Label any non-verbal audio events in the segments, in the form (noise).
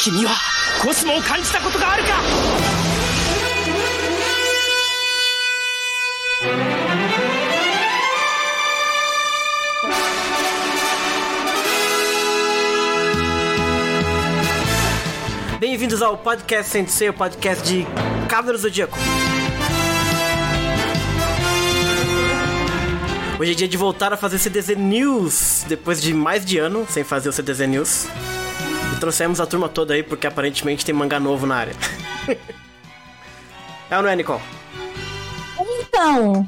君はコスモを感じたことがあるか Bem-vindos ao podcast Sensei, o podcast de Cavaleiros do Zodíaco. Hoje é dia de voltar a fazer CDZ News, depois de mais de ano sem fazer o CDZ News. Trouxemos a turma toda aí porque aparentemente tem mangá novo na área. é ou não é, Nicole? Então,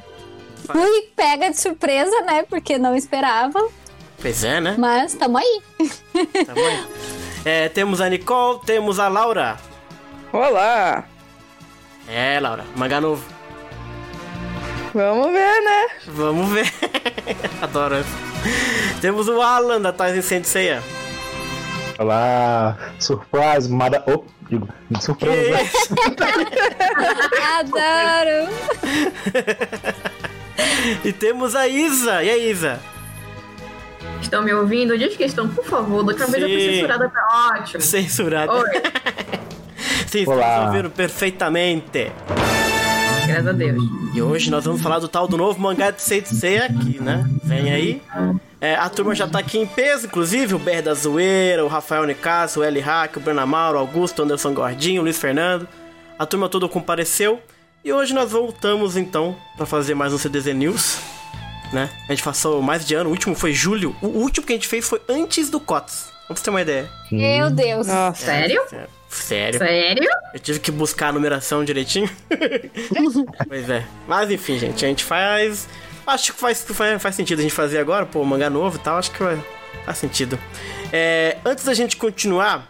fui pega de surpresa, né? Porque não esperava. Pois é, né? Mas tamo aí. Tamo aí. É, temos a Nicole, temos a Laura. Olá! É, Laura, mangá novo. Vamos ver, né? Vamos ver. (laughs) Adoro essa. Temos o Alan da Tyson Senseiya. Olá, surprise, mada. Oh, digo, surpresa. Adoro! e temos a Isa. E a Isa? Estão me ouvindo? Diz que estão, por favor. Da outra vez eu fui Sim. censurada, tá ótimo. Censurado. Oi, (laughs) Sim, Olá. ouvindo perfeitamente. graças a Deus. E hoje nós vamos falar do tal do novo mangá de Senseiya aqui, né? Vem aí. É, a turma já tá aqui em peso, inclusive o Ber da Zoeira, o Rafael Nicasso, o Eli Hack, o Bruno Amaro, o Augusto, o Anderson Gordinho, o Luiz Fernando. A turma toda compareceu. E hoje nós voltamos então pra fazer mais um CDZ News. Né? A gente passou mais de ano, o último foi julho. O último que a gente fez foi antes do COTS. Pra você ter uma ideia. Meu Deus. Nossa, Sério? Sério. Sério. Sério? Eu tive que buscar a numeração direitinho. (laughs) pois é. Mas enfim, gente, a gente faz. Acho que faz, faz, sentido a gente fazer agora, pô, mangá novo e tal, acho que vai, faz sentido. É, antes da gente continuar,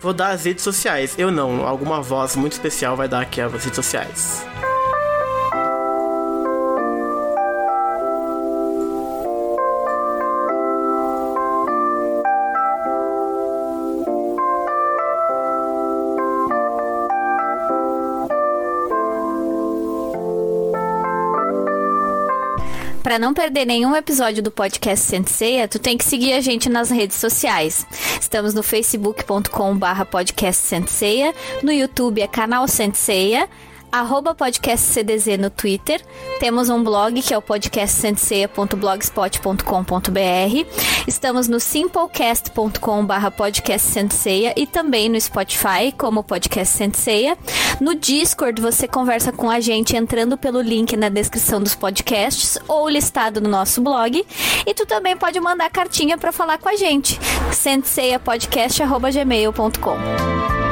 vou dar as redes sociais. Eu não, alguma voz muito especial vai dar aqui as redes sociais. Pra não perder nenhum episódio do podcast Senseia, tu tem que seguir a gente nas redes sociais. Estamos no facebook.com/barra podcast Senseia, no YouTube é canal Senseia, arroba podcast CDZ no Twitter. Temos um blog que é o podcastsenseia.blogspot.com.br. Estamos no simplecast.com/barra podcast Senseia e também no Spotify como podcast Senseia. No Discord você conversa com a gente entrando pelo link na descrição dos podcasts ou listado no nosso blog. E tu também pode mandar cartinha para falar com a gente. senseiapodcast@gmail.com.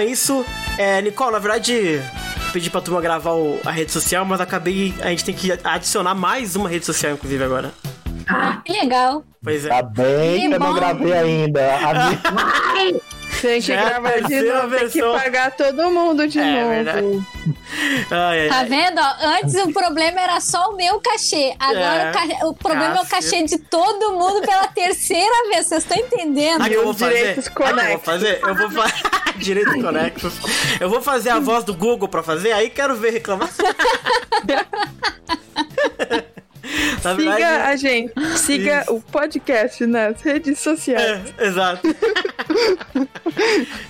é isso. É, Nicole, na verdade, pedi pra turma gravar o- a rede social, mas acabei. A gente tem que adicionar mais uma rede social, inclusive, agora. Que legal. Pois é. Tá bem Que que eu não gravei ainda. A (laughs) minha- tem que é a gravar de novo, tem que versão. pagar todo mundo de É, novo. verdade. Ai, ai, Tá vendo? ó? Antes o problema era só o meu cachê. Agora É. o, ca- o problema é o Cacete. cachê de todo mundo pela terceira vez. Vocês estão entendendo? Que eu vou fazer? que eu vou fazer? Eu vou fazer. (laughs) direitos conexos. Eu vou fazer a voz do Google pra fazer, aí quero ver reclamação. (laughs) Na Siga verdade, a gente, siga Isso. o podcast nas redes sociais. É, exato. (laughs)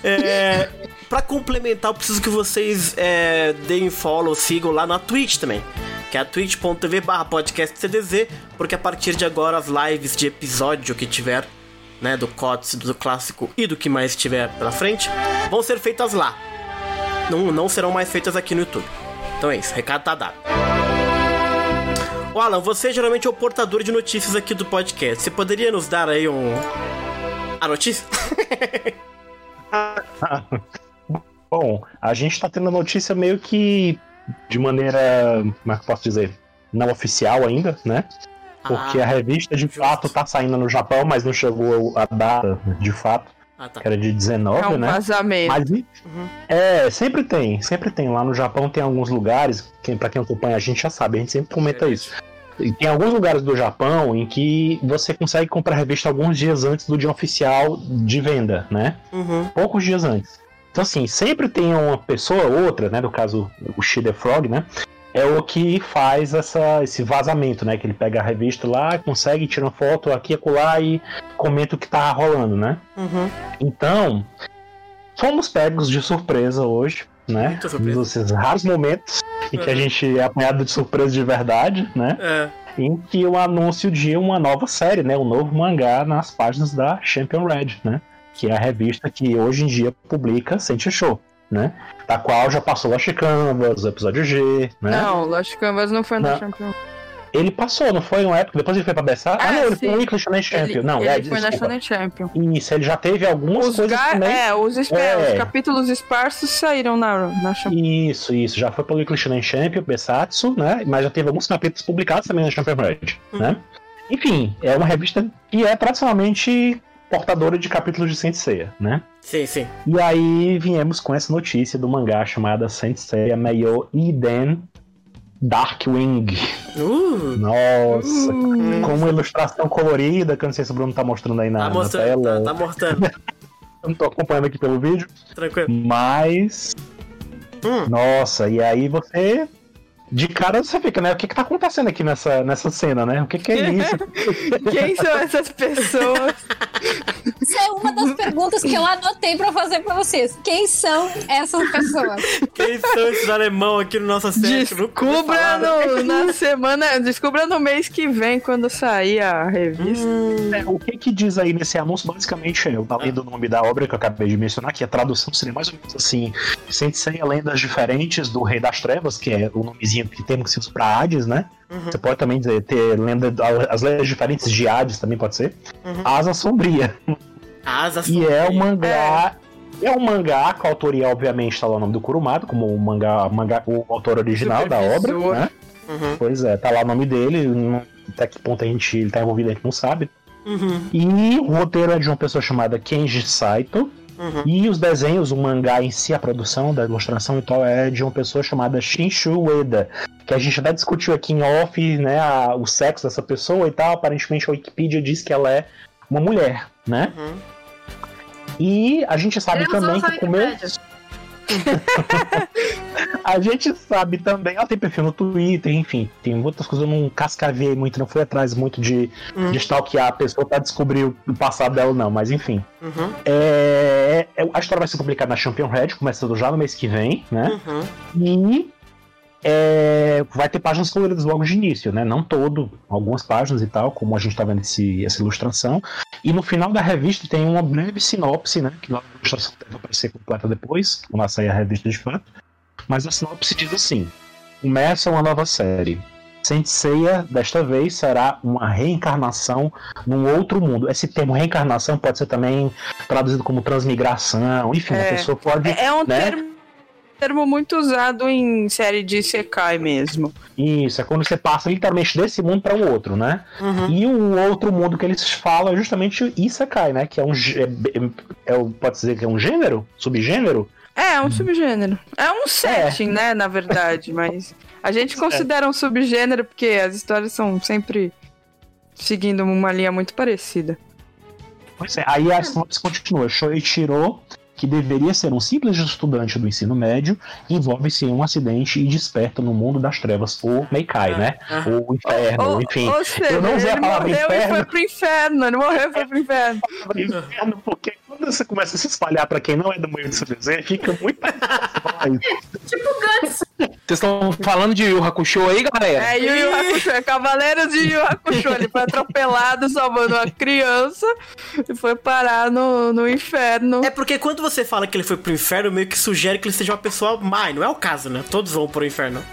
é, pra complementar, eu preciso que vocês é, deem follow, sigam lá na Twitch também. Que é a twitch.tv barra podcast CDZ, porque a partir de agora as lives de episódio que tiver, né, do COTS, do clássico e do que mais tiver pela frente, vão ser feitas lá. Não, não serão mais feitas aqui no YouTube. Então é isso, recado tá dado. Ô Alan, você geralmente é o portador de notícias aqui do podcast. Você poderia nos dar aí um. A notícia? (laughs) Bom, a gente tá tendo a notícia meio que de maneira, como é que eu posso dizer, não oficial ainda, né? Porque Ah, a revista de justo. fato tá saindo no Japão, mas não chegou a data de fato, Ah, tá. que era de 19, É um né? vazamento. Mas e- é, sempre tem, sempre tem. Lá no Japão tem alguns lugares, quem, pra quem acompanha a gente já sabe, a gente sempre comenta isso. E tem alguns lugares do Japão em que você consegue comprar a revista alguns dias antes do dia oficial de venda, né? Uhum. Poucos dias antes. Então, assim, sempre tem uma pessoa, outra, né? No caso, o Shida Frog, né? É o que faz essa, esse vazamento, né? Que ele pega a revista lá, consegue, tira uma foto aqui e acolá e comenta o que tá rolando, né? Uhum. Então, fomos pegos de surpresa hoje, né? Muita surpresa. Nos raros momentos em que a Uhum. gente é apanhado de surpresa de verdade, né? É. Em que o anúncio de uma nova série, né? Um novo mangá nas páginas da Champion Red, né? Que é a revista que hoje em dia publica Sente Show, né? Da qual já passou Lost Canvas, episódio G, né? Não, Lost Canvas não foi na. Champions. Ele passou, não foi uma época, depois ele foi pra Bessar? Ah, Ah, não, ele sim. foi no Shonen Champion. Não, ele é, foi desculpa. Shonen Champion. Isso, ele já teve algumas Os, coisas também. é, os, É. os capítulos esparsos saíram na, na Champions. Isso, isso. Já foi pelo Shonen Champion, Besatsu, né? Mas já teve alguns capítulos publicados também na Champion Red, né? Enfim, é uma revista que é tradicionalmente portadora de capítulos de Saint Seiya, né? Sim, sim. E aí viemos com essa notícia do mangá chamada Saint Seiya Meio Iden Darkwing. Uh, Nossa, com uma ilustração colorida, que eu não sei se o Bruno tá mostrando aí na, tá na mostrando, tela. tá, tá mostrando. (laughs) Eu não tô acompanhando aqui pelo vídeo. Tranquilo. Mas. Hum. Nossa, e aí você. De cara você fica, né? O que que tá acontecendo aqui nessa, nessa cena, né? O que que é (laughs) isso? Quem são essas pessoas? (laughs) Isso é uma das perguntas que eu anotei pra fazer pra vocês. Quem são essas pessoas? Quem são esses alemão aqui no nosso set? Descubra no, na semana. Descubra no mês que vem, quando sair a revista. É, o que que diz aí nesse anúncio? Basicamente, eu tava lendo o nome da obra que eu acabei de mencionar, que a tradução seria mais ou menos assim: 100 lendas diferentes do Rei das Trevas, que é o nomezinho que temos que se usa pra Hades, né? Você pode também dizer, ter lenda, as lendas diferentes de Hades também pode ser. Asa Sombria. Asas E é um mangá. É. um mangá com a autoria, obviamente, está lá o nome do Kurumada, como o mangá, mangá o autor original da obra, né? Uhum. Pois é, tá lá o nome dele, até que ponto a gente ele tá envolvido a gente não sabe. Uhum. E o roteiro é de uma pessoa chamada Kenji Saito. Uhum. E os desenhos, o mangá em si, a produção da ilustração e tal, é de uma pessoa chamada Shinshu Ueda. Que a gente até discutiu aqui em off, né, a- o sexo dessa pessoa e tal. Aparentemente a Wikipedia diz que ela é uma mulher, né? Uhum. E a gente sabe também que comer. (laughs) A gente sabe também, ela tem perfil no Twitter, enfim, tem outras coisas, eu não cascavei muito, não fui atrás muito de, Uhum. de stalkear a pessoa pra descobrir o o passado dela, não, mas enfim. Uhum. É, é- a história vai ser publicada na Champion Red, começando já no mês que vem, né? Uhum. E é, vai ter páginas coloridas logo de início, né? Não todo, algumas páginas e tal, como a gente tá vendo esse, essa ilustração. E no final da revista tem uma breve sinopse, né? Que a ilustração deve aparecer completa depois, quando sair a revista de fato. Mas a sinopse diz assim: começa uma nova série. Saint Seiya, desta vez, será uma reencarnação num outro mundo. Esse termo reencarnação pode ser também traduzido como transmigração, enfim, a É. pessoa pode. É um né? termo, termo muito usado em série de Sekai mesmo. Isso, é quando você passa literalmente desse mundo para o outro, né? Uhum. E o outro mundo que eles falam é justamente o Isekai, né? Que é um. É, é, é, pode dizer que é um gênero? Subgênero? É, é um subgênero. É um setting, né, na verdade, (laughs) mas a gente considera um subgênero porque as histórias são sempre seguindo uma linha muito parecida. Pois é, aí a sinopse continua. Shoichiro, que deveria ser um simples estudante do ensino médio, envolve-se em um acidente e desperta no mundo das trevas, ou Meikai, né? Ah. Ou inferno, Ou- enfim. ou seja, eu não usei a ele palavra morreu e foi pro inferno. Ele morreu e foi pro inferno. inferno, porque quando você começa a se espalhar pra quem não é do meio desse desenho, fica muito falar isso. (laughs) Tipo Guts. Vocês estão falando de Yu Hakusho aí, galera? É, Yu Yu Hakusho, é Cavaleiros de Yu Hakusho. Ele foi atropelado salvando uma criança e foi parar no, no inferno. É porque quando você fala que ele foi pro inferno, meio que sugere que ele seja uma pessoa má, e não é o caso, né? Todos vão pro inferno.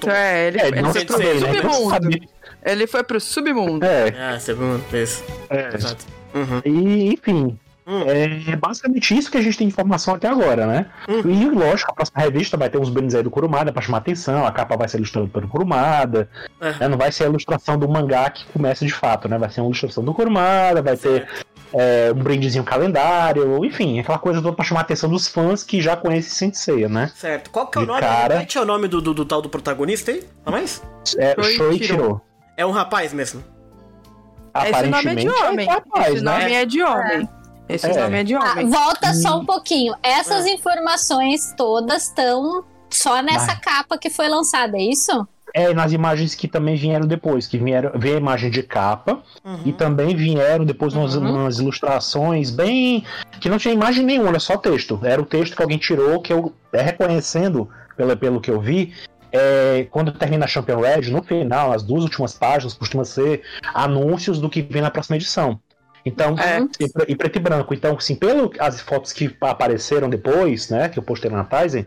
Tô- É, ele, É, ele não foi pro né? Submundo. sabe- Ele foi pro submundo. É, Ah, segundo, isso. é. Exato. Uhum. E, enfim, É basicamente isso que a gente tem de informação até agora, né? E lógico, a próxima revista vai ter uns brindes aí do Kurumada pra chamar atenção, a capa vai ser ilustrada pelo Kurumada, É. né? não vai ser a ilustração do mangá que começa de fato, né? Vai ser uma ilustração do Kurumada, vai ter é, um brindezinho calendário, enfim, aquela coisa toda pra chamar a atenção dos fãs que já conhecem Sensei, né? Certo. Qual que é o De nome? cara. Repete o nome do, do, do tal do protagonista aí? Tá mais? É, Shoichiro. Shoichiro. É um rapaz mesmo. Esse nome é de homem. rapaz, Esse né? nome é de homem. Esse É. nome é de Ah, homem. volta só um pouquinho. Essas informações todas estão só nessa Vai. capa que foi lançada, é isso? É, nas imagens que também vieram depois, que vieram, veio a imagem de capa Uhum. e também vieram depois umas, Uhum. umas ilustrações bem. que não tinha imagem nenhuma, era só texto. Era o texto que alguém tirou, que eu é, reconhecendo, pelo, pelo que eu vi. é, quando termina a Champion Red, no final, as duas últimas páginas costumam ser anúncios do que vem na próxima edição. Então, É. e, e preto e branco. Então, assim, pelo as fotos que apareceram depois, né, que eu postei na Tizen,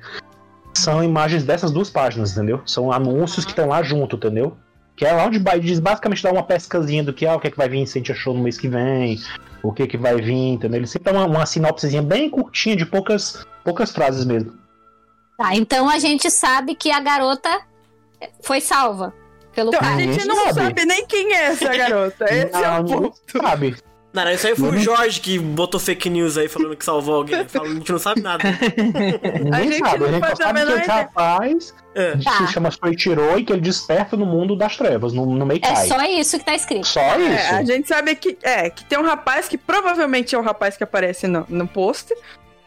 são imagens dessas duas páginas, entendeu? São anúncios que estão lá junto, entendeu? Que é lá onde diz basicamente dá uma pescazinha do que, ah, o que, é que vai vir em Sentia Show no mês que vem, o que, é que vai vir, entendeu? Ele sempre dá uma, uma sinopsezinha bem curtinha, de poucas, poucas frases mesmo. Tá, então a gente sabe que a garota foi salva pelo Então, a cara. Gente não sabe. sabe nem quem é essa garota. (laughs) Esse é Não, o ninguém ponto. Sabe? Não, não, isso aí foi o. Jorge que botou fake news aí falando que salvou alguém. Falando, a gente não sabe nada. (laughs) Ninguém gente sabe. não A gente só a sabe que esse ideia. rapaz É. Tá. se chama Soichiro e que ele desperta no mundo das trevas, no, no É Meikai. só isso que tá escrito. Só É, isso. a gente sabe que, é, que tem um rapaz que provavelmente é o rapaz que aparece no, no pôster,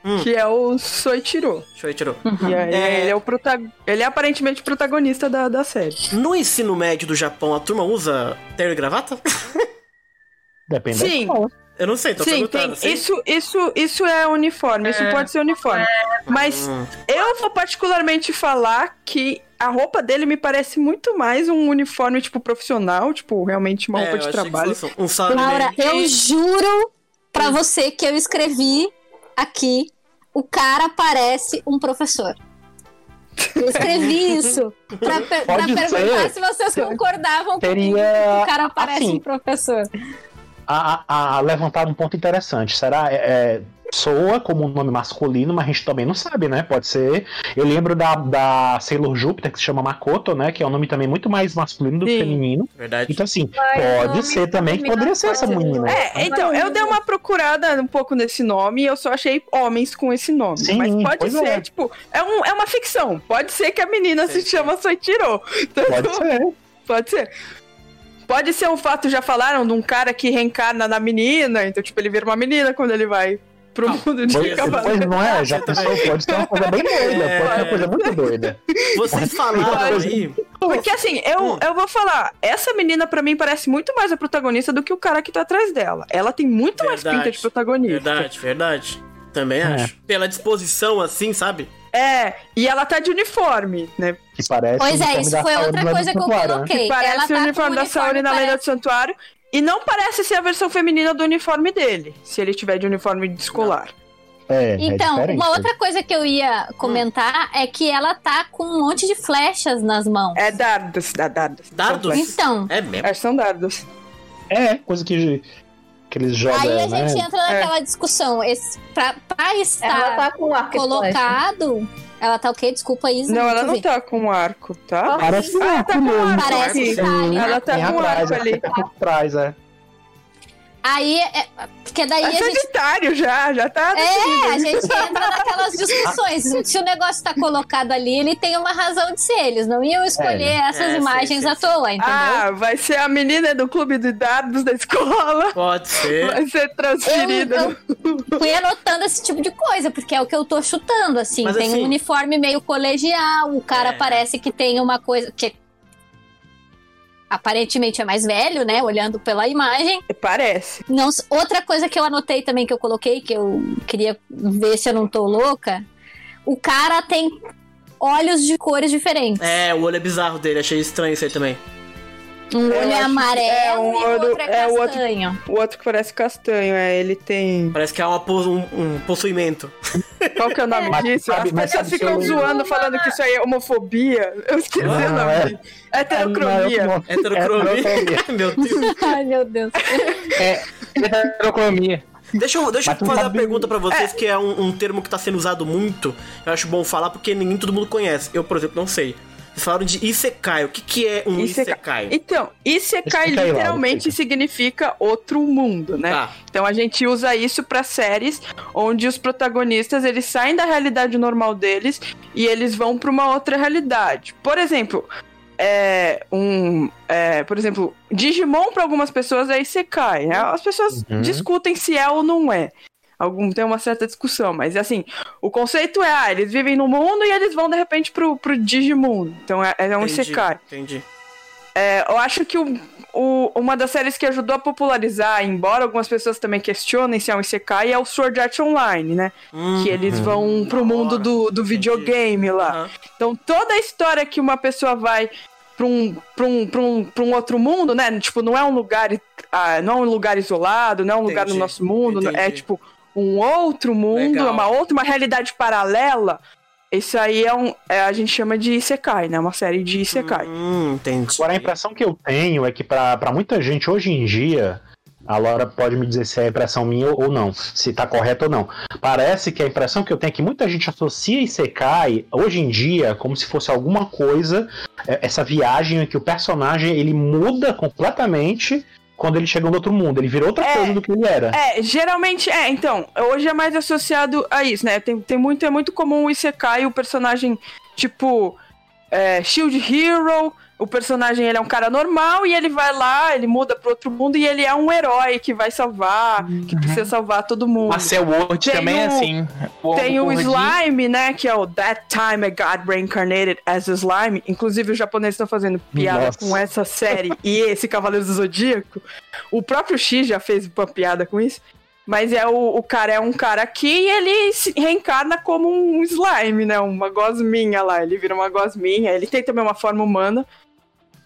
Hum. que é o Soichiro. Eu tirou. E aí, É. ele é o prota... ele é aparentemente o protagonista da, da série. No ensino médio do Japão, a turma usa terno e gravata? (laughs) Depende da Sim. escola. Eu não sei, tô Sim, perguntando. tem. Isso, isso, isso é uniforme, isso pode ser uniforme. Mas Hum. eu vou particularmente falar que a roupa dele me parece muito mais um uniforme, tipo, profissional, tipo, realmente uma É, roupa de trabalho. Um salário Laura, eu juro pra você que eu escrevi aqui, o cara parece um professor. Eu escrevi (laughs) isso pra, per- pra perguntar ser. se vocês concordavam comigo Teria, que o cara parece assim, um professor. A, a, levantar um ponto interessante. Será é, é, soa como um nome masculino, mas a gente também não sabe, né? Pode ser. Eu lembro da, da Sailor Júpiter, que se chama Makoto, né? Que é um nome também muito mais masculino do que Sim. feminino. Verdade. Então, assim, Mas pode ser também que poderia ser essa menina. É, então, eu dei uma procurada um pouco nesse nome e eu só achei homens com esse nome. Sim, Mas pode ser, é. tipo, é, um, é uma ficção. Pode ser que a menina se chama Soichiro. Pode ser. Pode ser. Pode ser um fato, já falaram, de um cara que reencarna na menina, então, tipo, ele vira uma menina quando ele vai pro mundo de Pois, não é? Já (laughs) pensou? Pode ser uma coisa bem doida. Pode ser uma coisa muito doida. Vocês falaram aí. Porque assim, eu, Hum. eu vou falar, essa menina pra mim parece muito mais a protagonista do que o cara que tá atrás dela. Ela tem muito mais Verdade. pinta de protagonista. Verdade, verdade. Também É. acho. Pela disposição, assim, sabe? É, e ela tá de uniforme, né? Que parece Pois o é, isso foi outra coisa que eu né? coloquei. Parece Ela o tá com uniforme da Saori na Lenda parece- do Santuário. E não parece ser a versão feminina do uniforme dele, se ele tiver de uniforme de escolar. É, é Então, diferente. uma outra coisa que eu ia comentar é que ela tá com um monte de flechas nas mãos. É dardos, da dardos. Dardos? Então, É mesmo. é, são dardos. É, coisa que, que eles jogam, aí a né? gente entra naquela discussão. Esse, pra, pra estar Ela tá com arco colocado. Ela tá o quê? Desculpa, Isa. Não, ela não ver. tá com arco, tá? Parece Ah, arco tá com mesmo. arco. Parece que tá ali. Ela tá com atrás, arco é, ali. Tá por trás, é. Aí, é, porque daí É a gente Sagitário já, já tá É, a gente entra naquelas discussões. Se o negócio tá colocado ali, ele tem uma razão de ser. Eles não iam escolher É. essas É, imagens sim, à sim. toa, entendeu? Ah, vai ser a menina do clube de dardos da escola. Pode ser. Vai ser transferida. Eu, eu fui anotando esse tipo de coisa, porque é o que eu tô chutando, assim. Mas, tem assim- um uniforme meio colegial, o cara É. parece que tem uma coisa que aparentemente é mais velho, né? Olhando pela imagem. Parece. Não, outra coisa que eu anotei também que eu coloquei, que eu queria ver se eu não tô louca. O cara tem olhos de cores diferentes. É, o olho é bizarro dele, achei estranho isso aí também. Um Eu olho é amarelo é, um e o olho- outro é é, o outro- castanho. O outro que parece castanho, é, ele tem. Parece que é uma um, um possuimento. (laughs) Qual que é o nome Mas disso? sabe- As pessoas ficam zoando, falando que isso aí é homofobia. Eu esqueci Não, o nome é- disso. Heterocromia. Não, Heterocromia. heterocromia. (laughs) Meu Deus. Ai, meu Deus. Heterocromia. Deixa eu, deixa eu fazer uma pergunta pra vocês, que é um, um termo que tá sendo usado muito. Eu acho bom falar porque ninguém todo mundo conhece. Eu, por exemplo, não sei. Vocês falaram de Isekai. O que, que é um Isekai? Então, Isekai aí, Laura, literalmente explica. significa outro mundo, né? Tá. Então a gente usa isso pra séries onde os protagonistas eles saem da realidade normal deles e eles vão pra uma outra realidade. Por exemplo, é um, é, por exemplo, Digimon pra algumas pessoas é Isekai. né? As pessoas Uhum. discutem se é ou não é. Algum, tem uma certa discussão, mas assim, o conceito é, ah, eles vivem no mundo e eles vão de repente pro, pro Digimon. Então é, é um Entendi, Isekai. Entendi. É, eu acho que o, o- uma das séries que ajudou a popularizar, embora algumas pessoas também questionem se é um Isekai, é o Sword Art Online, né? Hum, que eles vão pro mundo hora. do, do videogame lá. aham. Então toda a história que uma pessoa vai pra um, pra um, pra um, pra um outro mundo, né? Tipo, não é um lugar, ah, não é um lugar isolado, não é um lugar Entendi, no nosso mundo, é entendi. tipo um outro mundo, Legal. é uma outra, uma realidade paralela. Isso aí é um. é, a gente chama de Isekai, né? Uma série de Isekai. Hum, entendi. Agora, a impressão que eu tenho é que pra pra muita gente hoje em dia, a Laura pode me dizer se é impressão minha ou não, se tá correto ou não. Parece que a impressão que eu tenho é que muita gente associa Isekai hoje em dia como se fosse alguma coisa, é, essa viagem em que o personagem ele muda completamente quando ele chega no outro mundo, ele vira outra É. coisa do que ele era. É, geralmente, é, então, hoje é mais associado a isso, né? Tem, tem muito, é muito comum o Isekai, o personagem, tipo, é, Shield Hero, o personagem ele é um cara normal e ele vai lá, ele muda pro outro mundo e ele é um herói que vai salvar, que precisa salvar todo mundo. A Cell World Tem também é o- assim. Tem o World- Slime, né? Que é o That Time I Got Reincarnated as a Slime. Inclusive, os japoneses estão fazendo piada Nossa. com essa série (laughs) e esse Cavaleiro do Zodíaco. O próprio X já fez uma piada com isso. Mas é o, o cara é um cara aqui e ele se reencarna como um slime, né? Uma gosminha lá. Ele vira uma gosminha. Ele tem também uma forma humana.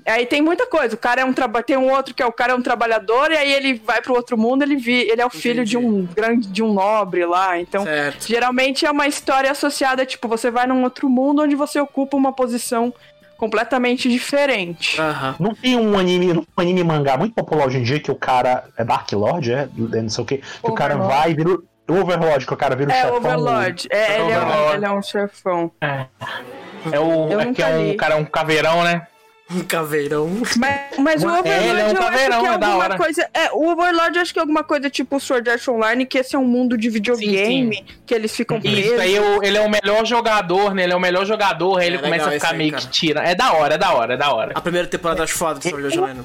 Aí tem muita coisa. O cara é um traba... tem um outro que é o cara é um trabalhador e aí ele vai pro outro mundo, ele vi... ele é o filho de um grande de um nobre lá. Então, Certo. Geralmente é uma história associada, tipo, você vai num outro mundo onde você ocupa uma posição completamente diferente. Aham. Não tem um anime, um anime mangá muito popular hoje em dia que o cara. É Dark Lord, é? Não sei o que. Que o cara Overlord. vai e vira. o- O Overlord, que o cara vira o É, chefão. Overlord. É, ele, é um, Overlord. ele é um chefão. É o. Eu É que é um li. cara, é um caveirão, né? Um caveirão. Mas, mas o É, Overlord ele é um eu acho caveirão, que é é da alguma hora. coisa. É, o Overlord eu acho que é alguma coisa tipo Sword Art Online, que esse é um mundo de videogame, que eles ficam presos. Isso aí, o- ele é o melhor jogador, né? Ele é o melhor jogador, aí ele É começa a ficar aí, meio cara. que tira. É da hora, é da hora, é da hora. A primeira temporada acho foda de Sword Art Online.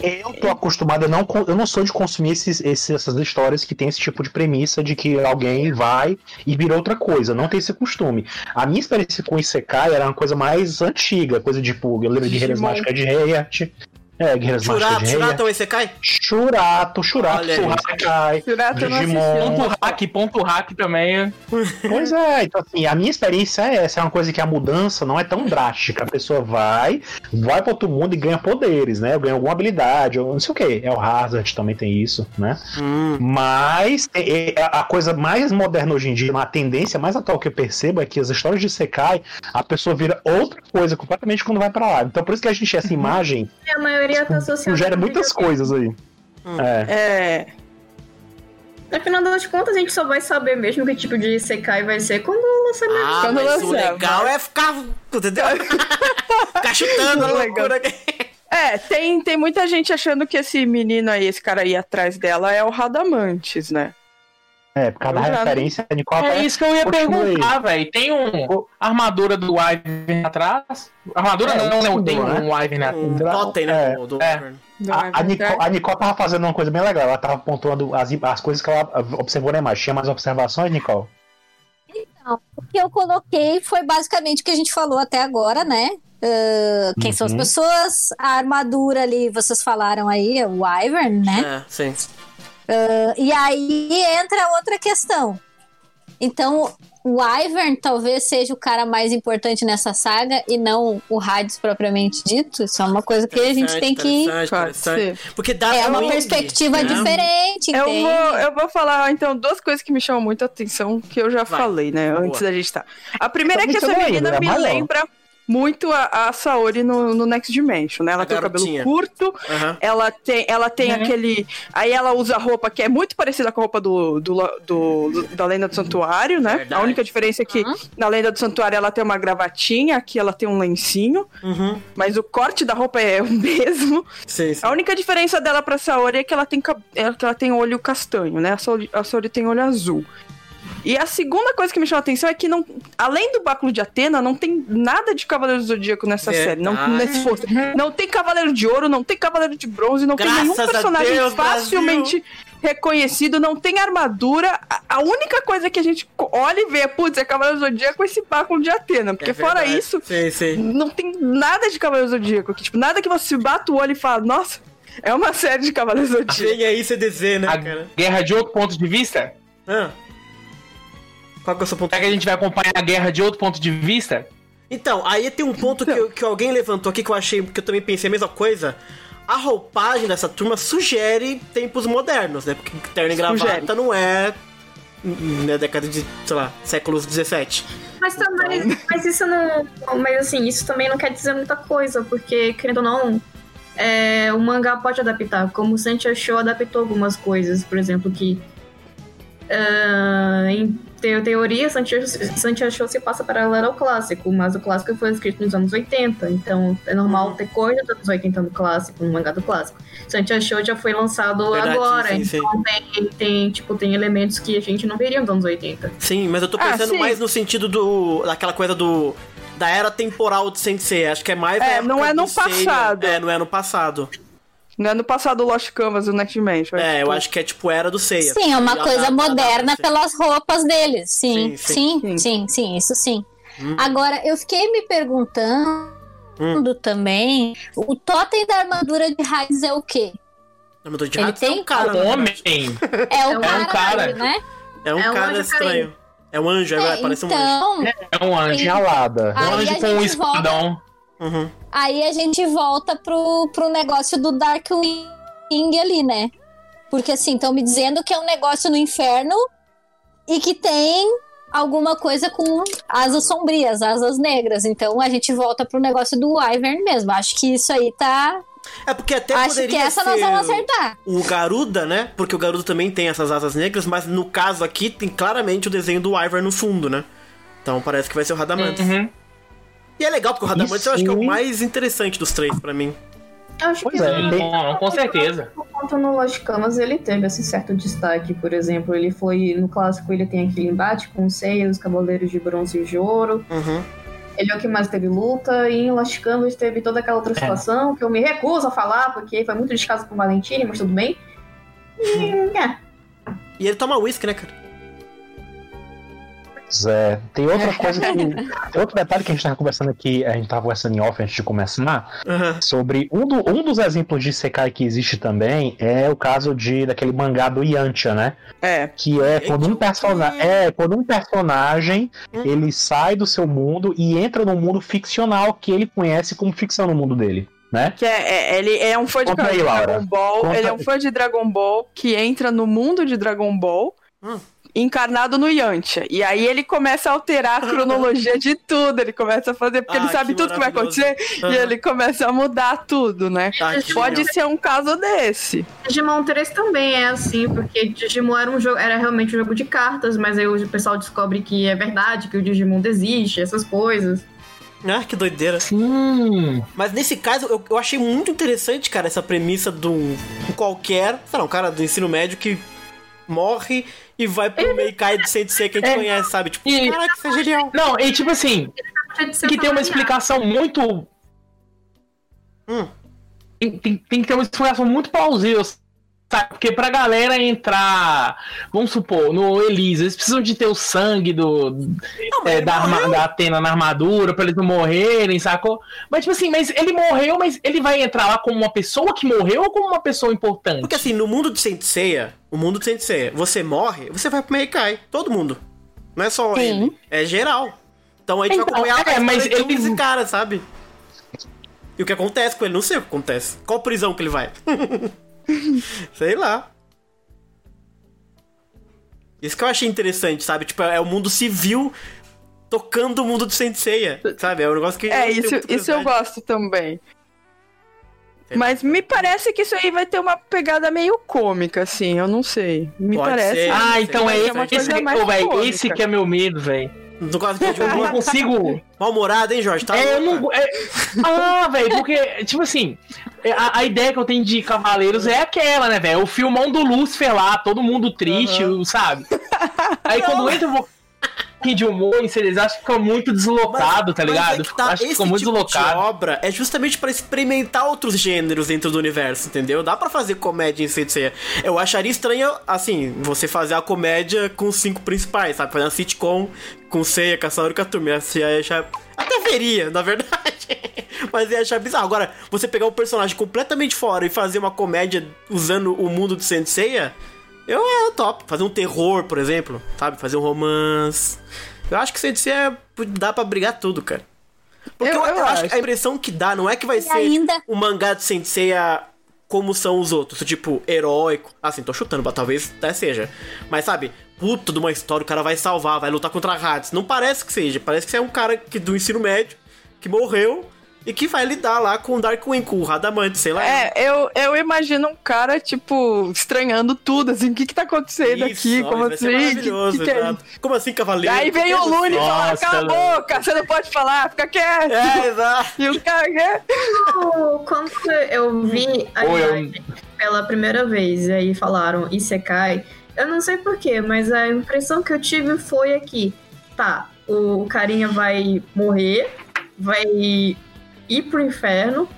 Eu tô acostumado, eu não, eu não sou de consumir esses, esses- essas histórias que tem esse tipo de premissa de que alguém vai e vira outra coisa. Não tem esse costume. A minha experiência com Isekai era uma coisa mais antiga, coisa tipo, eu lembro de Digimon. Mágicas de Heart. É, Guerreiras Mágicas Churato, de Churato é um Isekai? Churato, Churato. Isekai. Não Digimon. Ponto hack, ponto hack também. Pois é, então assim, a minha experiência é essa, é uma coisa que a mudança não é tão drástica. A pessoa vai, vai para outro mundo e ganha poderes, né? Ganha alguma habilidade, ou não sei o que. É o Hazard também tem isso, né? Hum. Mas é, é, a coisa mais moderna hoje em dia, uma tendência mais atual que eu percebo é que as histórias de Sekai, a pessoa vira outra coisa completamente quando vai para lá. Então por isso que a gente, essa (laughs) imagem, A maioria tá associada gera com muitas videogame. coisas aí. É. É. No final das contas, a gente só vai saber mesmo que tipo de Sekai vai ser quando lançar mesmo. Ah, Quando mas o lançar, legal é ficar. Entendeu? (laughs) ficar chutando a loucura. É, tem, tem muita gente achando que esse menino aí, esse cara aí atrás dela é o Radamantes, né? É, por causa da Eu já- referência, a Nicole É isso que eu ia perguntar, velho. Tem um armadura do Ivan atrás? Armadura É, não, não, símbolo, tem né? um Ivan atrás. Um totem, né? É, do- é. A, a, Nico, a Nicole tava fazendo uma coisa bem legal, ela tava pontuando as, as coisas que ela observou na imagem. Tinha mais observações, Nicole? O que eu coloquei foi basicamente o que a gente falou até agora, né? Ah, quem são as Uhum. pessoas, a armadura ali, vocês falaram aí, é o Wyvern, né? É, sim. Ah, e aí entra outra questão. Então, o Wyvern talvez seja o cara mais importante nessa saga e não o Hades propriamente dito. Isso é uma coisa que a gente tem que. Interessante. Porque dá É uma Wing, perspectiva né? diferente, Eu entende? vou, eu vou falar, então, duas coisas que me chamam muita atenção, que eu já Vai. falei, né, Boa. antes da gente estar. A primeira é Tô que essa menina me é lembra muito a, a Saori no, no Next Dimension, né? Ela A tem garotinha. o cabelo curto, Aham. ela tem, ela tem aquele. Aí ela usa roupa que é muito parecida com a roupa do, do, do- do- da Lenda do Santuário, né? Verdade. A única diferença é que na Lenda do Santuário ela tem uma gravatinha, aqui ela tem um lencinho, Uhum. mas o corte da roupa é (laughs) o mesmo. Sim, sim. A única diferença dela pra Saori é que ela tem, é que ela tem olho castanho, né? A Saori, a Saori tem olho azul. E a segunda coisa que me chama a atenção é que, não, além do báculo de Atena, não tem nada de Cavaleiro do Zodíaco nessa Verdade. série. Não, nesse fosse. não tem Cavaleiro de Ouro, não tem Cavaleiro de Bronze, não tem nenhum Graças personagem Deus, facilmente reconhecido, não tem armadura. A, a única coisa que a gente olha e vê, putz, é Cavaleiro do Zodíaco esse báculo de Atena. Porque É fora isso, Sim, sim. não tem nada de Cavaleiro Zodíaco. Que, tipo, nada que você bata o olho e fala, nossa, é uma série de Cavaleiro Zodíaco. Vem aí CDZ, né, A cara? guerra de outro ponto de vista? Ah. Qual que é o seu ponto? Será que a gente vai acompanhar a guerra de outro ponto de vista? Então, aí tem um ponto que, eu- que alguém levantou aqui que eu achei, que eu também pensei a mesma coisa. A roupagem dessa turma sugere tempos modernos, né? Porque terno e gravata Sugere. não é na década de, sei lá, séculos 17. Mas também, mas isso não. Mas assim, isso também não quer dizer muita coisa, porque, querendo ou não, é, o mangá pode adaptar. Como o Santia Show adaptou algumas coisas, por exemplo, que. ah, em te- teoria, Santia Santia Show se passa paralelo ao clássico, mas o clássico foi escrito nos anos 80, então é normal ter coisa dos anos 80 no clássico, no mangá do clássico. Santia Show já foi lançado Verdade, agora, sim, sim, então Tem, tem, tipo, tem elementos que a gente não veria nos anos 80. Sim, mas eu tô Ah, pensando sim. mais no sentido do. daquela coisa do. Da era temporal de Sensei. Acho que é mais. É, não é no passado. É, não é no passado. Não é no passado Lost Canvas do Next Dimension. É, eu tipo, acho que é tipo era do Seiya. Sim, é uma coisa moderna pelas roupas deles. Sim, Sim, sim. sim, Sim. sim, sim, isso sim. Hum. Agora, eu fiquei me perguntando Hum. também, o totem da armadura de Hades é o quê? Armador de Ele ratos é tem um cara. né? Homem! É o É um cara, cara. né? É um É um cara estranho. É um anjo, é, É, parece um anjo. então, É um anjo. Alada. Um a anjo com um gente volta- espadão. Uhum. aí a gente volta pro, pro negócio do Darkwing ali, né? Porque assim, estão me dizendo que é um negócio no inferno e que tem alguma coisa com asas sombrias, asas negras. Então a gente volta pro negócio do Wyvern mesmo. Acho que isso aí tá. É porque até Acho poderia que essa nós ser vamos acertar. o Garuda, né? Porque o Garuda também tem essas asas negras, mas no caso aqui tem claramente o desenho do Ivor no fundo, né? Então parece que vai ser o Radamantes. Uhum. E é legal porque o Radamantes eu acho que é o mais interessante dos três pra mim. Eu acho Pois que é, tem- Não, com certeza. Enquanto no Lost Canvas ele teve esse certo destaque, por exemplo, ele foi no clássico ele tem aquele embate com os Cavaleiros de Bronze e de Ouro. Uhum. Ele é o que mais teve luta e em Lost Canvas teve toda aquela outra situação que eu me recuso a falar porque foi muito descaso com o Valentine, mas tudo bem. E, é. E ele toma whisky, né, cara? Pois é. Tem outra (laughs) coisa que. Tem outro detalhe que a gente tava conversando aqui, a gente tava conversando em off antes de começar, Uhum. sobre um, do- um dos exemplos de Sekai que existe também é o caso de daquele mangá do Yantia, né? É. Que é quando um personagem. É, quando um personagem ele sai do seu mundo e entra no mundo ficcional que ele conhece como ficção no mundo dele. Né? Que é, é- ele é um fã de aí, Laura. Dragon Ball. Conta Ele é um fã de Dragon Ball que entra no mundo de Dragon Ball. Hum. Encarnado no Yantia. E aí ele começa a alterar a cronologia de tudo. Ele começa a fazer, porque Ah, ele sabe que tudo que vai acontecer. E ele começa a mudar tudo, né? Ah, Pode ser um caso desse. Digimon 3 também é assim, porque Digimon era, um jogo, era realmente um jogo de cartas, mas aí o pessoal descobre que é verdade, que o Digimon desiste, essas coisas. Ah, que doideira. Sim. Mas nesse caso, eu, eu achei muito interessante, cara, essa premissa de um, um qualquer, sei lá, um cara do ensino médio que morre e vai pro Meikai de Sensei que a gente É. conhece, sabe? Tipo, E- caraca, isso é genial. Não, e tipo assim, tem que ter uma explicação muito. Hum. Tem, tem- tem que ter uma explicação muito plausível, sabe? Porque pra galera entrar, vamos supor, no Elisa, eles precisam de ter o sangue do, é, da, arma- da Atena na armadura pra eles não morrerem, sacou? Mas tipo assim, mas ele morreu, mas ele vai entrar lá como uma pessoa que morreu ou como uma pessoa importante? Porque assim, no mundo de Senseiya, o mundo de Senseiya, você morre, você vai pro Meikai. Todo mundo. Não é só Sim. ele. É geral. Então a gente vai Então, acompanhar é, a mas ele- esse cara, sabe? E o que acontece com ele? Não sei o que acontece. Qual prisão que ele vai? (laughs) (laughs) sei lá. Isso que eu achei interessante, sabe? Tipo, é o mundo civil tocando o mundo do Senseiya, sabe? É um negócio que. É, isso, isso eu gosto também. É. Mas me parece que isso aí vai ter uma pegada meio cômica, assim, eu não sei. Me Pode parece. ser. Ah, então é ser esse, que- mais ô, véi, cômica. esse que é meu medo, velho. Não gosta de Eu não consigo. Mal-humorado, hein, Jorge? Tá É, eu louco, não. é- Ah, velho, porque, tipo assim, é, a, a ideia que eu tenho de Cavaleiros é aquela, né, velho? O filmão do Lúcifer lá, todo mundo triste, sabe? Aí quando entra um pouquinho de humor em eles acham que fica muito deslocado, tá Mas ligado? é que tá, Acho que ficou muito tipo de deslocado. obra é justamente pra experimentar outros gêneros dentro do universo, entendeu? Dá pra fazer comédia em Senseiya. Eu acharia estranho, assim, você fazer a comédia com os cinco principais, sabe? Fazer uma sitcom com Seiya, Kasauro e. Assim, ia achar... Até veria, na verdade. (laughs) Mas ia achar bizarro. Agora, você pegar um personagem completamente fora e fazer uma comédia usando o mundo do Senseiya... Eu é top. Fazer um terror, por exemplo, sabe? Fazer um romance. Eu acho que Senseiya dá pra brigar tudo, cara. Porque eu, Eu- eu acho acho. que a impressão que dá não é que vai E ser ainda- um mangá de Senseiya como são os outros, tipo, heróico. Assim, tô chutando, mas talvez até seja. Mas sabe, puta de uma história, o cara vai salvar, vai lutar contra Hades. Não parece que seja, parece que é um cara que, do ensino médio que morreu e que vai lidar lá com o Darkwing, com o Radamante, sei lá. É, eu, eu imagino um cara, tipo, estranhando tudo, assim, o que que tá acontecendo Isso, aqui? ó, Como assim? Que que, que é. Como assim, cavaleiro? Daí vem o Lune e fala, cala a Lune. boca, você não pode falar, fica quieto. É, exato. E o cara, Quando eu vi a Ou eu- pela primeira vez e aí falaram Isekai, eu não sei porquê, mas a impressão que eu tive foi aqui, tá, o carinha vai morrer, vai ir pro inferno,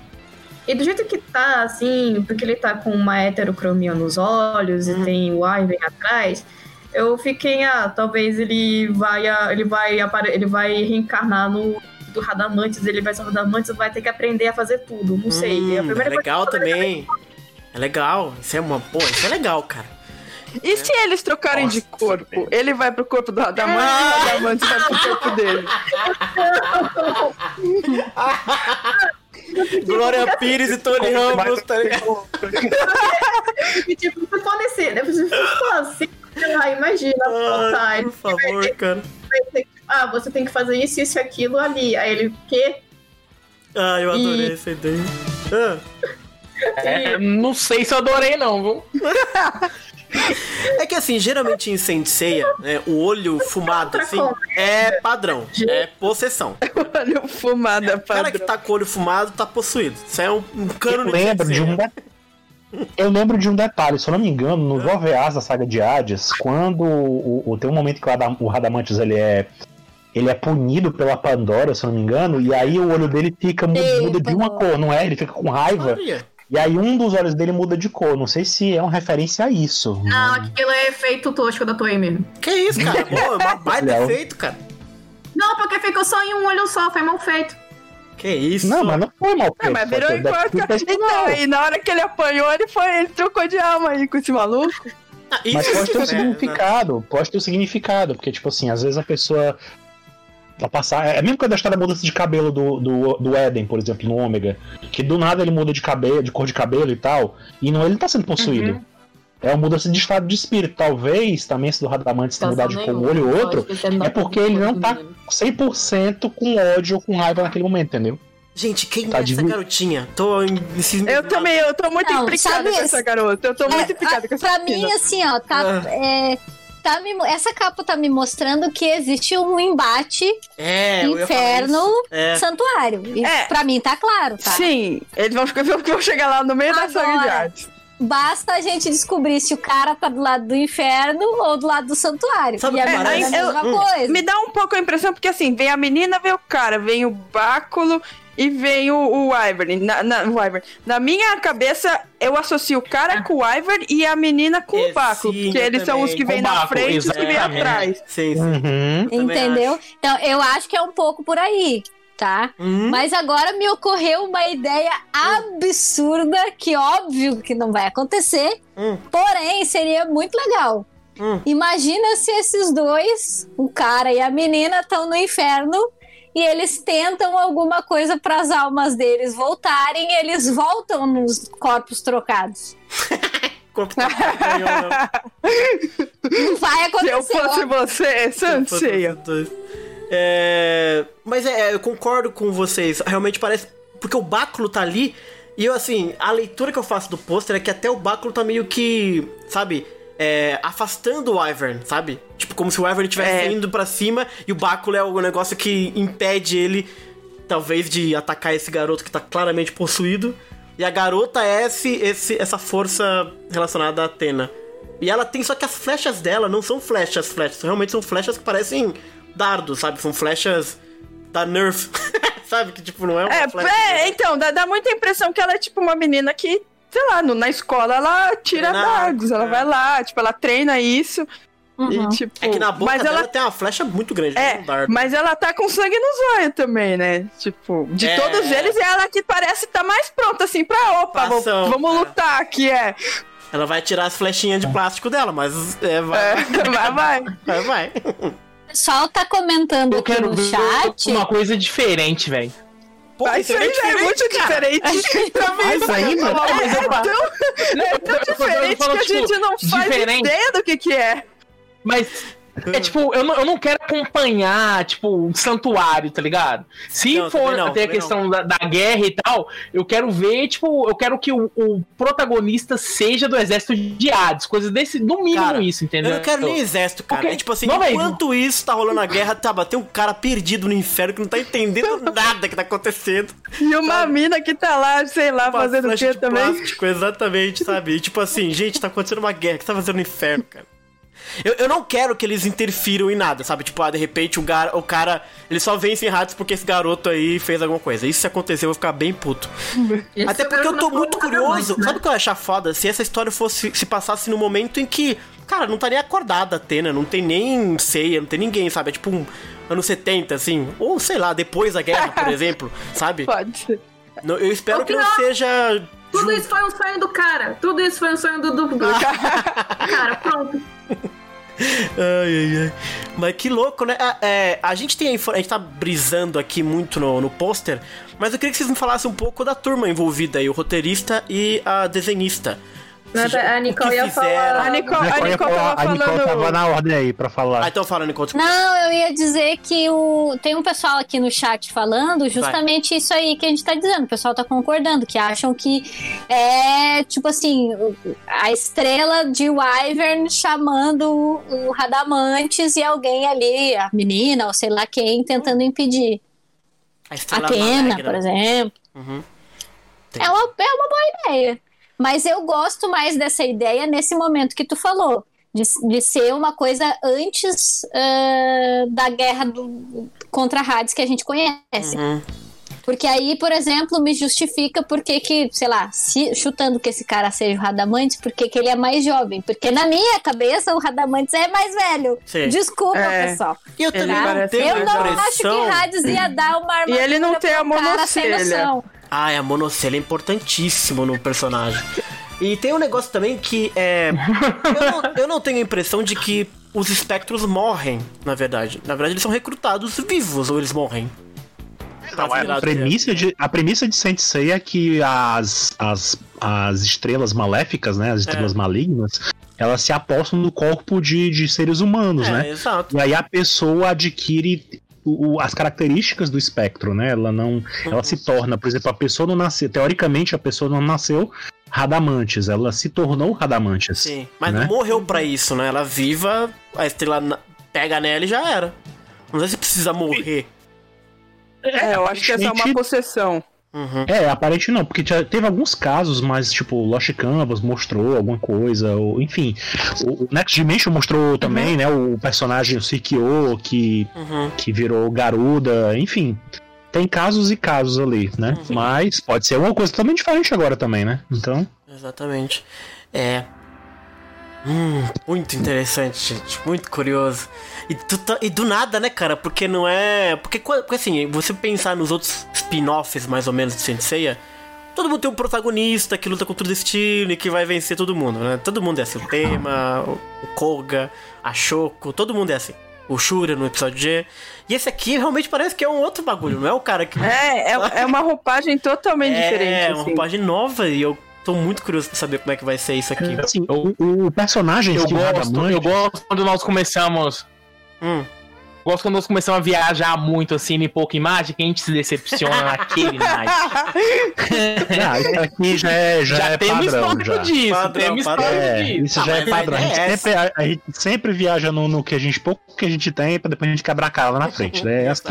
e do jeito que tá, assim, porque ele tá com uma heterocromia nos olhos e tem o Ivan atrás, eu fiquei, ah, talvez ele vai, ele vai, ele vai reencarnar no do Radamantes, ele vai ser o Radamantes vai ter que aprender a fazer tudo, não sei. Hum, É legal também. É legal. Isso é uma. Pô, isso é legal, cara. E se eles trocarem de corpo? Ele vai pro corpo do Adamante e o Adamante vai pro corpo dele. (laughs) Glória Pires e Tony Ramos, tá ligado? E, tipo, se for nesse, né, se for assim, lá, imagina, tá, Ai, ele por favor, cara. ah, você tem que fazer isso, isso e aquilo ali. Aí ele, o quê? Ah, eu adorei E- essa ideia. Ah, É, não sei se eu adorei, não, viu? (laughs) É que assim, geralmente em Senseiya, né, o olho fumado assim é padrão, é possessão. (laughs) O fumada O cara que padrão. tá com o olho fumado tá possuído. Isso é um, um cano Eu lembro de um de- Eu lembro de um detalhe, se eu não me engano, no OVAs da saga de Hades, quando o, o- tem um momento que o, Adam, o Radamantes ele é ele é punido pela Pandora, se eu não me engano, e aí o olho dele fica muda de uma cor, não é? Ele fica com raiva, Olha. E aí um dos olhos dele muda de cor. Não sei se é uma referência a isso. Não, aquilo é efeito tosco da Toei mesmo. Que isso, cara? (laughs) Pô, é uma baita efeito, cara. Não, porque ficou só em um olho só, foi mal feito. Que isso? Não, mas não foi mal É, feito. mas virou sido Então, aí na hora que ele apanhou, ele foi, ele trocou de alma aí com esse maluco. Ah, isso Mas pode ter um é, significado, pode ter um significado, porque, tipo assim, às vezes a pessoa. Vai passar. É a mesma coisa da história da mudança de cabelo do, do, do Eden, por exemplo, no Ômega. Que do nada ele muda de cabelo, de cor de cabelo e tal. E não, ele não tá sendo possuído. É uma mudança de estado de espírito. Talvez também esse do Radamantes ter mudado de cor um olho e outro. É porque ele não tá 100% com ódio ou com raiva naquele momento, entendeu? Gente, quem Tá é essa de- garotinha? Tô em... Eu também, eu tô muito Não, implicada com essa garota. Eu tô muito É, implicada a- com essa Pra menina. mim, assim, ó, tá. é, tá me essa capa tá me mostrando que existe um embate É, eu inferno isso. É. santuário. E É. Pra mim tá claro, tá? Sim, eles vão, vão chegar lá no meio da saga de Agora. arte. Basta a gente descobrir se o cara tá do lado do inferno ou do lado do santuário. Sabe e o a que minha parece? é a mesma Hum. coisa. Me dá um pouco a impressão, porque assim, vem a menina, vem o cara, vem o báculo e vem o, o. Na, na, o. Na minha cabeça, eu associo o cara com o Ivory e a menina com É, o báculo. sim, porque eles são os que também. vêm na frente e os que vêm atrás. Sim, sim. Uhum. também Entendeu? Então, eu acho que é um pouco por aí, tá? Hum? Mas agora me ocorreu uma ideia absurda que óbvio que não vai acontecer, Hum. porém seria muito legal. Hum. Imagina se esses dois, o cara e a menina, estão no inferno e eles tentam alguma coisa para as almas deles voltarem, e eles voltam nos corpos trocados. (laughs) Corpo tá ganhou, não. Vai Se eu acontecer. fosse ó. você, Sanseia. Dois. É, Mas é, eu concordo com vocês. Realmente parece. Porque o báculo tá ali. E eu, assim, a leitura que eu faço do pôster é que até o báculo tá meio que. Sabe? É, afastando o Ivern, sabe? Tipo, como se o Ivern estivesse É. indo pra cima e o báculo é o negócio que impede ele, talvez, de atacar esse garoto que tá claramente possuído. E a garota é esse, esse, essa força relacionada a Atena. E ela tem, só que as flechas dela não são flechas, flechas. Realmente são flechas que parecem dardos, sabe? São flechas da Nerf. (laughs) sabe? Que tipo, não é uma É, flecha. é, então, dá, dá muita impressão que ela é tipo uma menina que, sei lá, no- na escola ela tira dardos, ela arco, vai lá, tipo, ela treina isso. Uhum. E tipo. É que na boca mas dela ela tem uma flecha muito grande, É, um dardo. mas ela tá com sangue no zóio também, né? Tipo, de É. todos eles, é ela que parece estar mais pronta, assim, pra opa, vamos, Ação, vamos é. lutar aqui, é. Ela vai tirar as flechinhas de plástico dela, mas é, vai, É, vai, vai. (laughs) vai, vai. O pessoal tá comentando Eu aqui quero no ver chat. uma coisa diferente, velho. Pô, (laughs) Mas isso aí já é muito diferente. Também Mas ainda- é, Mas eu- é tão, é tão diferente que a gente não faz diferente. ideia do que que é. Mas é tipo, eu não, eu não quero acompanhar, tipo, um santuário, tá ligado? Se Não, for não, até a questão da, da guerra e tal, eu quero ver, tipo, eu quero que o, o protagonista seja do exército de Hades, coisa desse, no mínimo Cara, isso, entendeu? Eu não quero nem exército, cara. Ok. É tipo assim, enquanto isso tá rolando a guerra, tá, tem um cara perdido no inferno que não tá entendendo (laughs) nada que tá acontecendo. E uma mina que tá lá, sei lá, Uma fazendo o quê também. Plástico, exatamente, sabe? E tipo assim, gente, tá acontecendo uma guerra, o que você tá fazendo no inferno, cara? Eu, eu não quero que eles interfiram em nada, sabe? Tipo, ah, de repente o, gar, o cara, ele só vence em ratos porque esse garoto aí fez alguma coisa. Isso se acontecer, eu vou ficar bem puto. Esse Até é o porque eu tô muito curioso. né? Sabe o que eu ia achar foda? Se essa história fosse se passasse no momento em que, cara, não tá nem acordada a Atena, não tem nem ceia, não tem ninguém, sabe? É tipo um anos 70, assim. Ou sei lá, depois da guerra, por (laughs) exemplo, sabe? Pode ser. Eu espero que não seja. Tudo isso foi um sonho do cara. Tudo isso foi um sonho do, do (laughs) cara. Pronto. Ai, ai, ai. Mas que louco, né? Ah, é, a gente tem a gente tá brisando aqui muito no, no pôster, mas eu queria que vocês me falassem um pouco da turma envolvida aí, o roteirista e a desenhista. A Nicole ia falar. A Nicole, a Nicole tava a Nicole tava falando. na ordem aí pra Ah, falar. então fala, Nicole. Não, eu ia dizer que o... tem um pessoal aqui no chat falando justamente isso aí que a gente tá dizendo. O pessoal tá concordando, que acham que é tipo assim, a estrela de Wyvern chamando o Radamantes e alguém ali, a menina ou sei lá quem, tentando impedir. A Maligna. por exemplo. Uhum. É uma, é uma boa ideia. Mas eu gosto mais dessa ideia nesse momento que tu falou. De, de ser uma coisa antes ah, da guerra do- contra Hades que a gente conhece. Uhum. Porque aí, por exemplo, me justifica porque que, sei lá, se- chutando que esse cara seja o Radamantes, porque que ele é mais jovem. Porque na minha cabeça o Radamantes é mais velho. Sim. Desculpa, É. pessoal. E eu também não parece tenho Eu a não acho impressão... que Hades ia dar uma armadura ele não tem a um monocelha. Ah, a monocelha é importantíssimo no personagem. E tem um negócio também que é. Eu não, eu não tenho a impressão de que os espectros morrem, na verdade. Na verdade, eles são recrutados vivos ou eles morrem. Pra virar A premissa de, a premissa de Saint Seiya é que as, as, as estrelas maléficas, né? As estrelas É. malignas, elas se apostam no corpo de, de seres humanos, É, né? exato. E aí a pessoa adquire o- as características do espectro, né? Ela não. Ela se torna, por exemplo, a pessoa não nasceu. Teoricamente, a pessoa não nasceu Radamantes, ela se tornou Radamantes. Sim. Mas né? não morreu pra isso, né? Ela viva, a estrela pega nela e já era. Não sei se precisa morrer. É, eu acho que essa é uma possessão. Uhum. É, aparente não, porque já teve alguns casos, mas tipo, Lost Canvas mostrou alguma coisa, ou enfim. O Next Dimension mostrou também, né? O personagem o Sikyo, que, Uhum. que virou Garuda, enfim. Tem casos e casos ali, né? Mas pode ser uma coisa totalmente diferente agora também, né? Então. Exatamente. É. Hum, muito interessante, gente. Muito curioso. E, tá- e do nada, né, cara? Porque não é. Porque, porque assim, você pensar nos outros spin-offs, mais ou menos, de Senseiya, todo mundo tem um protagonista que luta contra o destino e que vai vencer todo mundo, né? Todo mundo é assim. O Tema, o, o Koga, a Shoko, todo mundo é assim. O Shura no episódio G. E esse aqui realmente parece que é um outro bagulho, não é o cara que. É, é, é uma roupagem totalmente É, diferente. uma assim. roupagem nova e eu tô muito curioso pra saber como é que vai ser isso aqui. Assim, o, o personagem Eu de gosto, eu gosto quando nós começamos. Hum. gosto quando nós começamos a viajar muito assim em pouca imagem, que a gente se decepciona (laughs) naquele night. (laughs) Ah, isso aqui já é, já Já, é temos padrão. histórico Já. disso, Padrão, temos padrão. histórico É, disso. isso Ah, já é padrão. A gente, é sempre, a, a gente sempre viaja no, no que a gente, pouco que a gente tem, pra depois a gente quebrar a cara lá na frente, né? É assim.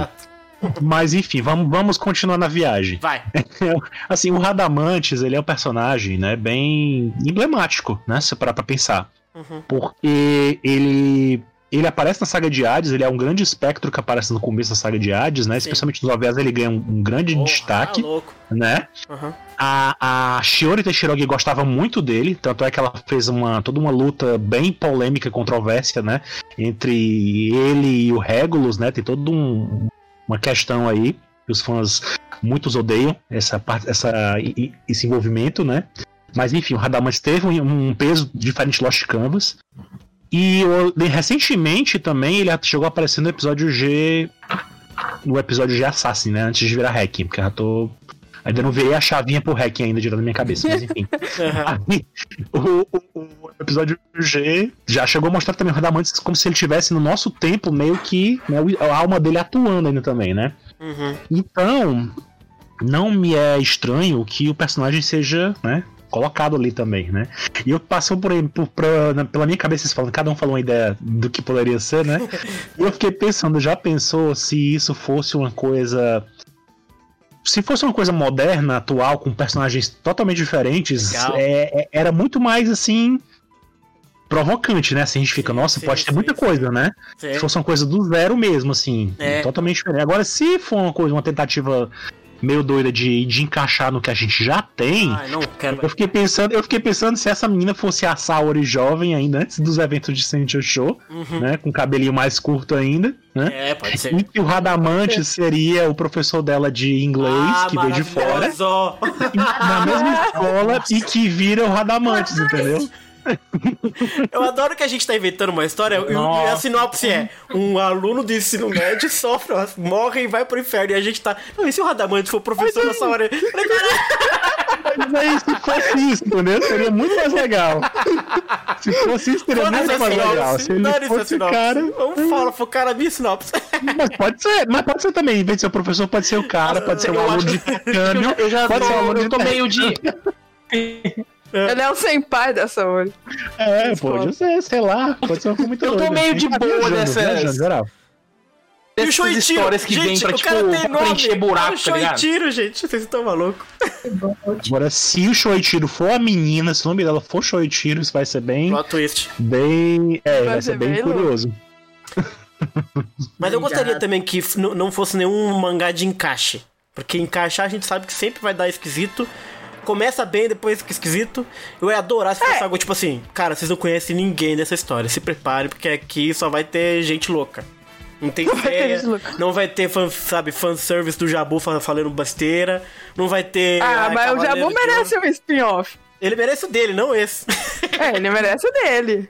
Mas enfim, vamos, vamos continuar na viagem. Vai. (laughs) Assim, o Radamantes, ele é um personagem, né, bem emblemático, né, se parar pra pensar. Uhum. Porque ele ele aparece na saga de Hades, ele é um grande espectro que aparece no começo da saga de Hades, né, Sim. especialmente nos OVAs ele ganha um, um grande Porra, destaque, Tá louco. né. Uhum. A, a Shiori Teixerogi gostava muito dele, tanto é que ela fez uma, toda uma luta bem polêmica e controvérsia, né? Entre ele e o Regulus, né? Tem toda um, uma questão aí que os fãs muitos odeiam essa parte, essa, esse envolvimento, né? Mas enfim, o Radamantes teve um, peso diferente de Lost Canvas. E recentemente também ele chegou a aparecer no episódio G. No episódio G Assassin, né? Antes de virar Hacking, porque eu já tô. Ainda não veio a chavinha pro Hacking ainda direto na minha cabeça, mas enfim. (laughs) Aí, o, o- o episódio G já chegou a mostrar também o Radamantes como se ele estivesse no nosso tempo, meio que né, a alma dele atuando ainda também, né? Uhum. Então, não me é estranho que o personagem seja, né? Colocado ali também, né? E eu passou por, por pra- na- pela minha cabeça falando, cada um falou uma ideia do que poderia ser, né? (laughs) e eu fiquei pensando, já pensou se isso fosse uma coisa. Se fosse uma coisa moderna, atual, com personagens totalmente diferentes, é- é- era muito mais assim. provocante, né? Assim, a gente fica, Sim, nossa, sim, pode ter sim, muita sim. coisa, né? Se fosse uma coisa do zero mesmo, assim. É. Totalmente diferente. Agora, se for uma coisa, uma tentativa meio doida de, de encaixar no que a gente já tem. Ai, não quero. Eu fiquei pensando, eu fiquei pensando se essa menina fosse a Saori jovem ainda, antes dos eventos de Sentinel Show, Uhum. né? Com cabelinho mais curto ainda, né? É, pode ser. E que o Radamante seria o professor dela de inglês, Ah, que veio de fora, na mesma (laughs) escola, e que vira o Radamantes, entendeu? Eu adoro que a gente tá inventando uma história e- e a Nossa. sinopse é: um aluno do ensino médio sofre, morre e vai pro inferno. E a gente tá. Não, e se o Radamante for professor nessa hora? Eu falei, "Caralho, Mas aí, se fosse isso, entendeu? Seria muito mais legal. Se fosse isso, seria muito mais legal. sinopse, Se ele a fosse o cara. Vamos falar, focar na minha sinopse. Mas pode ser, mas pode ser também. Em vez de ser o professor, pode ser o cara, pode ser Eu aluno de câmbio. Eu já Pode ser tô, aluno eu tô de meio de. (laughs) Ele é o senpai dessa hora. É, pode ser, sei lá. Pode ser uma coisa muito Eu tô meio de Tá boa viajando, geral. E o Dessas Shoichiro, histórias que vêm gente, pra, o tipo, cara tem nome. preencher buraco, é o tá ligado? Shoichiro, gente. Vocês estão malucos. Agora, se o Shoichiro for a menina, se o nome dela for Shoichiro, isso vai ser bem. Plot twist. Bem. É, Vai vai, ser ser bem, bem louco. curioso. Mas eu gostaria Obrigado. também que f- n- não fosse nenhum mangá de encaixe. Porque encaixar a gente sabe que sempre vai dar esquisito. Começa bem, depois fica esquisito. Eu ia adorar se fosse algo tipo assim: Cara, vocês não conhecem ninguém dessa história. Se preparem, porque aqui só vai ter gente louca. Não tem (laughs) vai ter ideia, gente louca. não vai ter, fan, sabe, fanservice do Jabu fa- falando besteira. Não vai ter. Ah, ai, mas o Jabu merece um spin-off. Ele merece o dele, não esse. (laughs) É, ele merece o dele.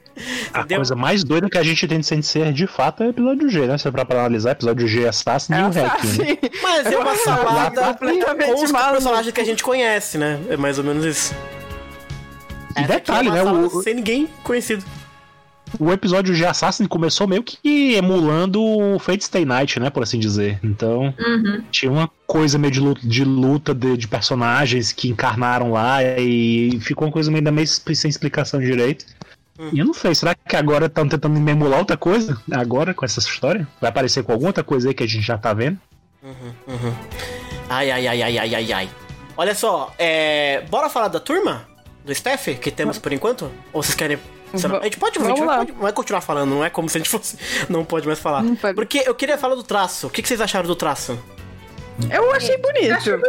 A Entendeu? coisa mais doida que a gente tem de Sensei de fato é o episódio G, né? Se é pra analisar, episódio G é Assassin e É o um Hack, né? Mas é uma salada completamente com os personagens que a gente conhece, né? É mais ou menos isso. E detalhe, é uma né? O, Sem ninguém conhecido. O episódio de Assassin começou meio que emulando o Fate Stay Night, né? Por assim dizer. Então, tinha uma coisa meio de luta de, luta de, de personagens que encarnaram lá e ficou uma coisa meio, ainda meio sem explicação direito. E eu não sei, será que agora estão tentando emular outra coisa? Agora, com essa história? Vai aparecer com alguma outra coisa aí que a gente já tá vendo? Ai, ai, ai, ai, ai, ai, ai. Olha só, é... bora falar da turma? Do staff que temos por enquanto? Ou vocês querem... Va- A gente pode, a gente vai, pode- vai continuar falando, não é como se a gente fosse. Não pode mais falar. Pode. Porque eu queria falar do traço. O que que vocês acharam do traço? Eu achei bonito.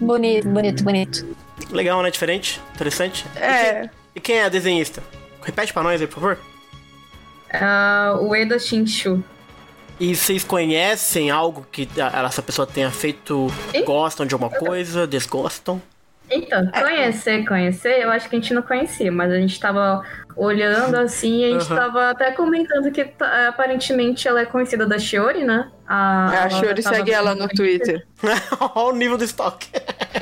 Bonito, bonito, bonito. Legal, né? Diferente? Interessante? É. E quem é a desenhista? Repete pra nós aí, por favor. Ah, o Eda Shinshu. E vocês conhecem algo que essa pessoa tenha feito? Ih. Gostam de alguma coisa? Desgostam? Então, conhecer, conhecer, eu acho que a gente não conhecia, mas a gente tava olhando assim e a gente Aham. tava até comentando que tá- aparentemente ela é conhecida da Shiori, né? A, A Shiori segue ela no Twitter. (laughs) Olha o nível do estoque.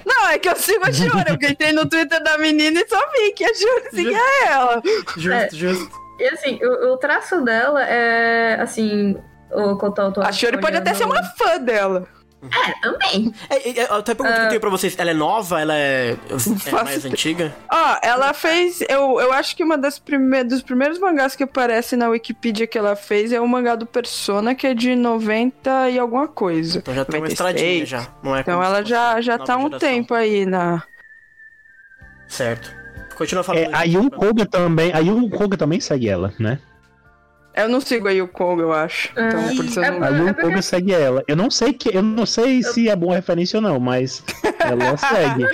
Não, é que eu sigo a Shiori. Eu entrei no Twitter da menina e só vi que a Shiori seguia ela. Justo, É. justo. E assim, o, o traço dela é, assim, O Kotal A Shiori pode até ser uma fã dela. É, também. É, é, até pergunta que eu tenho pra vocês, ela é nova? Ela é, é mais antiga? Ó, ela fez. Eu, eu acho que uma das prime dos primeiros mangás que aparece na Wikipedia que ela fez é o mangá do Persona, que é de 90 e alguma coisa. Então já tem uma 96. estradinha já. Não é Então ela já, já tá um geração. tempo aí na. Certo. Continua falando. É, a Yun Koga também. A Yun Koga também segue ela, né? Eu não sigo aí o Koga, eu acho. Então, Ah, por isso eu é não... A É Yun porque- Koga segue ela. Eu não sei que, eu não sei se é boa referência ou não, mas ela (laughs) segue.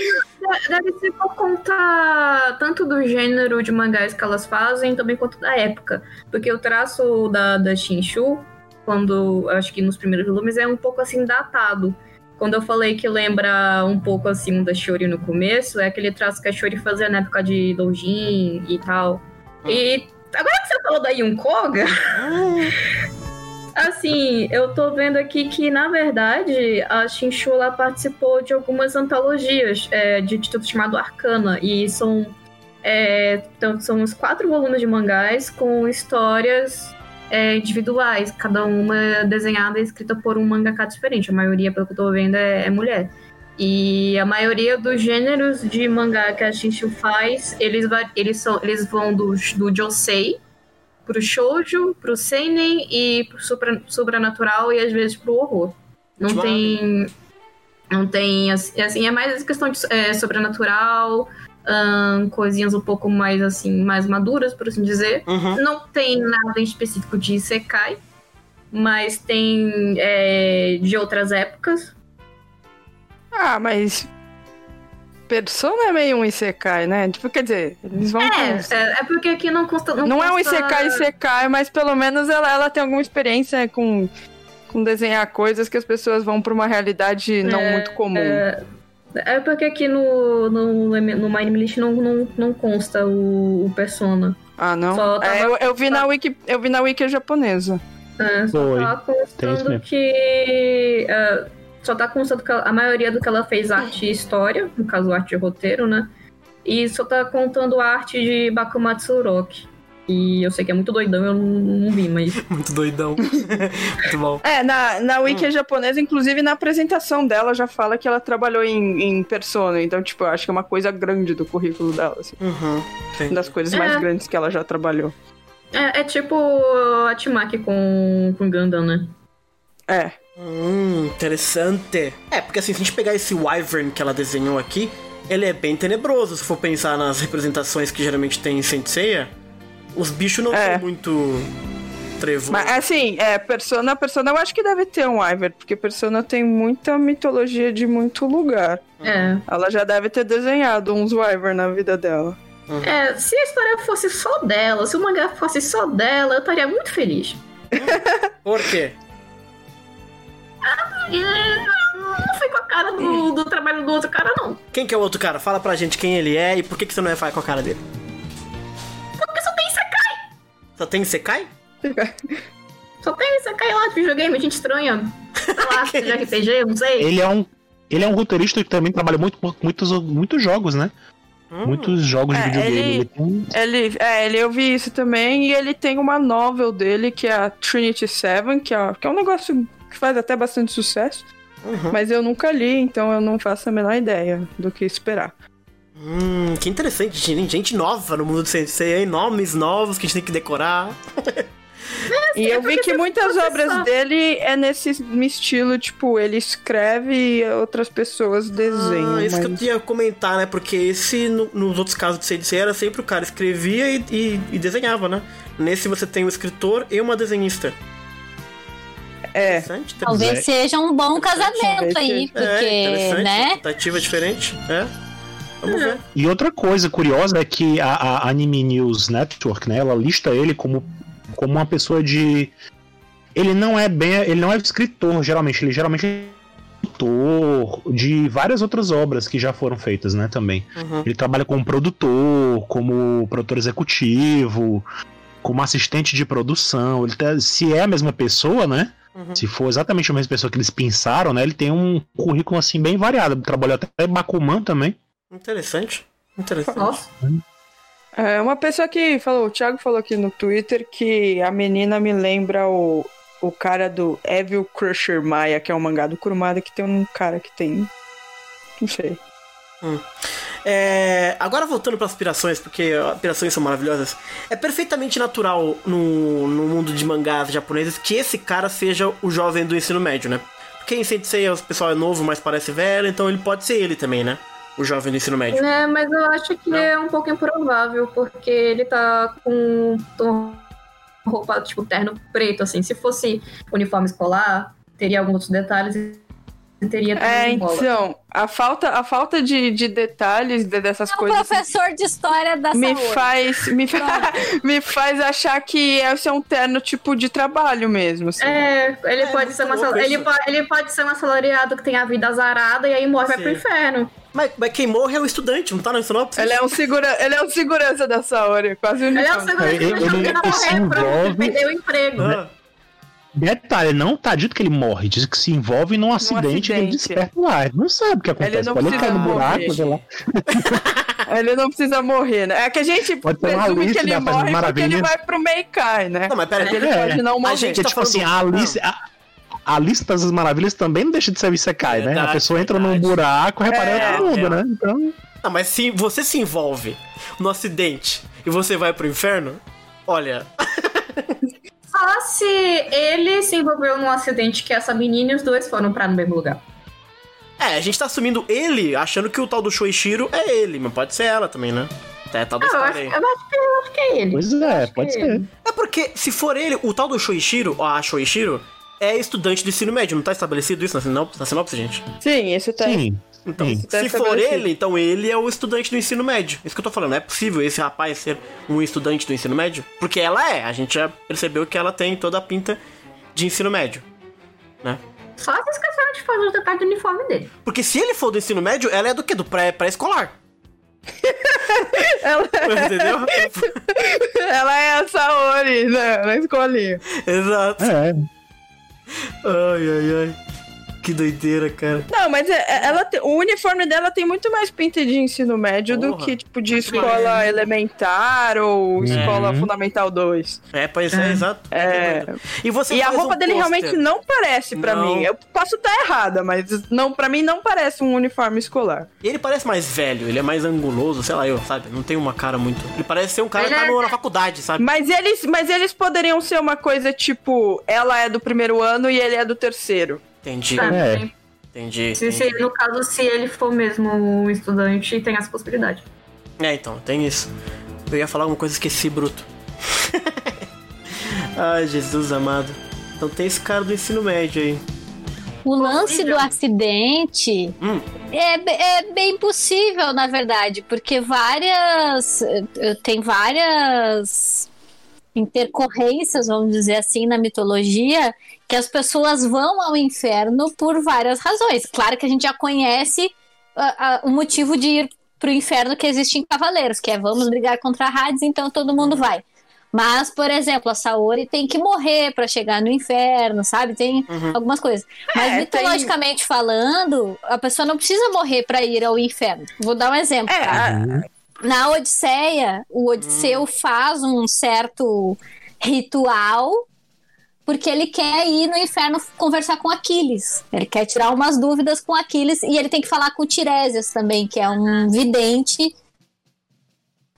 Deve ser por conta tanto do gênero de mangás que elas fazem, também quanto da época. Porque o traço da, da Shinshu, quando acho que nos primeiros volumes, é um pouco assim datado. Quando eu falei que lembra um pouco assim da Shiori no começo, é aquele traço que a Shiori fazia na época de Doujin e tal. E agora que você falou da Yun Koga, Assim, eu tô vendo aqui que, na verdade, a Shinshu ela participou de algumas antologias é, de título chamado Arcana. E são, é, então, são uns quatro volumes de mangás com histórias é, individuais, cada uma desenhada e escrita por um mangaka diferente. A maioria, pelo que eu tô vendo, é, é mulher. E a maioria dos gêneros de mangá que a Shinshu faz, eles, eles, são, eles vão do, do Josei, pro shoujo, pro seinen e pro supra- sobrenatural e às vezes pro horror. Não Tipo, tem não tem assim, é mais essa questão de é, sobrenatural, coisinhas um pouco mais assim, mais maduras, por assim dizer. Uhum. Não tem nada em específico de Isekai, mas tem é, de outras épocas. Ah, mas. Persona é meio um Isekai, né? Tipo, quer dizer, eles vão. É, com- é, é porque aqui não consta. Não, Não é um Isekai Isekai, mas pelo menos ela, ela tem alguma experiência com, com desenhar coisas que as pessoas vão pra uma realidade não É, muito comum. É, é porque aqui no, no, no My List não, não, não consta o, o Persona. Ah, não? Só tava- É, eu, eu vi na Wiki, eu vi na Wiki japonesa. É, só tá Tem isso constando que. é, só tá constando que a maioria do que ela fez arte e história, no caso arte e roteiro, né? E só tá contando a arte de Bakumatsu Uroki. E eu sei que é muito doidão, eu não, não vi, mas. (laughs) Muito doidão. (laughs) Muito bom. É, na, na Wiki Hum. japonesa, inclusive na apresentação dela já fala que ela trabalhou em, em Persona. Então, tipo, eu acho que é uma coisa grande do currículo dela, assim. Uhum. Uma das coisas mais É. grandes que ela já trabalhou. É, é tipo a Timaki com, com Gundam, né? É. Hum, interessante. É, porque assim, se a gente pegar esse Wyvern que ela desenhou aqui, ele é bem tenebroso. Se for pensar nas representações que geralmente tem em Senseiya, os bichos não É. são muito trevosos. Mas assim, é, Persona, Persona eu acho que deve ter um Iver, porque Persona tem muita mitologia de muito lugar. É. Ela já deve ter desenhado uns Wyvern na vida dela. É, se a história fosse só dela, se o mangá fosse só dela, eu estaria muito feliz. Por quê? Não foi com a cara do, do trabalho do outro cara, não. Quem que é o outro cara? Fala pra gente quem ele é e por que, que você não é com a cara dele. Porque só tem Isekai. Só tem Sekai? Só tem Isekai lá de videogame, gente estranha. Sei (laughs) lá, de RPG, não sei. Ele é um. Ele é um roteirista que também trabalha muito com muitos, muitos jogos, né? Hum, Muitos jogos de É, videogame. ele- Ele tem- Ele, é, ele, eu vi isso também, e ele tem uma novel dele, que é a Trinity Seven, que é, que é um negócio que faz até bastante sucesso. Uhum. Mas eu nunca li, então eu não faço a menor ideia do que esperar. Hum, que interessante. Gente, gente nova no mundo do Sensei, hein? Nomes novos que a gente tem que decorar. (laughs) E eu vi que muitas obras só- dele é nesse estilo, tipo, ele escreve e outras pessoas desenham. Ah, isso que eu mas- ia comentar, né? Porque esse, no- nos outros casos de Sensei, era sempre o cara escrevia e, e- e desenhava, né? Nesse você tem um escritor e uma desenhista. É. Talvez É. seja um bom casamento aí, É, porque, interessante. né? Tentativa diferente. É. Vamos ver. E outra coisa curiosa é que a, a Anime News Network, né, ela lista ele como, como uma pessoa de. Ele não é bem. Ele não é escritor, geralmente. Ele geralmente é autor de várias outras obras que já foram feitas, né, também. Uhum. Ele trabalha como produtor, como produtor executivo, como assistente de produção. Ele tá- se é a mesma pessoa, né? Uhum. Se for exatamente a mesma pessoa que eles pensaram, né? Ele tem um currículo assim bem variado. Trabalhou até Bakuman também. Interessante. Interessante. Nossa. É uma pessoa que falou, o Thiago falou aqui no Twitter que a menina me lembra o o cara do Evil Crusher Maya, que é um mangá do Kurumada, que tem um cara que tem. Não sei. É, agora voltando para aspirações, porque aspirações são maravilhosas. É perfeitamente natural no, no mundo de mangás japoneses que esse cara seja o jovem do ensino médio, né? Porque em Sensei o pessoal é novo, mas parece velho, então ele pode ser ele também, né? O jovem do ensino médio. É, mas eu acho que Não. é um pouco improvável, porque ele tá com tom- roupa, tipo, terno preto, assim. Se fosse uniforme escolar, teria alguns outros detalhes e teria É, então, a falta, a falta de, de detalhes de- dessas É um coisas professor de história da me saúde. faz, me, fa- (laughs) me faz achar que esse é um terno tipo de trabalho mesmo. assim. É, ele, É, pode ser uma, ele, isso. po- ele pode ser um assalariado que tem a vida azarada e aí morre e vai pro inferno. Mas, mas quem morre é o estudante, não tá na sinopse? Ele é um segura, ele é um segurança da Saori, quase um Ele é o uniforme. segundo Ele- que ele- não ele se ele envolve- perdeu o emprego. Ah, Detalhe, não tá dito que ele morre, diz que se envolve num acidente, e ele acidente. desperta lá. Ele não sabe o que acontece. não Pode ele precisa cai no buraco, morrer. sei lá. (laughs) Ele não precisa morrer, né? É que a gente Pode presume Alice que ele da Fazenda morre porque ele vai pro Meikai, né? Não, mas pera Ele É. pode não A morrer. gente Porque, tá tipo assim, a falando- Alice. A, a lista das maravilhas também não deixa de ser Isekai, né? Verdade, A pessoa entra num verdade. buraco, repara É, todo mundo, é. né? Então. Não, mas se você se envolve no acidente e você vai pro inferno, olha. (laughs) Só se ele se envolveu num acidente que essa menina e os dois foram pra no mesmo lugar. É, a gente tá assumindo ele, achando que o tal do Shoichiro é ele, mas pode ser ela também, né? É tal da Ah, eu, acho, aí. eu, acho que, eu acho que é ele. Pois é, pode que ser. É porque, se for ele, o tal do Shoichiro, ó, a Shoichiro, é estudante do ensino médio, não tá estabelecido isso na sinopse, na sinopse gente? Sim, isso tá. Sim. Então, Sim. se Tá for estabelecido. ele, então ele é o estudante do ensino médio. Isso que eu tô falando, não é possível esse rapaz ser um estudante do ensino médio? Porque ela é, a gente já percebeu que ela tem toda a pinta de ensino médio, né? Só se esqueceram de fazer o detalhe do uniforme dele. Porque se ele for do ensino médio, ela é do quê? Do pré- pré-escolar. (laughs) Ela, (laughs) Entendeu? (laughs) ela é a Saori, né? Na escolinha. Exato. É. Ai, ai, ai. Que doideira, cara. Não, mas é- é- ela te- o uniforme dela tem muito mais pinta de ensino médio do Porra. que, tipo, de escola elementar ou escola Uhum. fundamental 2. É, pois é, exato. É. E você E a roupa um dele pôster. realmente não parece pra Não. mim. Eu posso estar errada, mas não, pra mim não parece um uniforme escolar. E ele parece mais velho, ele é mais anguloso, sei lá, eu, sabe? Não tem uma cara muito. Ele parece ser um cara que tá é- na faculdade, sabe? Mas eles, mas eles poderiam ser uma coisa tipo, ela é do primeiro ano e ele é do terceiro. Entendi, Sabe? É. Tem- entendi. Se, entendi. se- no caso, se ele for mesmo um estudante, tem essa possibilidade. É, então, tem isso. Eu ia falar alguma coisa e esqueci, bruto. (laughs) Ai, Jesus amado. Então tem esse cara do ensino médio aí. O lance do acidente Hum. é, é bem possível, na verdade, porque várias. eh, Tem várias intercorrências, vamos dizer assim, na mitologia, que as pessoas vão ao inferno por várias razões. Claro que a gente já conhece ah, ah, o motivo de ir pro inferno que existe em Cavaleiros, que é vamos brigar contra a Hades, então todo mundo vai. Mas, por exemplo, a Saori tem que morrer pra chegar no inferno, sabe? Tem Uhum. algumas coisas. Mas É, tem- mitologicamente falando, a pessoa não precisa morrer pra ir ao inferno. Vou dar um exemplo. É, a- Na Odisseia, o Odisseu faz um certo ritual porque ele quer ir no inferno conversar com Aquiles. Ele quer tirar umas dúvidas com Aquiles e ele tem que falar com Tiresias também, que é um vidente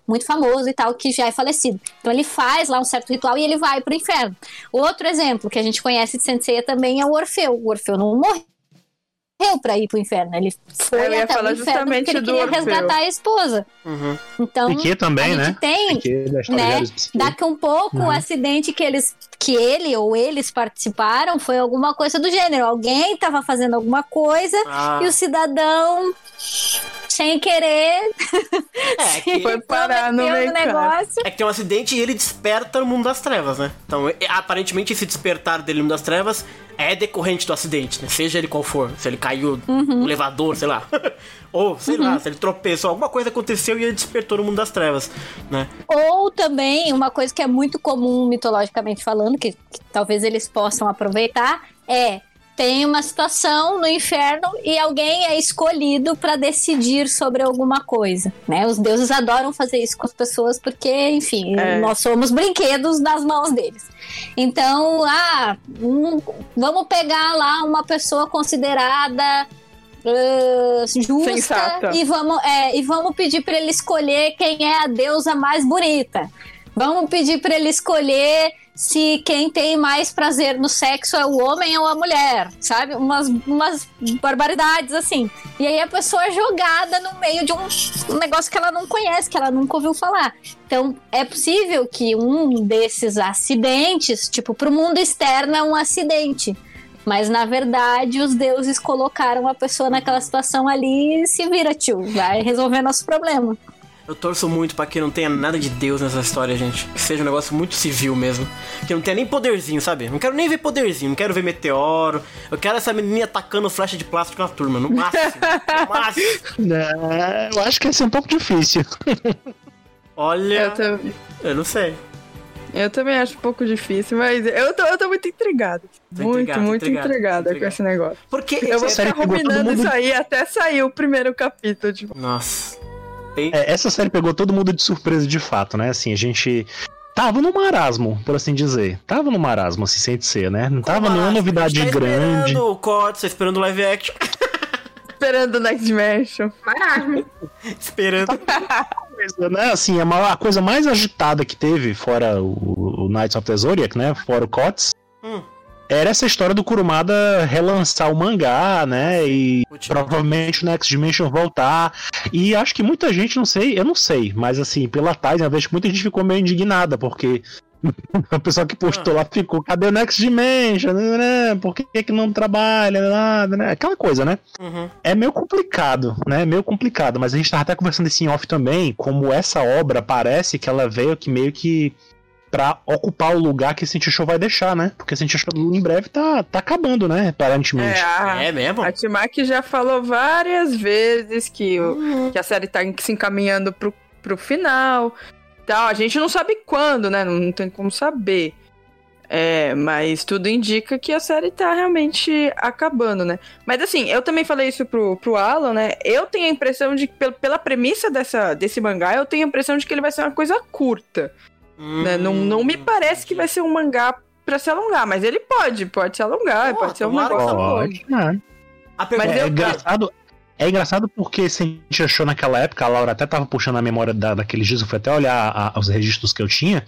muito famoso e tal, que já é falecido. Então ele faz lá um certo ritual e ele vai pro inferno. Outro exemplo que a gente conhece de Senseiya também é o Orfeu. O Orfeu não morreu pra ir pro inferno. Ele foi Eu ia até falar o inferno porque justamente ele do queria Orfeu. resgatar a esposa. Uhum. Então, Piquet também, a né? gente tem história né? Daqui um pouco Uhum. o acidente que eles que ele ou eles participaram foi alguma coisa do gênero. Alguém estava fazendo alguma coisa Ah, e o cidadão sem querer é, (laughs) que, Foi parar no negócio. é que tem um acidente e ele desperta no mundo das trevas, né? Então, é- aparentemente, esse despertar dele no mundo das trevas é decorrente do acidente, né? Seja ele qual for. Se ele caiu Uhum. no elevador, sei lá. (laughs) Ou, sei lá, se ele tropeçou, alguma coisa aconteceu e ele despertou no mundo das trevas, né? Ou também uma coisa que é muito comum mitologicamente falando, que, que talvez eles possam aproveitar, é tem uma situação no inferno e alguém é escolhido para decidir sobre alguma coisa, né? Os deuses adoram fazer isso com as pessoas porque, enfim, É. nós somos brinquedos nas mãos deles. Então, ah, hum, vamos pegar lá uma pessoa considerada ah, justa Sensata. e vamos, é, e vamos pedir para ele escolher quem é a deusa mais bonita. Vamos pedir para ele escolher se quem tem mais prazer no sexo é o homem ou a mulher, sabe? Umas, umas barbaridades assim. E aí a pessoa é jogada no meio de um, negócio que ela não conhece, que ela nunca ouviu falar. Então é possível que um desses acidentes, tipo, pro mundo externo é um acidente. Mas na verdade os deuses colocaram a pessoa naquela situação ali e se vira, tio. Vai resolver nosso problema. Eu torço muito pra que não tenha nada de Deus nessa história, gente. Que seja um negócio muito civil mesmo. Que não tenha nem poderzinho, sabe? Não quero nem ver poderzinho, não quero ver meteoro. Eu quero essa menininha atacando flecha de plástico na turma, no máximo. no (laughs) máximo. É, eu acho que ia ser um pouco difícil. (laughs) Olha, Eu, tam- eu não sei. eu também acho um pouco difícil, mas eu tô, eu tô muito. Tô Muito, intrigado, muito intrigado, intrigada intrigado. com esse negócio. Porque Eu vou ficar ruminando mundo- isso aí até sair o primeiro capítulo. Tipo, Nossa. É, essa série pegou todo mundo de surpresa de fato, né? Assim, a gente tava no marasmo, por assim dizer. Tava no marasmo, assim, sem ser, né? Não tava nenhuma novidade tá grande. Esperando o corte, tá esperando o live action. esperando o Next Dimension. Marasmo. esperando. coisa, né? Assim, a, maior- a coisa mais agitada que teve, fora o, o Knights of the Zodiac, né? Fora o COTS, Hum. Era essa história do Kurumada relançar o mangá, né? E provavelmente o Next Dimension voltar. E acho que muita gente, não sei, eu não sei, mas assim, pela Tais, eu vejo que muita gente ficou meio indignada, porque (laughs) o pessoal que postou lá ficou, cadê o Next Dimension? Né? Por que, que não trabalha? Nada, né? Aquela coisa, né? Uhum. É meio complicado, né? Meio complicado, mas a gente tava até conversando isso em off também, como essa obra parece que ela veio que meio que pra ocupar o lugar que Cintia Show vai deixar, né? Porque Cintia Show em breve tá, tá acabando, né? Aparentemente. É, a, É mesmo? a Timaki já falou várias vezes que, o- que a série tá se encaminhando pro, pro final. Tal. A gente não sabe quando, né? Não, não tem como saber. É, mas tudo indica que a série tá realmente acabando, né? Mas assim, eu também falei isso pro, pro Alan, né? Eu tenho a impressão de que, pel- pela premissa dessa, desse mangá, eu tenho a impressão de que ele vai ser uma coisa curta. Né? Não, não me parece que vai ser um mangá pra se alongar, mas ele pode, pode se alongar, Pô, pode ser um negócio bom. Pode, né? A Mas É, eu- engraçado. É engraçado porque Cintia Show naquela época, a Laura até tava puxando a memória da, daqueles dias, eu fui até olhar a- os registros que eu tinha.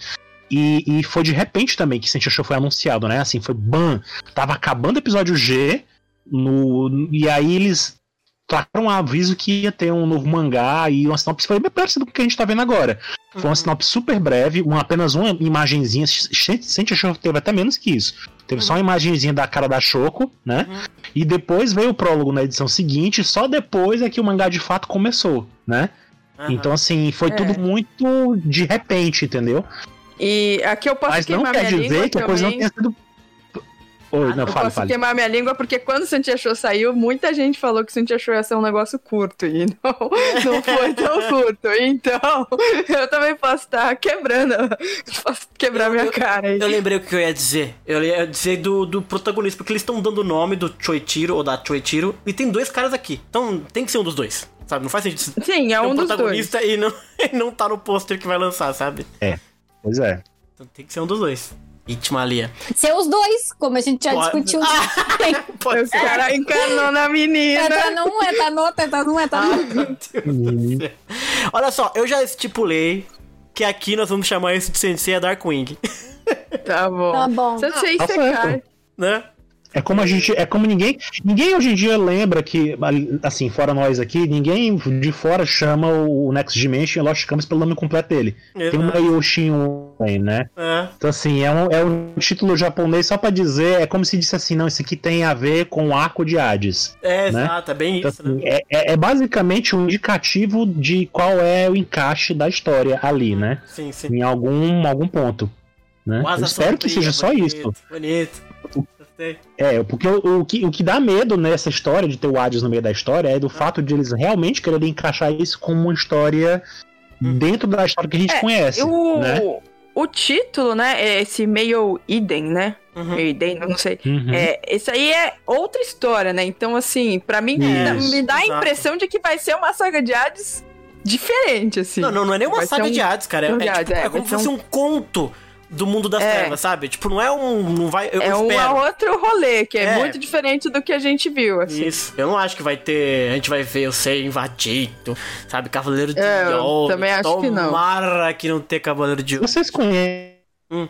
E, e foi de repente também que Cintia Show foi anunciado, né? Assim, foi bam. Tava acabando o episódio G, no, e aí eles trocaram um aviso que ia ter um novo mangá e uma sinopse foi bem parecido com o que a gente tá vendo agora. Foi uma sinopse super breve, uma, apenas uma imagenzinha. Cintia Show teve até menos que isso. Teve só uma imagenzinha da cara da Choco, né? E depois veio o prólogo na edição seguinte, só depois é que o mangá de fato começou, né? Aham. Então, assim, foi É. tudo muito de repente, entendeu? E aqui eu posso Mas não quer dizer que a coisa não tenha sido. Oi, não, Eu fala, posso fala. queimar minha língua porque quando o Santia Show saiu, muita gente falou que o Santia Show ia ser um negócio curto e (laughs) não, não foi tão curto. Então, (laughs) eu também posso estar quebrando, (laughs) posso quebrar minha cara aí. Eu lembrei o que eu ia dizer. Eu ia dizer do, do protagonista, porque eles estão dando o nome do Choichiro ou da Choichiro, e tem dois caras aqui. Então tem que ser um dos dois, sabe? Não faz sentido Sim, é um um dos dois. protagonista e não, e não tá no pôster que vai lançar, sabe? Pois é. Então tem que ser um dos dois. Itmalia. Ser os dois, como a gente já Pode. discutiu. (laughs) Pode O ser. cara encarnou na É, menina. tá num, é, tá no outro, é, tá num, é, tá no. Meu Deus do céu. Olha só, eu já estipulei que aqui nós vamos chamar esse de Sensei a Darkwing, Tá bom. Tá bom. Você sei Tá você certo. cai. né? É como a gente. É como ninguém. Ninguém hoje em dia lembra que, assim, fora nós aqui, ninguém de fora chama o Next Dimension e Lost Campus pelo nome completo dele. Tem um Exato. Yoshin também, né? É. Então, assim, é um, é um título japonês só pra dizer, é como se disse assim, não, isso aqui tem a ver com o arco de Hades. É, Né? exato, é bem Então, isso, assim, né? é, é- basicamente um indicativo de qual é o encaixe da história ali, né? Sim, sim. Em algum, algum ponto. Né? Espero que seja só bonito, isso. Bonito. É, porque o, o que, o que dá medo nessa história de ter o Hades no meio da história é do fato de eles realmente quererem encaixar isso como uma história dentro da história que a gente É, conhece. O, né? o título, né, é esse meio Eden, né? Uhum. Meiden, não sei. Uhum. É, esse aí é outra história, né? Então, assim, pra mim, me dá- Isso, me dá a exato. impressão de que vai ser uma saga de Hades diferente, assim. Não, não, não é nem uma Vai saga um- de Hades, cara. É, um de é, Hades, tipo, é, é como se fosse um- um conto do mundo das É. trevas, sabe? Tipo, não é um. Não vai. Eu, é eu um outro rolê, que é, É. muito diferente do que a gente viu, assim. Isso. Eu não acho que vai ter. A gente vai ver o ser invadido, sabe? Cavaleiro de É, eu ouro. também acho que não. Tomara que não ter Cavaleiro de ouro. Vocês conhecem. Hum.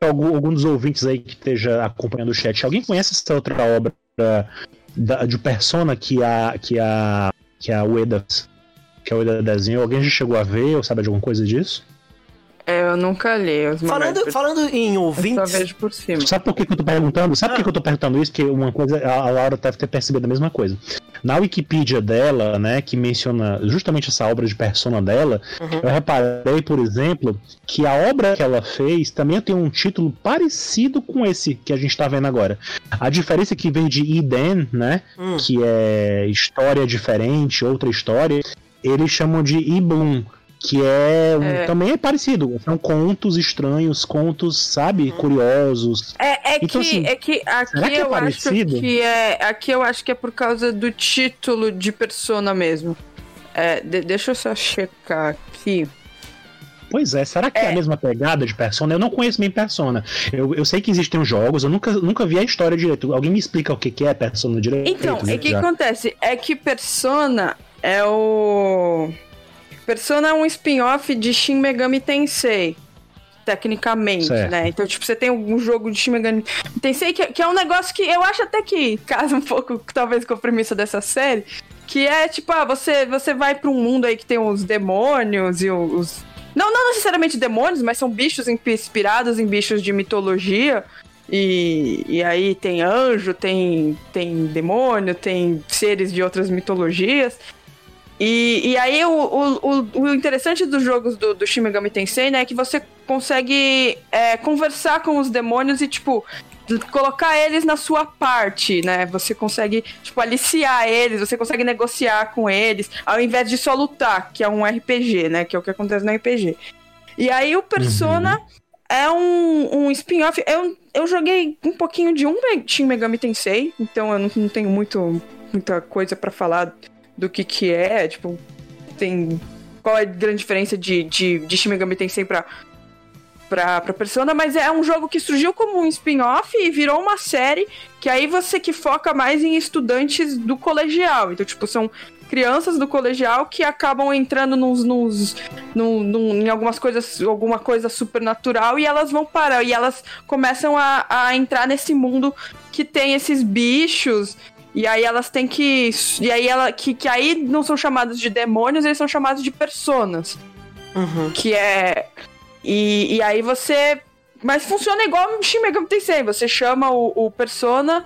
Algum, algum dos ouvintes aí que esteja acompanhando o chat, alguém conhece essa outra obra da, de Persona que a. que a. que a Ueda. que a Ueda desenhou? Alguém já chegou a ver ou sabe de alguma coisa disso? É, eu nunca li os Falando, mangás, falando em eu só ouvintes. vejo por cima. Sabe por que, que eu tô perguntando? Sabe por que, Ah. que eu tô perguntando isso? Que uma coisa, a Laura deve ter percebido a mesma coisa. Na Wikipedia dela, né, que menciona justamente essa obra de persona dela, Uhum. eu reparei, por exemplo, que a obra que ela fez também tem um título parecido com esse que a gente tá vendo agora. A diferença é que vem de Eden, né, Hum. que é história diferente, outra história, eles chamam de Ibloom. Que é, um- É. também é parecido. São contos estranhos, contos, sabe, curiosos. É, é Então, que, assim, é que aqui que é eu parecido? acho que é. Aqui eu acho que é por causa do título de persona mesmo. É, de- deixa eu só checar aqui. Pois é, será que é. É. a mesma pegada de Persona? Eu não conheço bem Persona. Eu, eu sei que existem os jogos, eu nunca, nunca vi a história direito. Alguém me explica o que, que é Persona direito? Então, né, o que já? acontece? É que Persona é o. Persona é um spin-off de Shin Megami Tensei. Tecnicamente, Certo. né? Então, tipo, você tem um jogo de Shin Megami Tensei que, que é um negócio que eu acho até que casa um pouco, talvez, com a premissa dessa série. Que é, tipo, ah, você, você vai pra um mundo aí que tem os demônios e os. Não, não necessariamente demônios, mas são bichos inspirados em bichos de mitologia. E, e aí tem anjo, tem, tem demônio, tem seres de outras mitologias. E, e aí o, o, o- interessante dos jogos do, do Shin Megami Tensei, né, é que você consegue é, conversar com os demônios e, tipo, colocar eles na sua parte, né? Você consegue, tipo, aliciar eles, você consegue negociar com eles, ao invés de só lutar, que é um RPG, né? Que é o que acontece no RPG. E aí o Persona é um, um spin-off. Eu, eu joguei um pouquinho de um Shin Megami Tensei, então eu não, não tenho muito, muita coisa pra falar do que que é, tipo, tem qual é a grande diferença de, de, de Shin Megami Tensei pra, pra, pra Persona, mas é um jogo que surgiu como um spin-off e virou uma série que aí você que foca mais em estudantes do colegial. Então, tipo, são crianças do colegial que acabam entrando nos, nos, num- num- em algumas coisas, alguma coisa supernatural e elas vão parar e elas começam a, a entrar nesse mundo que tem esses bichos e aí elas têm que e aí ela que, que aí não são chamados de demônios, eles são chamados de personas, Uhum. que é e, e aí você mas funciona igual Shin Megami Tensei, você chama o, o persona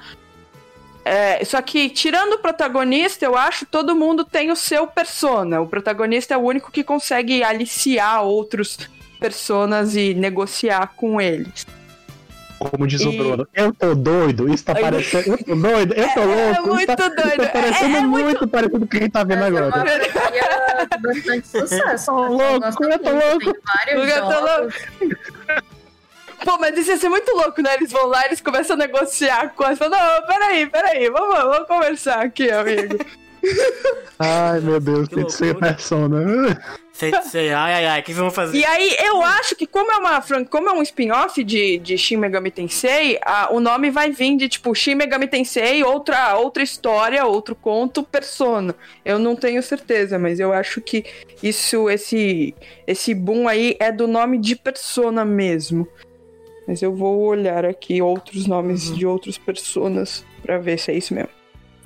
é, só que, tirando o protagonista, eu acho todo mundo tem o seu persona. O protagonista é o único que consegue aliciar outros personas e negociar com eles. Como diz o Bruno, eu tô doido, isso tá parecendo. Eu tô doido, eu tô É- é louco. muito isso tá, doido, tá parecendo é- é muito, parecido com o que a gente tá vendo é agora. de bastante sucesso. Tô louco, eu tô muito, louco. Eu tô jogos. Pô, mas isso ia ser muito louco, né? Eles vão lá, eles começam a negociar com as. Não, peraí, peraí, vamos, vamos conversar aqui, amigo. Ai, meu Deus, Que tem que ser loucura. persona. Sei, sei, ai, ai, ai, o que vocês vão fazer? E aí, eu acho que como é uma fran- como é um spin-off de, de Shin Megami Tensei, a- o nome vai vir de tipo Shin Megami Tensei, outra, outra história, outro conto, Persona. Eu não tenho certeza, mas eu acho que isso, esse, esse boom aí é do nome de Persona mesmo. Mas eu vou olhar aqui outros nomes de outros personas pra ver se é isso mesmo.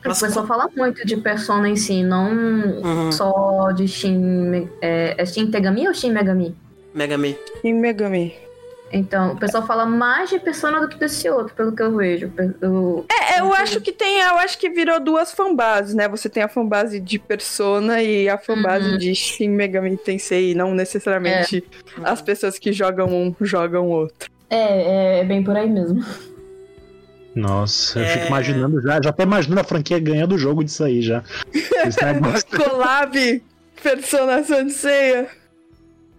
O pessoal fala muito de Persona em si, não Uhum. só de Shin... É, é Shin Tegami ou Shin Megami? Mega Man. Shin Megami. Então, o pessoal fala mais de Persona do que desse outro, pelo que eu vejo. É, eu acho que tem, eu acho que virou duas fanbases, né? Você tem a fanbase de Persona e a fanbase Uhum. de Shin Megami Tensei, e não necessariamente as pessoas que jogam um jogam outro. É, é, é bem por aí mesmo. Nossa, eu É. fico imaginando já, já tô imaginando a franquia ganhando o jogo disso aí já. (laughs) Collab Persona Sensei.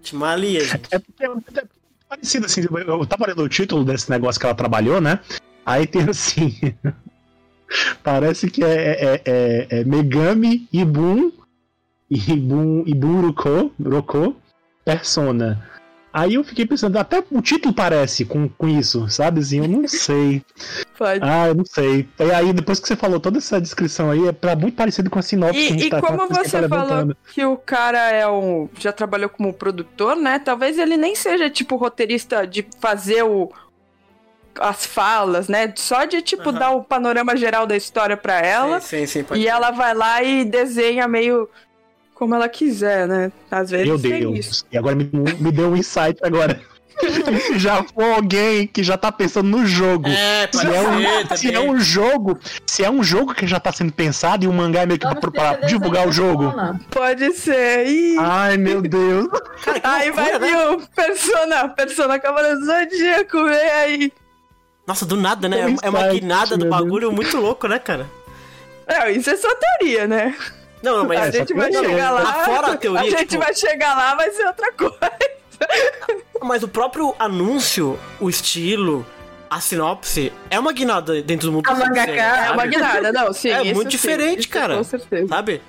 Timalia, gente. É porque é parecido, assim. Eu, eu tava lendo o título desse negócio que ela trabalhou, né? Aí tem assim. (laughs) parece que é, é, é, é Megami Ibun. Ibun, Ibun Roko, Roko Persona. Aí eu fiquei pensando, até o título parece com, com isso, sabe? Assim, eu não sei. (laughs) Pode. Ah, eu não sei. E aí, depois que você falou toda essa descrição aí, é pra muito parecido com a sinopse que a E, gente e tá como tá você falou levantando. que o cara é um. já trabalhou como produtor, né? Talvez ele nem seja tipo roteirista de fazer o. as falas, né? Só de tipo Aham. dar o panorama geral da história pra ela. Sim, sim, sim, pode E ser. ela vai lá e desenha meio como ela quiser, né? Às vezes Meu Deus. isso. E agora me, me deu um insight agora. (laughs) já foi alguém que já tá pensando no jogo. É, Se é, um, se é um jogo, se é um jogo que já tá sendo pensado e o mangá é meio que Vamos pra, pra divulgar o jogo. Persona. Pode ser. Ih. Ai, meu Deus. Cara, aí loucura, vai né? vir o Persona, Persona Cavaleiro do Zodíaco, vem aí. Nossa, do nada, né? Tem É uma guinada do bagulho muito louco, né, cara? Não, isso é só teoria, né? Não, não, mas a gente vai chegar lá lá. fora a teoria, gente tipo- vai chegar lá, vai ser outra coisa. Mas o próprio anúncio, o estilo, a sinopse, é uma guinada dentro do mundo A do É uma guinada, não, sim. É isso muito sim, diferente, isso cara. Com certeza. Sabe?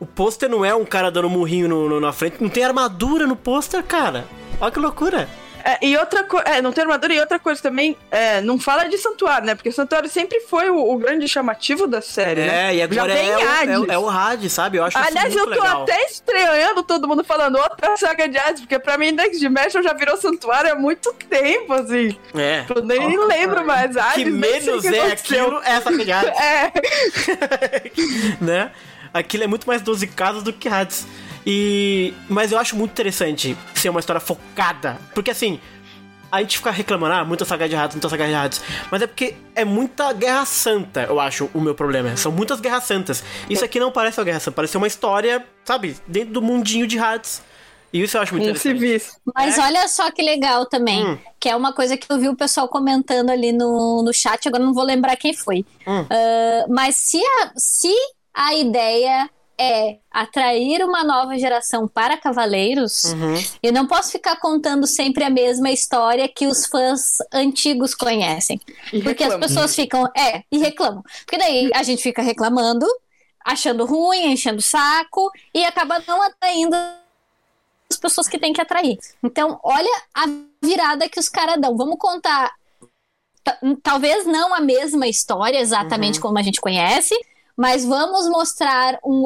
O pôster não é um cara dando murrinho no, no- na frente, não tem armadura no pôster, cara. Olha que loucura. É, e outra coisa, é, não tem armadura, e outra coisa também, é, não fala de santuário, né? Porque santuário sempre foi o, o grande chamativo da série, né? É, e agora Já é, o, é, Hades. o- é o Hades, sabe? Eu acho Aliás, eu tô legal. até estranhando todo mundo falando outra saga de Hades, porque pra mim Next Dimension já virou santuário há muito tempo, assim. É. Eu nem lembro mais. Hades, Que menos que é aquilo, é essa que é Hades. É, (laughs) né? Aquilo é muito mais 12 casas do que Hades. E mas eu acho muito interessante ser uma história focada, porque assim, a gente fica reclamando, ah, muita saga de Hades, muita saga de Hades, mas é porque é muita guerra santa, eu acho, o meu problema. São muitas guerras santas. Isso aqui não parece uma guerra santa, parece uma história, sabe, dentro do mundinho de Hades. E isso eu acho muito um interessante. civis. Mas olha só que legal também, Hum. que é uma coisa que eu vi o pessoal comentando ali no, no chat, agora não vou lembrar quem foi. Hum. Ah, mas se a, se a ideia é atrair uma nova geração para Cavaleiros, Uhum. eu não posso ficar contando sempre a mesma história que os fãs antigos conhecem. E Porque as pessoas ficam, é, e reclamam. Porque daí a gente fica reclamando, achando ruim, enchendo o saco, e acaba não atraindo as pessoas que tem que atrair. Então, olha a virada que os caras dão. Vamos contar. ta- Talvez não a mesma história exatamente como a gente conhece, mas vamos mostrar um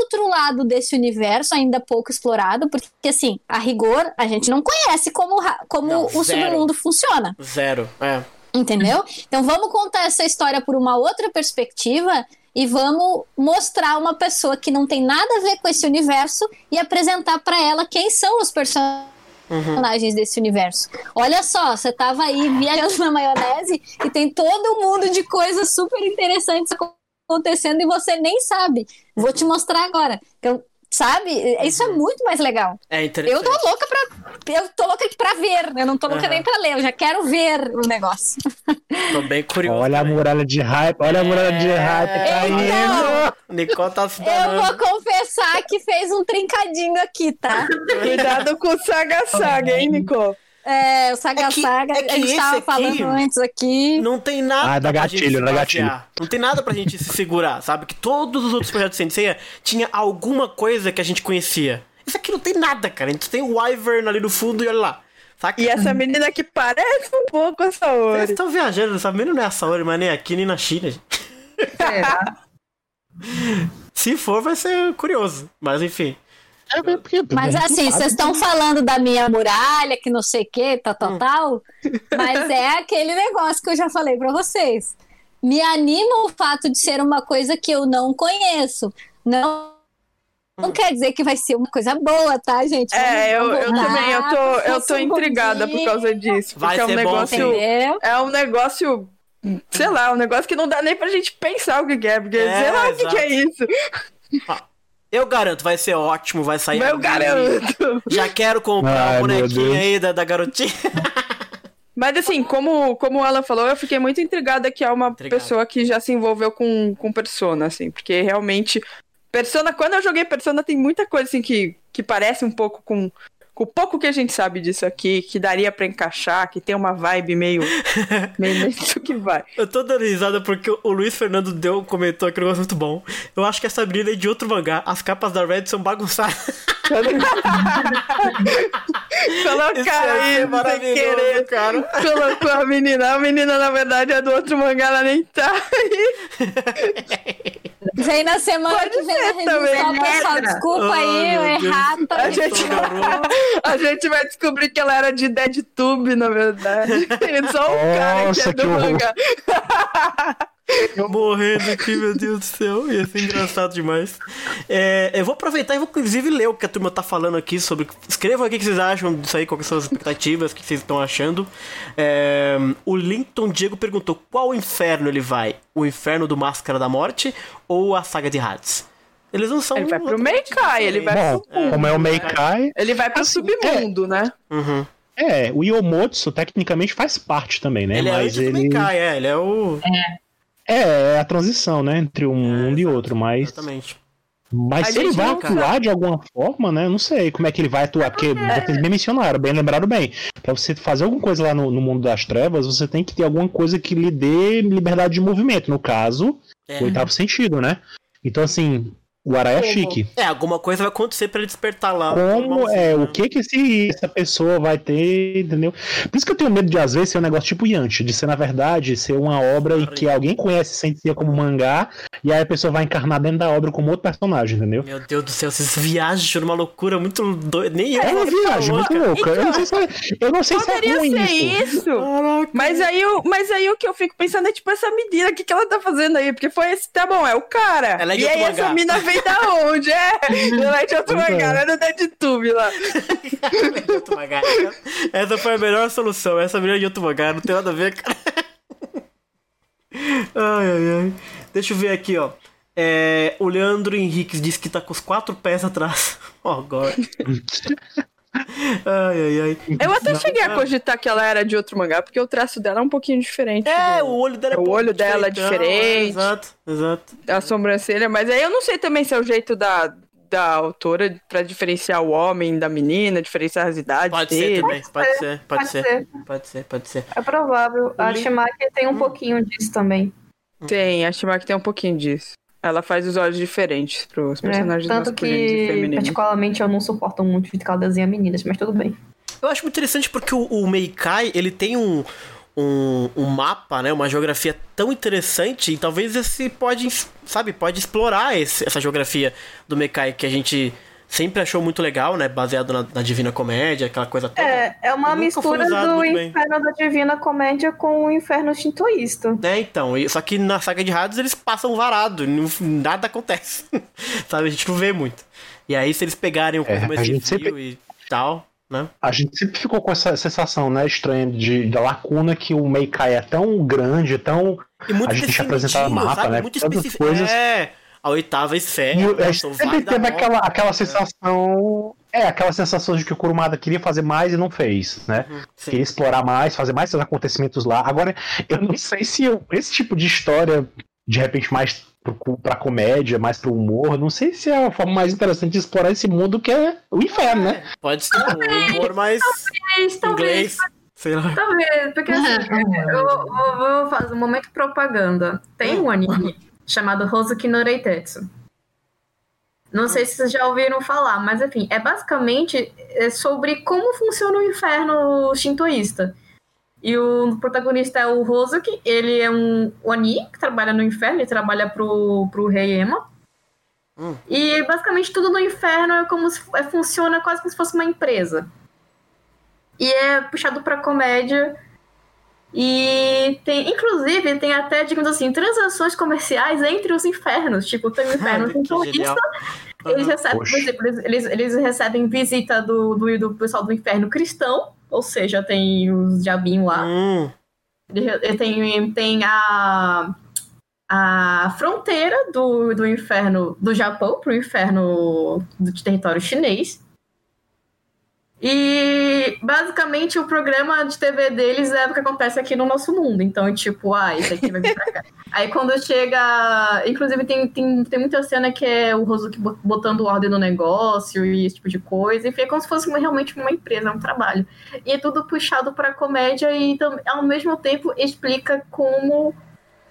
outro lado desse universo ainda pouco explorado, porque assim, a rigor, a gente não conhece como, como Não, o submundo funciona. Zero, é. Entendeu? Então vamos contar essa história por uma outra perspectiva e vamos mostrar uma pessoa que não tem nada a ver com esse universo e apresentar pra ela quem são os personagens desse universo. Olha só, você tava aí viajando na maionese e tem todo um mundo de coisas super interessantes acontecendo e você nem sabe. Vou te mostrar agora. Então, sabe? Isso é muito mais legal. É interessante. Eu tô louca pra. Eu tô louca pra ver. Eu não tô louca Aham. nem pra ler. Eu já quero ver o negócio. Tô bem curioso. Olha a também. muralha de hype, olha a muralha de hype caindo. Então, Nicole tá se eu vou confessar que fez um trincadinho aqui, tá? Cuidado com o Saga Saga, hein, Nico? É, o Saga É que- Saga, é que a gente esse tava aqui- falando antes aqui. Não tem nada Ah, dá pra gatilho, gente se dá gatilho. basear. Não tem nada pra gente se segurar, sabe? Que todos os outros projetos de Sensei tinha alguma coisa que a gente conhecia. Isso aqui não tem nada, cara. A gente tem o Wyvern ali no fundo e olha lá. Saca? E essa menina que parece um pouco a Vocês Saori. estão viajando, essa menina não é a Saori, mas nem aqui nem na China. gente. Será? (laughs) Se for, vai ser curioso. Mas enfim. É, porque- Mas assim, vocês estão falando da minha muralha, que não sei o que, tal, Hum. tal, tal. Mas é (laughs) aquele negócio que eu já falei pra vocês. Me anima o fato de ser uma coisa que eu não conheço. Não, Hum. não quer dizer que vai ser uma coisa boa, tá, gente? É, eu, eu também, eu tô, eu tô um intrigada por causa disso. Vai Porque é um ser bom, negócio. Entendeu? É um negócio. Sei lá, um negócio que não dá nem pra gente pensar o que que é, porque É, sei lá o que, que é isso. Eu garanto, vai ser ótimo, vai sair. Meu anime. garoto! Já quero comprar Ai, o meu bonequinho Deus. aí da, da garotinha. Mas assim, como, como o Alan falou, eu fiquei muito intrigada que é uma Intrigado. pessoa que já se envolveu com, com Persona, assim, porque realmente. Persona, quando eu joguei Persona, tem muita coisa assim que, que parece um pouco com o pouco que a gente sabe disso aqui, que daria pra encaixar, que tem uma vibe meio. (laughs) meio que vai. Eu tô dando risada porque o Luiz Fernando deu, comentou aqui um negócio muito bom. Eu acho que essa menina é de outro mangá. As capas da Red são bagunçadas. (laughs) Colocar é aí, sem maravilhoso, querer. cara. Colocou a menina. A menina, na verdade, é do outro mangá, ela nem tá aí. (laughs) Vem na semana Pode que vem ser na também. pessoal. Desculpa aí, Ai, eu errado. A gente, (laughs) a gente vai descobrir que ela era de DeadTube, na verdade. (laughs) Só o cara que é do que horror. (laughs) mangá. Morrendo aqui, meu Deus do céu. Ia ser engraçado demais. É, eu vou aproveitar e vou inclusive ler o que a turma tá falando aqui sobre. Escrevam aqui o que vocês acham disso aí, quais são as expectativas, o que vocês estão achando. É, o Linton Diego perguntou: qual inferno ele vai? O inferno do Máscara da Morte ou a saga de Hades? Eles não são. Ele vai pro Meikai, ele vai Bom, pro como é o Meikai, Ele vai pro Assim, submundo, né? Uhum. é, o Yomotsu tecnicamente faz parte também, né? Ele é Mas antes do ele Meikai, é. Ele é o. é, é a transição, né, entre um mundo e outro, mas Exatamente. mas A se ele vai nunca- atuar de alguma forma, né? Não sei como é que ele vai atuar, porque vocês bem mencionaram, bem lembraram bem. Pra você fazer alguma coisa lá no, no mundo das trevas, você tem que ter alguma coisa que lhe dê liberdade de movimento. No caso, É. o oitavo sentido, né? Então, assim, o Araya é Como? chique. É, alguma coisa vai acontecer pra ele despertar lá. Como é, o que que esse, essa pessoa vai ter, entendeu? Por isso que eu tenho medo de, às vezes, ser um negócio tipo Yanti, de ser, na verdade, ser uma obra em que alguém conhece Sensei como mangá, e aí a pessoa vai encarnar dentro da obra como outro personagem, entendeu? Meu Deus do céu, vocês viajam numa loucura muito doida. Nem eu É uma viagem muito louca. louca. Eu não sei se é, eu não sei se é Poderia ruim ser isso. isso. Caraca. Mas aí, o, mas aí o que eu fico pensando é, tipo, essa menina, o que, que ela tá fazendo aí? Porque foi esse, tá bom, é o cara. Ela é de e aí essa mina (laughs) veio da onde? É, ela é de outro é. mangá, ela é do DeadTube lá. Essa foi a melhor solução. Essa menina de outro mangá, não tem nada a ver, cara. (laughs) Ai, ai, ai. Deixa eu ver aqui, ó. É, o Leandro Henriques disse que tá com os quatro pés atrás. (laughs) Ó, agora. (laughs) Ai, ai, ai. Eu até cheguei a cogitar que ela era de outro mangá, porque o traço dela é um pouquinho diferente. É, do- o olho dela é O olho dela é diferente. Exato, exato. da sobrancelha, mas aí eu não sei também se é o jeito da, da autora pra diferenciar o homem da menina, diferenciar as idades Pode ser dele. também, pode ser, pode Pode ser. ser. Pode ser, pode ser. É provável. A Shimaki tem Hum. um pouquinho disso também. Tem, a Shimaki tem um pouquinho disso. Ela faz os olhos diferentes pros né? personagens Tanto masculinos e que, femininos. particularmente, eu não suporto muito o jeito que ela desenha meninas, mas tudo bem. Eu acho muito interessante porque o, o Meikai, ele tem um, um, um mapa, né, uma geografia tão interessante, e talvez esse pode, sabe, pode explorar esse- essa geografia do Meikai que a gente sempre achou muito legal, né, baseado na, na Divina Comédia, aquela coisa toda. É, é uma Nunca mistura do. Inferno da Divina Comédia com o Inferno Shintoísta. É, então, só que na saga de Hades eles passam varado, nada acontece, (laughs) sabe, a gente não vê muito. E aí se eles pegarem o É, começo de sempre- e tal, né? A gente sempre ficou com essa sensação, né, estranha de, da lacuna que o Meikai é tão grande, tão. E muito A gente apresentava mapa, sabe? né? Muito Tantas específico. coisas. É, a oitava esfera. E né, o gente Vale sempre teve aquela, aquela sensação. É, aquela sensação de que o Kurumada queria fazer mais e não fez, né? Uhum. Queria explorar mais, fazer mais esses acontecimentos lá. Agora, eu não sei se eu- esse tipo de história, de repente, mais pro- pra comédia, mais pro humor, não sei se é a forma mais interessante de explorar esse mundo que é o inferno, né? Pode ser um humor mais Talvez, talvez, inglês. Sei lá. talvez, porque assim, eu vou, vou fazer um momento propaganda. Tem um anime chamado Hozuki no Reitetsu. Não sei se vocês já ouviram falar, mas enfim, é basicamente é sobre como funciona o inferno shintoísta. E o protagonista é o Hozuki, ele é um Oni que trabalha no inferno, ele trabalha pro, pro rei Ema. Hum. E basicamente tudo no inferno é como se, é, funciona quase como se fosse uma empresa. E é puxado pra comédia. E tem, inclusive, tem até, digamos assim, transações comerciais entre os infernos. Tipo, tem o inferno Que genial. shintoísta, eles recebem, por exemplo, eles, eles, eles recebem visita do, do, do pessoal do inferno cristão, ou seja, tem os diabinhos lá. Hum, Tem, tem a, a fronteira do, do inferno do Japão pro inferno do território chinês. E basicamente o programa de TV deles é o que acontece aqui no nosso mundo. Então, tipo, ah, isso aqui vai vir pra cá. (laughs) Aí quando chega. Inclusive, tem, tem, tem muita cena que é o Rosuki botando ordem no negócio e esse tipo de coisa. Enfim, é como se fosse uma, realmente uma empresa, um trabalho. E é tudo puxado pra comédia e ao mesmo tempo explica como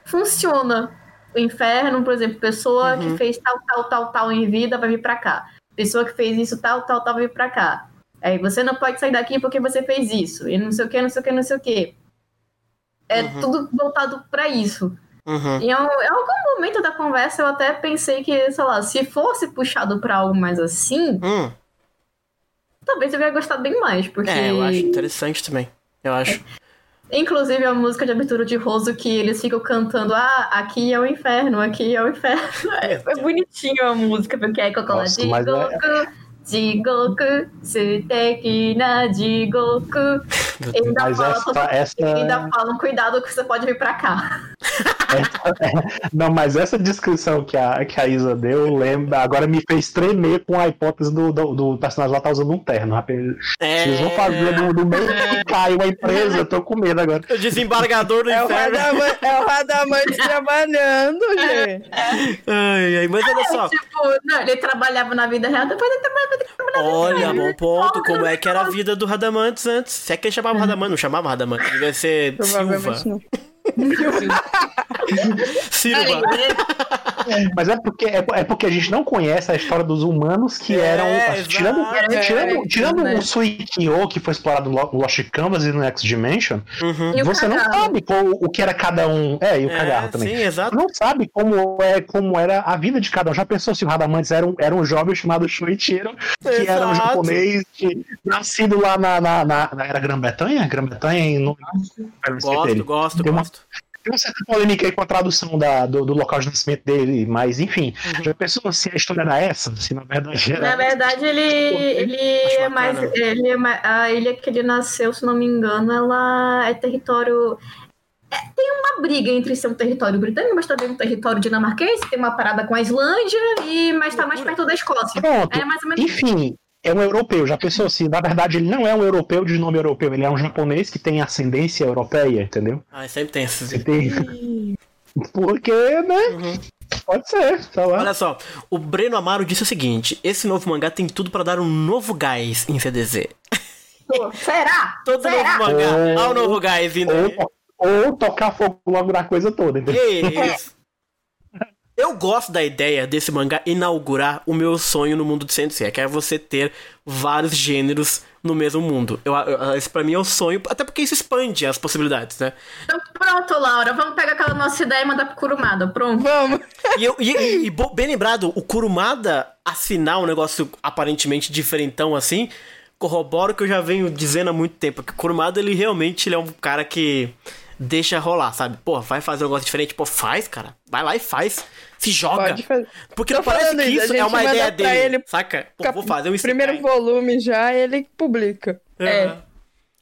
funciona o inferno, por exemplo, pessoa uhum. que fez tal, tal, tal, tal em vida vai vir pra cá. Pessoa que fez isso, tal, tal, tal, vai vir pra cá Aí você não pode sair daqui porque você fez isso. E não sei o que, não sei o que, não sei o que. É uhum. tudo voltado para isso. Uhum. E em, algum momento da conversa eu até pensei que, sei lá, se fosse puxado para algo mais assim, hum. talvez eu ia gostar bem mais, porque... É, eu acho interessante também. Eu acho. É. Inclusive a música de abertura de Roso que eles ficam cantando, ah, aqui é o inferno, aqui é o inferno. (laughs) É, é bonitinho a música, porque é Cocolate Goku. É... 地獄素敵な地獄 ainda, Mas fala, essa, essa... ainda falam, cuidado que você pode vir pra cá. (laughs) É, (laughs) não, mas essa descrição que a, que a Isa deu, lembra, agora me fez tremer com a hipótese do, do, do personagem lá tá usando um terno. Rapaz. É... Vocês vão fazer no, no meio que caiu a empresa, eu tô com medo agora. O desembargador do é inferno. O radamante, é o Radamante (laughs) trabalhando, gente. Ai, ai, mas olha só. Tipo, não, ele trabalhava na vida real, depois ele trabalhava, Olha, bom ponto. Como é que era a vida do Radamantes antes? Se é que ele chamava Radaman, não chamava Radaman. Devia ser Silva. Não. Silva. Mas é porque, é, é, porque a gente não conhece a história dos humanos que é, eram. Tirando, é, tirando, tirando né? o Suikyo, que foi explorado no Lost Canvas e no X Dimension, uhum. você não sabe qual, o que era cada um. É, e o é, Cagarro também. Sim, exato. Não sabe como, é, como era a vida de cada um. Já pensou se o Radamantes era um, era um jovem chamado Shuichiro, que exato. era um japonês que, nascido lá na, na, na, na era Grã-Bretanha? Grã-Bretanha? No... Gosto, gosto, gosto tem uma certa polêmica aí com a tradução da, do, do, local de nascimento dele, mas enfim, uhum. já pensou se a história era essa? Se na verdade era. Na verdade, ele, ele é mais. Ele é mais, a ilha que ele nasceu, se não me engano, ela é território. É, tem uma briga entre ser um território britânico, mas também um território dinamarquês, tem uma parada com a Islândia, e, mas está mais perto da Escócia. Pronto. É mais ou menos Enfim, é um europeu. Já pensou assim? Na verdade, ele não é um europeu de nome europeu, ele é um japonês que tem ascendência europeia, entendeu? Ah, sempre tem essas. Tem... Porque, né? Uhum. Pode ser, tá lá. Olha só, o Breno Amaro disse o seguinte: esse novo mangá tem tudo para dar um novo gás em CDZ. Será? (laughs) Todo Será? novo mangá. Olha o novo gás vindo ou, ou, tocar fogo logo na coisa toda, entendeu? Isso. (laughs) Eu gosto da ideia desse mangá inaugurar o meu sonho no mundo de Sensei, que é você ter vários gêneros no mesmo mundo. Eu, eu, esse pra mim é o um sonho, até porque isso expande as possibilidades, né? Então pronto, Laura, vamos pegar aquela nossa ideia e mandar pro Kurumada, pronto. Vamos. E, eu, e, e, e bem lembrado, o Kurumada assinar um negócio aparentemente diferentão assim, corrobora o que eu já venho dizendo há muito tempo, que o Kurumada, ele realmente ele é um cara que deixa rolar, sabe? Pô, vai fazer um negócio diferente, pô, faz, cara. Vai lá e faz. Se joga. Porque não parece que isso é uma ideia dele, ele, saca? Pô, vou fazer um Primeiro volume já, ele publica. É.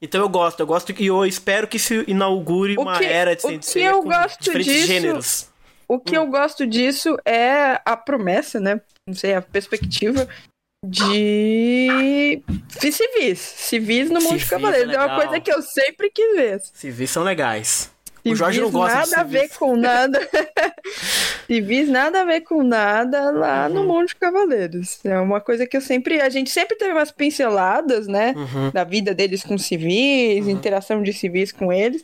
Então eu gosto, eu gosto e eu espero que se inaugure o uma que, era de o que eu gosto diferentes disso, gêneros. O que hum. eu gosto disso é a promessa, né? Não sei, a perspectiva de civis. Civis no Monte Cavaleiros. É, é, uma coisa que eu sempre quis ver. Civis são legais. O Jorge não gosta nada a ver com nada. (laughs) civis nada a ver com nada lá uhum. no Monte Cavaleiros. É uma coisa que eu sempre. A gente sempre teve umas pinceladas, né? Uhum. Da vida deles com civis, uhum. interação de civis com eles.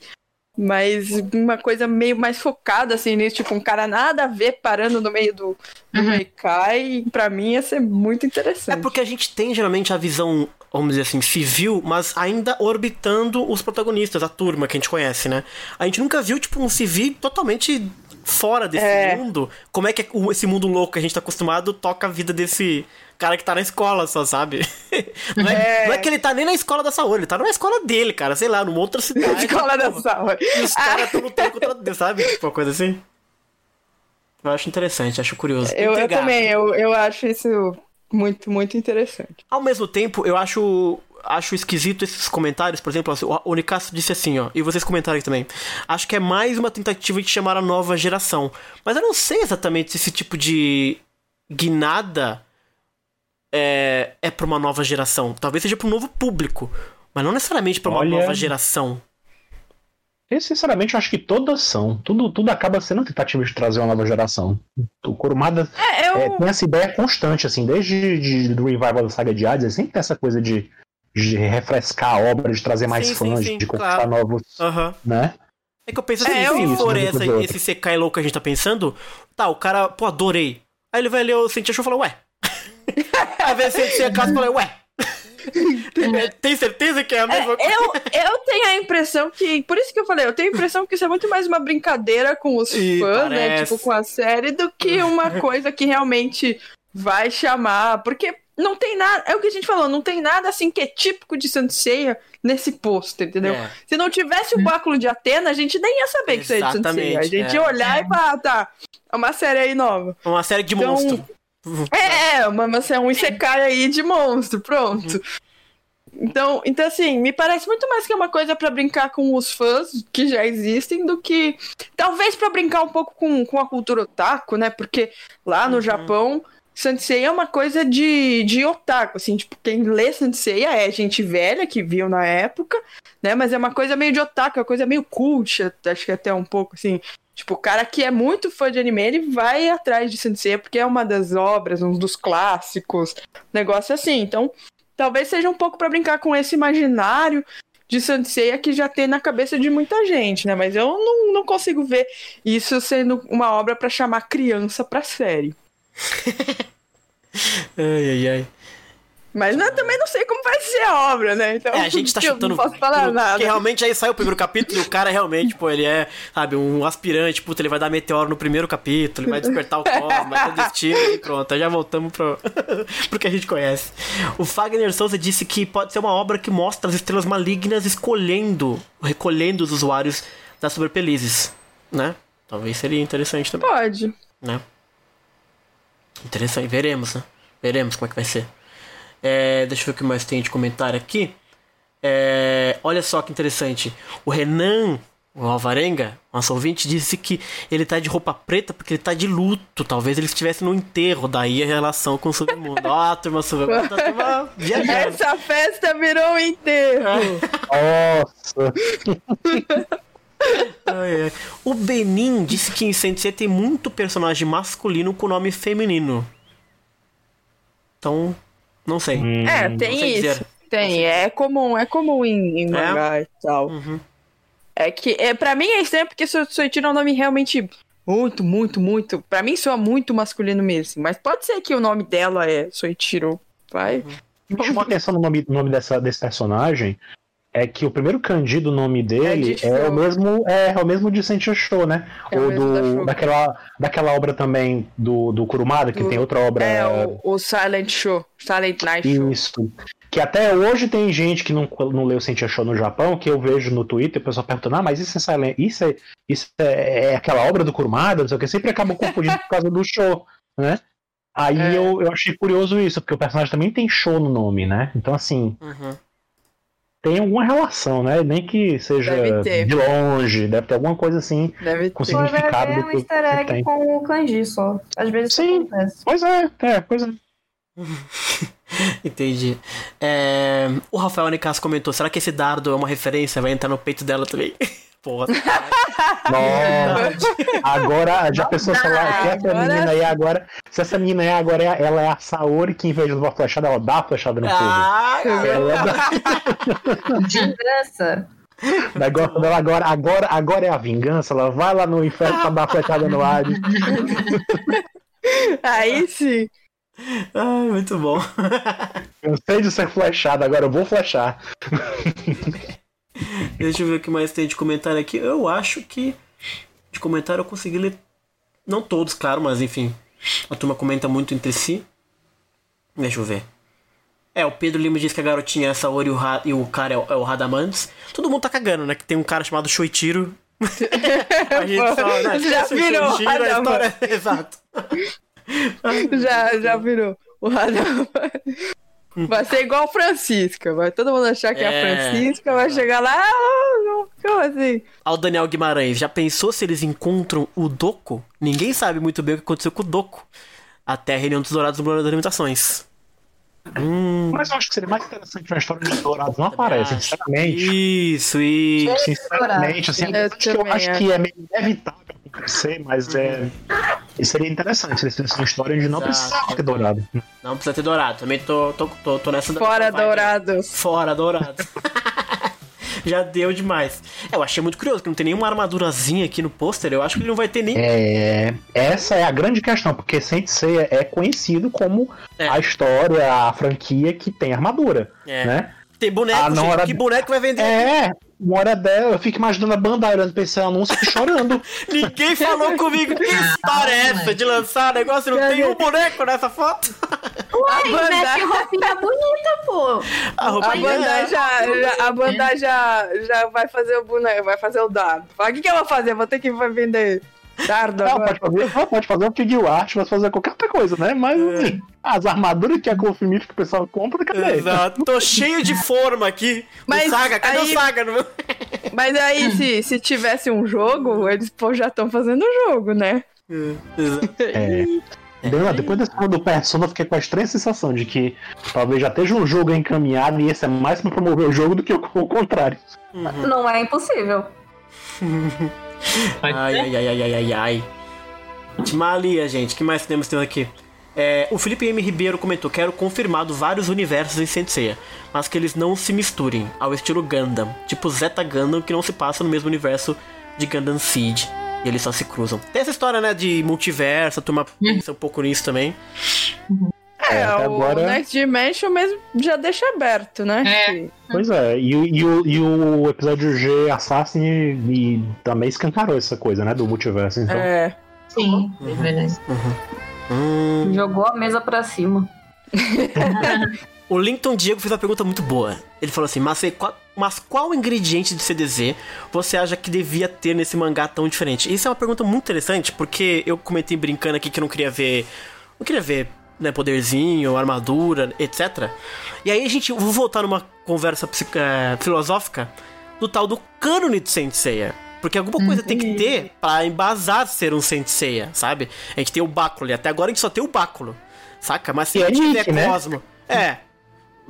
Mas uma coisa meio mais focada, assim, nisso, tipo, um cara nada a ver parando no meio do, do uhum. Meikai, pra mim ia ser muito interessante. É porque a gente tem geralmente a visão, vamos dizer assim, civil, mas ainda orbitando os protagonistas, a turma que a gente conhece, né? A gente nunca viu, tipo, um civil totalmente fora desse é. mundo. Como é que esse mundo louco que a gente tá acostumado toca a vida desse cara que tá na escola só, sabe? (laughs) Não é, é... não é, que ele tá nem na escola da Saori, ele tá numa escola dele, cara, sei lá, numa outra (laughs) cidade. escola da Saori. E os caras tão lutando contra Deus, sabe? Tipo, uma coisa assim. Eu acho interessante, acho curioso. Eu, eu também, eu, eu acho isso muito, muito interessante. Ao mesmo tempo, eu acho acho esquisito esses comentários, por exemplo, o Nicasso disse assim, ó, e vocês comentaram aqui também. Acho que é mais uma tentativa de chamar a nova geração. Mas eu não sei exatamente se esse tipo de guinada é, é pra uma nova geração? Talvez seja pra um novo público, mas não necessariamente pra uma Olha- nova geração. Eu, sinceramente, eu acho que todas são. Tudo, tudo acaba sendo tentativa de trazer uma nova geração. O Kurumada É, eu. é, tem essa ideia constante, assim, desde de, do revival da saga de Hades, ele sempre tem essa coisa de, de refrescar a obra, de trazer mais Sim, sim, fãs, sim, de conquistar claro. novos, Aham. né? É que eu penso assim, É, se for Isso, essa, esse Sekai louco que a gente tá pensando, tá, o cara, pô, adorei. Aí ele vai ler o Sentia Show e fala, ué. (laughs) Aí vai ser a casa e fala, ué. É, Tem certeza que é a mesma coisa? Eu, eu tenho a impressão que. Por isso que eu falei, eu tenho a impressão que isso é muito mais uma brincadeira com os Ih, fãs, né? parece. Tipo, com a série, do que uma (laughs) coisa que realmente vai chamar. Porque não tem nada. É o que a gente falou, não tem nada assim que é típico de Santo Ceia nesse pôster, entendeu? É. Se não tivesse o báculo de Atena, a gente nem ia saber que isso é de Santo Ceia. A gente é. ia olhar e falar, tá, é uma série aí nova. Uma série de Então, monstro. É, uma, uma, um Isekai aí de monstro, pronto. Então, então, assim, me parece muito mais que é uma coisa pra brincar com os fãs que já existem do que. Talvez pra brincar um pouco com, com a cultura otaku, né? Porque lá no Japão, Sensei é uma coisa de, de otaku, assim, tipo, quem lê Sensei é gente velha que viu na época, né? Mas é uma coisa meio de otaku, é uma coisa meio cult, acho que até um pouco, assim. Tipo, o cara que é muito fã de anime, ele vai atrás de Sensei porque é uma das obras, um dos clássicos, negócio assim. Então, talvez seja um pouco pra brincar com esse imaginário de Sensei que já tem na cabeça de muita gente, né? Mas eu não, não consigo ver isso sendo uma obra pra chamar criança pra série. (laughs) Ai, ai, ai. Mas né, também não sei como vai ser a obra, né? Então, É, a gente tá chutando. Não posso falar Porque nada. realmente aí saiu o primeiro capítulo e o cara realmente, pô, ele é, sabe, um aspirante, puta, ele vai dar meteoro no primeiro capítulo, ele vai despertar o cosmos, vai ter destino e pronto. Aí já voltamos pro, (laughs) pro que a gente conhece. O Fagner Souza disse que pode ser uma obra que mostra as estrelas malignas escolhendo, recolhendo os usuários das superpelizes, né? Talvez seria interessante também, Pode. né? Interessante, veremos, né? Veremos como é que vai ser. É, deixa eu ver o que mais tem de comentário aqui. É, olha só que interessante. O Renan, o Alvarenga, nosso ouvinte, disse que ele tá de roupa preta porque ele tá de luto. Talvez ele estivesse no enterro, daí a relação com o submundo. Ó, a turma submundo, tá turma viajando. Essa festa virou um enterro. Nossa! (laughs) Ai, ai. O Benin disse que em Sensei tem muito personagem masculino com nome feminino. Então, não sei. É, Não tem sei isso. dizer. Tem, é comum, é comum em, em mangá e tal. Uhum. É que, é, pra mim é estranho porque Soichiro é um nome realmente muito, muito, muito. Pra mim soa muito masculino mesmo. Mas pode ser que o nome dela é Soichiro. Vai. Uhum. Que chamou atenção no nome, nome dessa, desse personagem é que o primeiro kanji do nome dele de é, Show. o mesmo é, é o mesmo de Sentia Show, né? É o Ou da do, Show. daquela, daquela obra também do, do Kurumada, que Do- tem outra obra. É o, o Silent Show. Silent Night Show. Isso. Que até hoje tem gente que não, não leu Sentia Show no Japão, que eu vejo no Twitter, o pessoal perguntando, ah, mas isso é Silent, isso é, isso é, é aquela obra do Kurumada, não sei o que, sempre acabam confundindo por causa do show, né? Aí É. eu, eu achei curioso isso, porque o personagem também tem show no nome, né? Então, assim, Uhum. Tem alguma relação, né? Nem que seja Deve ter. de longe, deve ter alguma coisa assim Deve com ter. Significado ver do um que easter egg tem. com o kanji só. Às vezes Sim. acontece. Pois é, é, pois é. (laughs) Entendi. É, O Rafael Nicasso comentou: será que esse dardo é uma referência? Vai entrar no peito dela também? (laughs) Porra. Nossa, agora já pensou se ela se essa Agora menina aí agora. Se essa menina aí agora é, ela é a Saori que em vez de uma flechada, ela dá a flechada no fogo. Ah, Ela dá, Vingança. negócio dela agora, agora, agora é a vingança. Ela vai lá no inferno pra dar a flechada no ar. Aí sim. Ai, muito bom. Cansei de ser flechada, agora eu vou flechar. (laughs) Deixa eu ver o que mais tem de comentário aqui. Eu acho que de comentário eu consegui ler. Não todos, claro, mas enfim. A turma comenta muito entre si. Deixa eu ver. É, o Pedro Lima diz que a garotinha é a Saori e o, Ra- e o cara é o, é o Radamantes. Todo mundo tá cagando, né? Que tem um cara chamado Shoichiro. (laughs) a gente só, né? Já Shoichiro, virou Shoichiro, a Radamantes. história- (laughs) Exato. Já, já virou. O Radar vai- ser igual Francisca. Vai todo mundo achar que é, É. a Francisca, vai chegar lá. Ah, não, como assim? Ao Daniel Guimarães, já pensou se eles encontram o Doco? Ninguém sabe muito bem o que aconteceu com o Doco. Até a reunião dos dourados no Plano das Limitações. Mas eu acho que seria mais interessante uma história de Dourados não aparece, sinceramente. Isso, isso. Sinceramente, assim, Eu acho que eu acho que é meio inevitável acontecer, mas é. Isso seria interessante se fosse uma história onde não precisava ter dourado. Não precisa ter dourado. Também tô, tô, tô, tô nessa Fora dourados. Fora dourado. (laughs) (laughs) Já deu demais. É, Eu achei muito curioso que não tem nenhuma armadurazinha aqui no pôster. Eu acho que ele não vai ter nem. É, essa é a grande questão, porque Saint Seiya é conhecido como É. a história, a franquia que tem armadura, É. né? Tem boneco, Ah, não, gente. era- Que boneco vai vender? É, uma hora dela, eu fico imaginando a Bandai olhando pra esse anúncio e chorando. (laughs) Ninguém falou comigo que história é essa de lançar negócio. Não tem um boneco nessa foto. (laughs) A Veste Bandai, roupinha bonita, pô. A a. Bandai já, já- a Bandai já, já vai fazer o boneco, vai fazer o dado. O que, que eu vou fazer? Vou ter que vender dardo agora. pode fazer, pode fazer um figure art, pode fazer qualquer outra coisa, né? Mas assim, as armaduras que a Confirmit que o pessoal compra, cadê? Exato. Tô cheio de forma aqui. (laughs) Mas o Saga, cadê aí- o Saga? No (laughs) Mas aí, se, se tivesse um jogo, eles pô, já estão fazendo o jogo, né? Exato. É. Deu- Depois desse do Persona, eu fiquei com a estranha sensação de que talvez já esteja um jogo encaminhado e esse é mais pra promover o jogo do que o, o contrário. Não é impossível. (laughs) Ai, ai, ai, ai, ai, ai, ai. Timalia, gente. O que mais temos aqui? É, o Felipe M. Ribeiro comentou: Quero confirmado vários universos em Senseiya, mas que eles não se misturem, ao estilo Gundam, tipo Zeta Gundam, que não se passa no mesmo universo de Gundam Seed. E eles só se cruzam. Tem essa história, né, de multiverso, a turma pensa um pouco nisso também. É, É, até o agora- Next Dimension mesmo já deixa aberto, né? É. Pois é, e, o- e o, e o episódio G Assassin e, e também escancarou essa coisa, né? Do multiverso. Então, É. Sim, é verdade. Hum. Jogou a mesa pra cima. (laughs) O Linton Diego fez uma pergunta muito boa. Ele falou assim: mas, qual, mas qual ingrediente de CDZ você acha que devia ter nesse mangá tão diferente? Isso é uma pergunta muito interessante, porque eu comentei brincando aqui que eu não queria ver. Não queria ver, né, poderzinho, armadura, etc. E aí a gente. Vou voltar numa conversa eh, filosófica do tal do cânone de Saint Seiya. Porque alguma coisa tem que ter pra embasar ser um Saint Seiya, sabe? A gente tem o báculo ali. Até agora a gente só tem o báculo. Saca? Mas se E a é gente tiver né? Cosmo. É.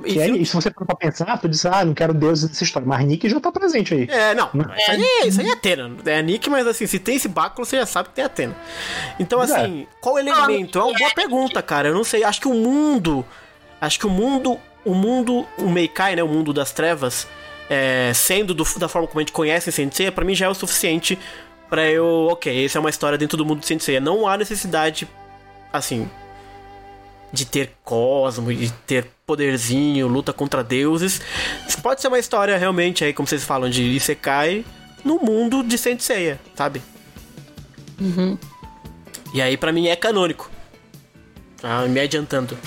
E, aí, e se você for pra pensar, tu diz, ah, não quero deuses nessa história, mas Nick já tá presente aí. É, não. Isso aí é, isso aí é Atena. É Nick, mas assim, se tem esse báculo, você já sabe que tem Atena. Então, é. assim, qual elemento? É uma boa pergunta, cara. Eu não sei. Acho que o mundo. Acho que o mundo. O mundo. O Meikai, né? O mundo das trevas. é, sendo do- da forma como a gente conhece em Sensei, pra mim já é o suficiente pra eu. Ok, essa é uma história dentro do mundo de Sensei. Não há necessidade. Assim. De ter cosmo, de ter poderzinho, luta contra deuses. Pode ser uma história realmente aí, como vocês falam, de Isekai no mundo de Saint Seiya, sabe? E aí, pra mim, é canônico. Ah, me adiantando. (laughs)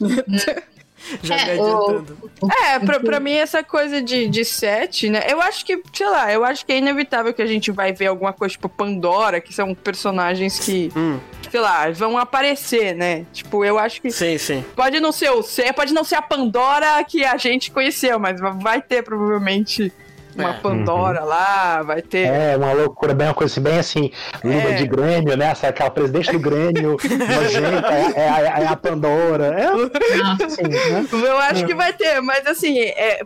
(laughs) (laughs) Já É, me o- adiantando. É, (laughs) pra, pra mim essa coisa de, de sete, né? Eu acho que, sei lá, eu acho que é inevitável que a gente vai ver alguma coisa tipo Pandora, que são personagens que, Hum, sei lá, vão aparecer, né? Tipo, eu acho que sim, sim. pode não ser o C, pode não ser a Pandora que a gente conheceu, mas vai ter provavelmente uma É. Pandora lá, vai ter. É, uma loucura, bem uma coisa assim, bem assim, luva É. de Grêmio, né? Aquela presidente do Grêmio, (laughs) nojenta, é, é, a- é a Pandora. É (laughs) assim, né? Eu acho que vai ter, mas assim, é.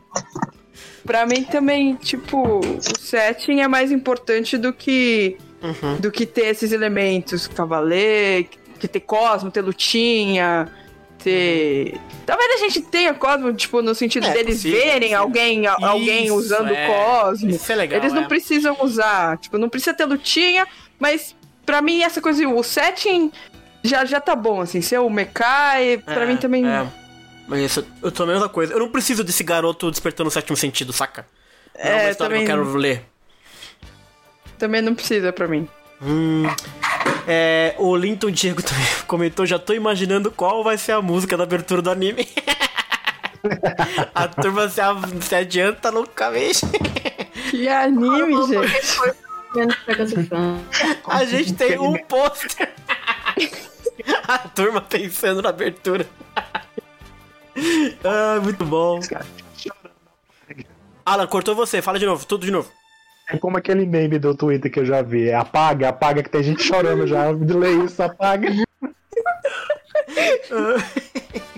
Pra mim também, tipo, o setting é mais importante do que Uhum. do que ter esses elementos, cavaleiro, que ter Cosmo, ter lutinha, ter. Talvez a gente tenha Cosmo, tipo, no sentido É, deles possível, verem possível. alguém, alguém Isso, usando é. Cosmo. Isso é legal. Eles não é. precisam usar, tipo, não precisa ter lutinha, mas pra mim essa coisa, o setting já, já tá bom, assim, ser o Mekai, pra É, mim também. é. Mas isso, eu tô a mesma coisa. Eu não preciso desse garoto despertando o sétimo sentido, saca? Não é uma É, história também- que eu quero ler. Também não precisa pra mim. Hum. É, o Linton Diego também comentou, já tô imaginando qual vai ser a música da abertura do anime. (laughs) a turma se, a- se adianta loucamente. Que anime, gente. A gente tem um pôster. a turma pensando na abertura. ah, muito bom. Alan, cortou você, fala de novo, tudo de novo. É como aquele meme do Twitter que eu já vi. É apaga, apaga, que tem gente chorando já. Lê isso, apaga.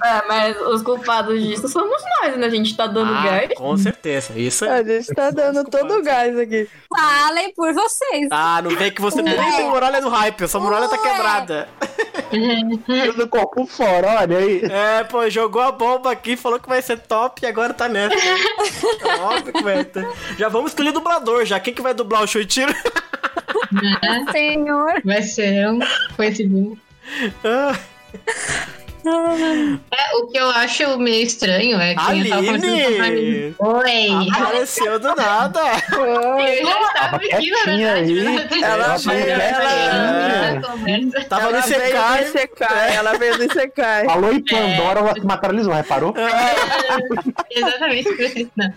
É, mas os culpados disso somos nós, né? A gente tá dando Ah, gás. com certeza. Isso A é. gente tá dando todo o gás aqui. Falem por vocês. Ah, não vem que você nem tem muralha no hype. Sua muralha tá Ué. quebrada. do corpo fora, olha aí. É, pô, jogou a bomba aqui, falou que vai ser top e agora tá nessa. É Óbvio que vai ter. Já vamos escolher dublador já. Quem que vai dublar o Shoichiro? Senhor. Vai ser um coincidência. Ah, É, o que eu acho meio estranho é que eu tava conversando com a Aline! Aline. Oi! Apareceu do nada. Eu já estava Tava aqui, na verdade. aí. né? Ela Ela veio, ela- conversa. Tava no ela veio ela do Isekai. Falou em Pandora, ela se materializou, reparou? (laughs) Exatamente, por isso, não.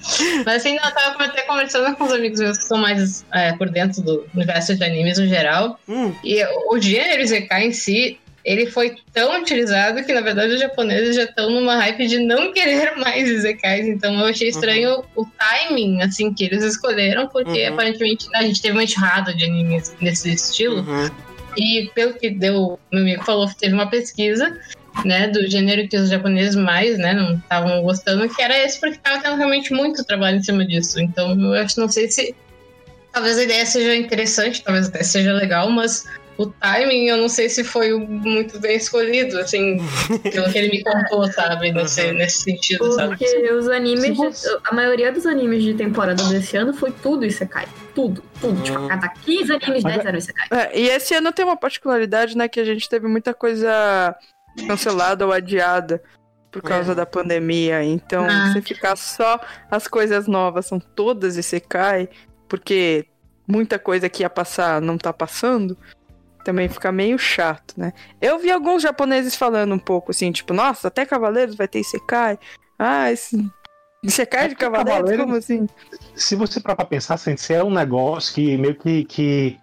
Mas assim, não, eu tava até conversando com os amigos meus que são mais é, por dentro do universo de animes no geral. Hum. E o gênero Isekai em si, ele foi tão utilizado que, na verdade, os japoneses já estão numa hype de não (laughs) querer mais Isekais. Então eu achei estranho o timing, assim, que eles escolheram, porque Uhum. aparentemente a gente teve uma enxurrada de animes nesse estilo. Uhum. E pelo que deu, meu amigo falou, teve uma pesquisa, né, do gênero que os japoneses mais, né, não estavam gostando, que era esse, porque estava tendo realmente muito trabalho em cima disso. Então, eu acho, não sei se. Talvez a ideia seja interessante, talvez até seja legal, mas o timing eu não sei se foi muito bem escolhido, assim, pelo que ele me contou, sabe, nesse, nesse sentido, sabe? Porque os animes, de- a maioria dos animes de temporada desse ano foi tudo Isekai. Tudo, tudo. Tipo, a cada 15 animes, Mas 10 eram Isekai. É, e esse ano tem uma particularidade, né, que a gente teve muita coisa cancelada ou adiada por causa É. da pandemia. Então, Ah. se ficar só as coisas novas são todas Isekai, porque muita coisa que ia passar não tá passando, também fica meio chato, né? Eu vi alguns japoneses falando um pouco assim, tipo, nossa, até Cavaleiros vai ter Isekai. Ah, esse (laughs) Isekai de Cavaleiros, Cavaleiros- como assim? Se você parar pra pensar, Sensei é um negócio que meio que, que,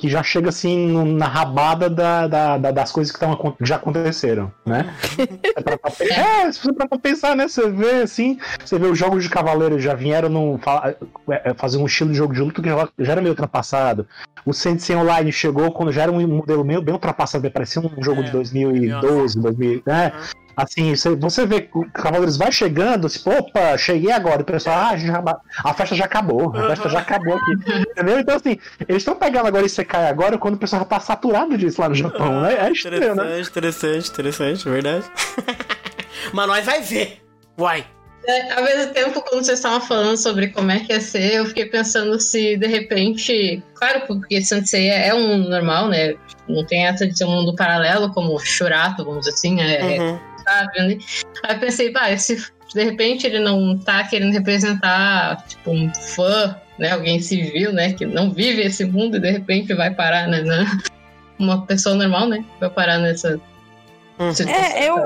que já chega assim no- na rabada da, da- da- das coisas que, tão, já aconteceram, né? (laughs) É, pra- pra é, se você pra pensar, né? Você vê assim, você vê os jogos de Cavaleiros já vieram no, fa- é, fazer um estilo de jogo de luta que já, já era meio ultrapassado. O Sensei Online chegou quando já era um modelo meio bem ultrapassado, parecia um jogo É, de 2012, 2000, né? Assim, você, você vê que o Cavaleiros vai chegando, tipo, opa, cheguei agora. E o pessoal, ah, já, a festa já acabou, a festa já acabou aqui. (laughs) Entendeu? Então, assim, eles estão pegando agora esse cai agora quando o pessoal já tá saturado disso lá no Japão, né? É estranho, né? Interessante, interessante, interessante, verdade. (laughs) Mas nós vai ver. Uai. É, ao mesmo tempo, quando vocês estavam falando sobre como é que ia ser, eu fiquei pensando se de repente. Claro, porque Sensei é um mundo normal, né? Não tem essa de ser um mundo paralelo, como Shurato, vamos dizer assim, é, Uhum. Sabe? né? Aí eu pensei, pá, se de repente ele não tá querendo representar, tipo, um fã, né? Alguém civil, né? Que não vive esse mundo e de repente vai parar, né? na- (laughs) Uma pessoa normal, né? Vai parar nessa. Uhum. situação, É, eu-?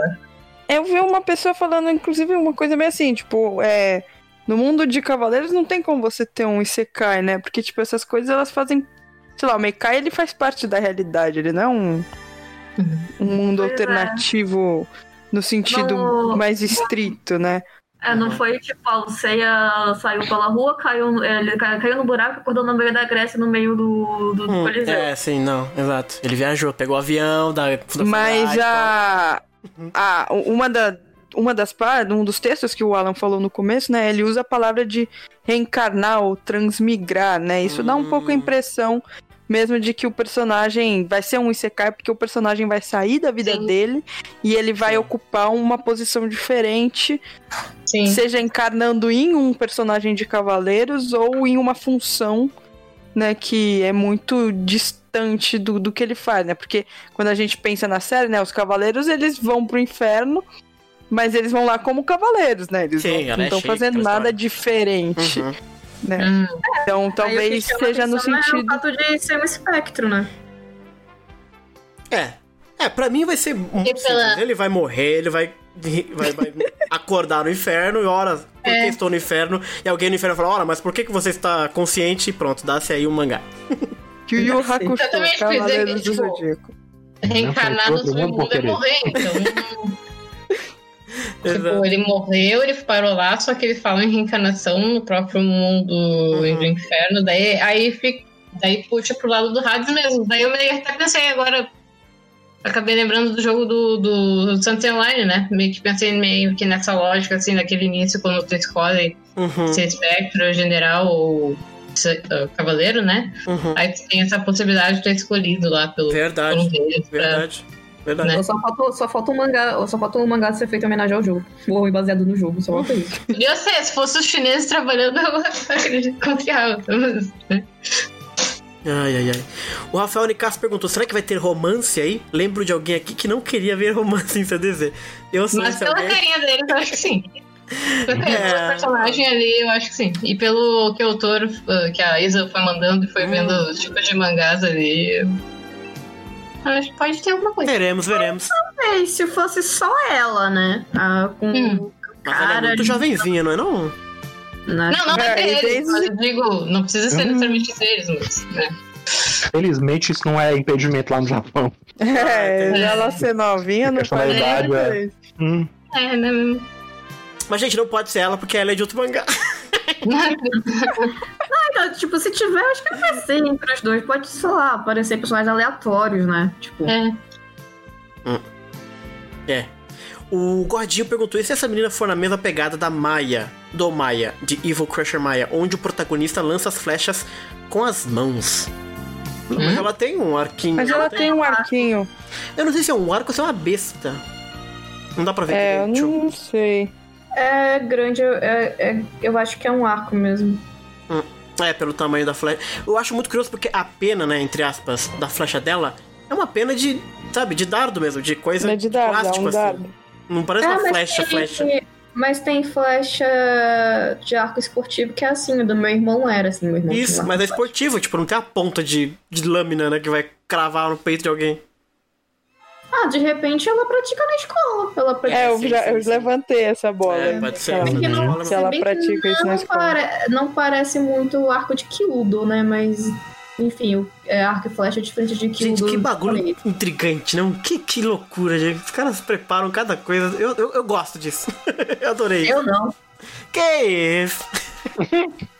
Eu vi uma pessoa falando, inclusive, uma coisa meio assim, tipo, é. No mundo de Cavaleiros não tem como você ter um Isekai, né? Porque, tipo, essas coisas elas fazem. Sei lá, o Meikai ele faz parte da realidade, ele não é um, um mundo Pois é. No sentido Não- mais estrito, né? É, não foi tipo, a Luceia saiu pela rua, caiu, ele caiu, no buraco e acordou no meio da Grécia, no meio do, do, do Hum, Coliseu. é, sim, não, exato. Ele viajou, pegou o avião da. da Mas a, a uma da uma das partes, um dos textos que o Alan falou no começo, né, ele usa a palavra de reencarnar ou transmigrar, né? Isso dá um pouco a Hum. impressão mesmo de que o personagem vai ser um isekai porque o personagem vai sair da vida Sim. dele e ele vai Sim. ocupar uma posição diferente, Sim. seja encarnando em um personagem de cavaleiros ou em uma função, né, que é muito distante do, do que ele faz, né? Porque quando a gente pensa na série, né, os cavaleiros eles vão pro inferno, mas eles vão lá como cavaleiros, né? Eles Sim, não- é estão chique, fazendo nada história. diferente, Uhum. Né? Hum. Então o que talvez seja no atenção É o sentido. fato de ser um espectro, né? É. É, pra mim vai ser muito E pela- simples. Ele vai morrer, ele vai, vai, vai (laughs) acordar no inferno e ora, por que É. estou no inferno? E alguém no inferno fala, ora, mas por que, que você está consciente? E pronto, dá-se aí um mangá. (laughs) Yu Yu. Hakusho, Cavaleiros que, do Zodíaco. Reencarnar no mundo é morrer, então. (laughs) Tipo, ele morreu, ele parou lá, só que ele fala em reencarnação no próprio mundo Uhum. do inferno, daí aí fica, daí puxa pro lado do Hades mesmo. Daí eu meio até pensei agora, acabei lembrando do jogo do, do Sunset Online, né? Meio que pensei meio que nessa lógica, assim, naquele início, quando tu escolhe Uhum, ser espectro, general ou uh, cavaleiro, né? uhum. Aí tu tem essa possibilidade de ter escolhido lá pelo, por Verdade, um deles. pra- verdade. Né? Só falta, só falta um mangá, só falta um mangá ser feito em homenagem ao jogo. Ou baseado no jogo, só falta isso. (laughs) Podia ser, se fosse os chineses trabalhando, eu (laughs) acredito que confiava. Ai, ai, ai. O Rafael Nicasso perguntou: será que vai ter romance aí? Lembro de alguém aqui que não queria ver romance (laughs) em CDZ. Eu sou Mas pela alguém. carinha deles, eu acho que sim. Pela carinha É. personagem ali, eu acho que sim. E pelo que o autor, uh, que a Isa foi mandando e foi vendo os tipos de mangás ali. Acho que pode ter alguma coisa. Veremos, veremos. É, e se fosse só ela, né? Ah, com Hum. o Mas ela é cara. muito jovenzinha, não é não? né? Não, não vai É, ter eles, desde- mas eu digo, não precisa ser Hum. necessariamente eles, mas. Né? Felizmente isso não é impedimento lá no Japão. É, (laughs) entendi. ela ser novinha não idade, nada é. Hum, É, né? Mas, gente, não pode ser ela porque ela é de outro mangá. (laughs) Então, tipo, se tiver, acho que não vai ser entre os dois. Pode, sei lá, aparecer personagens aleatórios, né? Tipo. É. É. O Gordinho perguntou: e se essa menina for na mesma pegada da Maia, do Maia, de Evil Crusher Maia, onde o protagonista lança as flechas com as mãos? Não, Mas ela tem um arquinho. Mas não ela tem um arquinho. Eu não sei se é um arco ou se é uma besta. Não dá pra ver É, eu direito. não sei. É grande, é, é- eu acho que é um arco mesmo. É, pelo tamanho da flecha. Eu acho muito curioso porque a pena, né, entre aspas, da flecha dela é uma pena de, sabe, de dardo mesmo, de coisa é de dardo, é plástico um assim. dardo. Não parece Ah, uma mas flecha, tem- flecha. Mas tem flecha de arco esportivo que é assim, o do meu irmão era assim, meu irmão. Isso, mas é esportivo, tipo, não tem a ponta de, de lâmina, né, que vai cravar no peito de alguém. Ah, de repente ela pratica na escola. Ela pratica. É, eu, já, sim, eu sim. levantei essa bola. É, pode ser, Se ela, Que não- se ela pratica isso na não, escola. pare- não parece muito o arco de Kyudo, né? Mas, enfim, o é, arco e flecha é diferente de Kyudo. Gente, que bagulho intrigante, não? Que, que loucura, gente. Os caras preparam cada coisa. Eu, eu, eu gosto disso. (laughs) eu adorei. Eu não. Que isso? (laughs)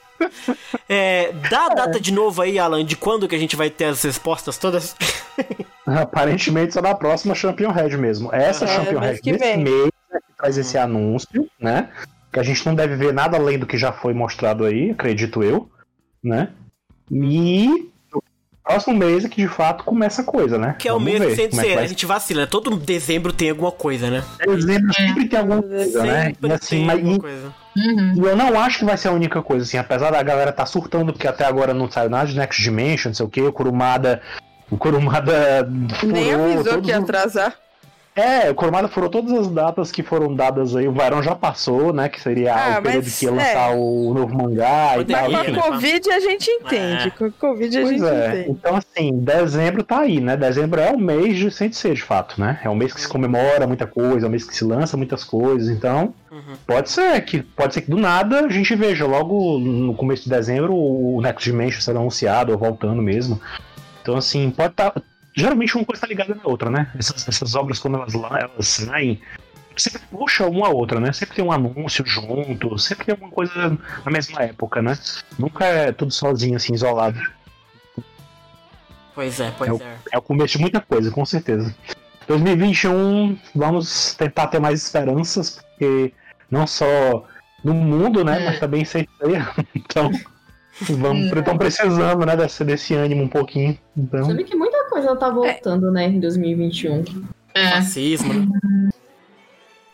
é, dá a data de novo aí, Alan, de quando que a gente vai ter as respostas todas? (laughs) Aparentemente só da próxima Champion Red mesmo. Essa É, Champion Red que desse vem. mês é que traz esse anúncio, né? Que a gente não deve ver nada além do que já foi mostrado aí, acredito eu, né? E próximo mês é que de fato começa a coisa, né? Que é o mês ver que sem é que ser, vai a gente vacila, né? Todo dezembro tem alguma coisa, né? Dezembro sempre tem alguma coisa, né? Sempre E assim, tem mas alguma e- coisa. Uhum. E eu não acho que vai ser a única coisa, assim, apesar da galera tá surtando, porque até agora não saiu nada de Next Dimension, não sei o que, o Kurumada. O Kurumada furou Nem avisou que ia os- atrasar. É, o Kurumada furou todas as datas que foram dadas aí. O Varão já passou, né? Que seria Ah, o período mas que ia é. lançar o novo mangá e tal. Mas né? com a Covid a gente entende. É. Com a Covid a Pois gente é. entende. Então, assim, dezembro tá aí, né? Dezembro é o mês de sem ser, de fato, né? É um mês que se comemora muita coisa, é um mês que se lança muitas coisas. Então, Uhum. pode ser que pode ser que do nada a gente veja logo no começo de dezembro o Next Dimension sendo anunciado ou voltando mesmo. Então, assim, pode estar. Geralmente uma coisa tá ligada na outra, né? Essas, essas obras, quando elas, elas saem, sempre puxa uma a outra, né? Sempre tem um anúncio junto, sempre tem alguma coisa na mesma época, né? Nunca é tudo sozinho, assim, isolado. Pois é, pois É o- é. É o começo de muita coisa, com certeza. 2021, vamos tentar ter mais esperanças, porque não só no mundo, né, É. mas também sem ser. (laughs) Então, vamos, (laughs) estão precisando, né, desse, desse ânimo um pouquinho. Então, Sabe que muita coisa tá voltando, né, em 2021. É. Fascismo,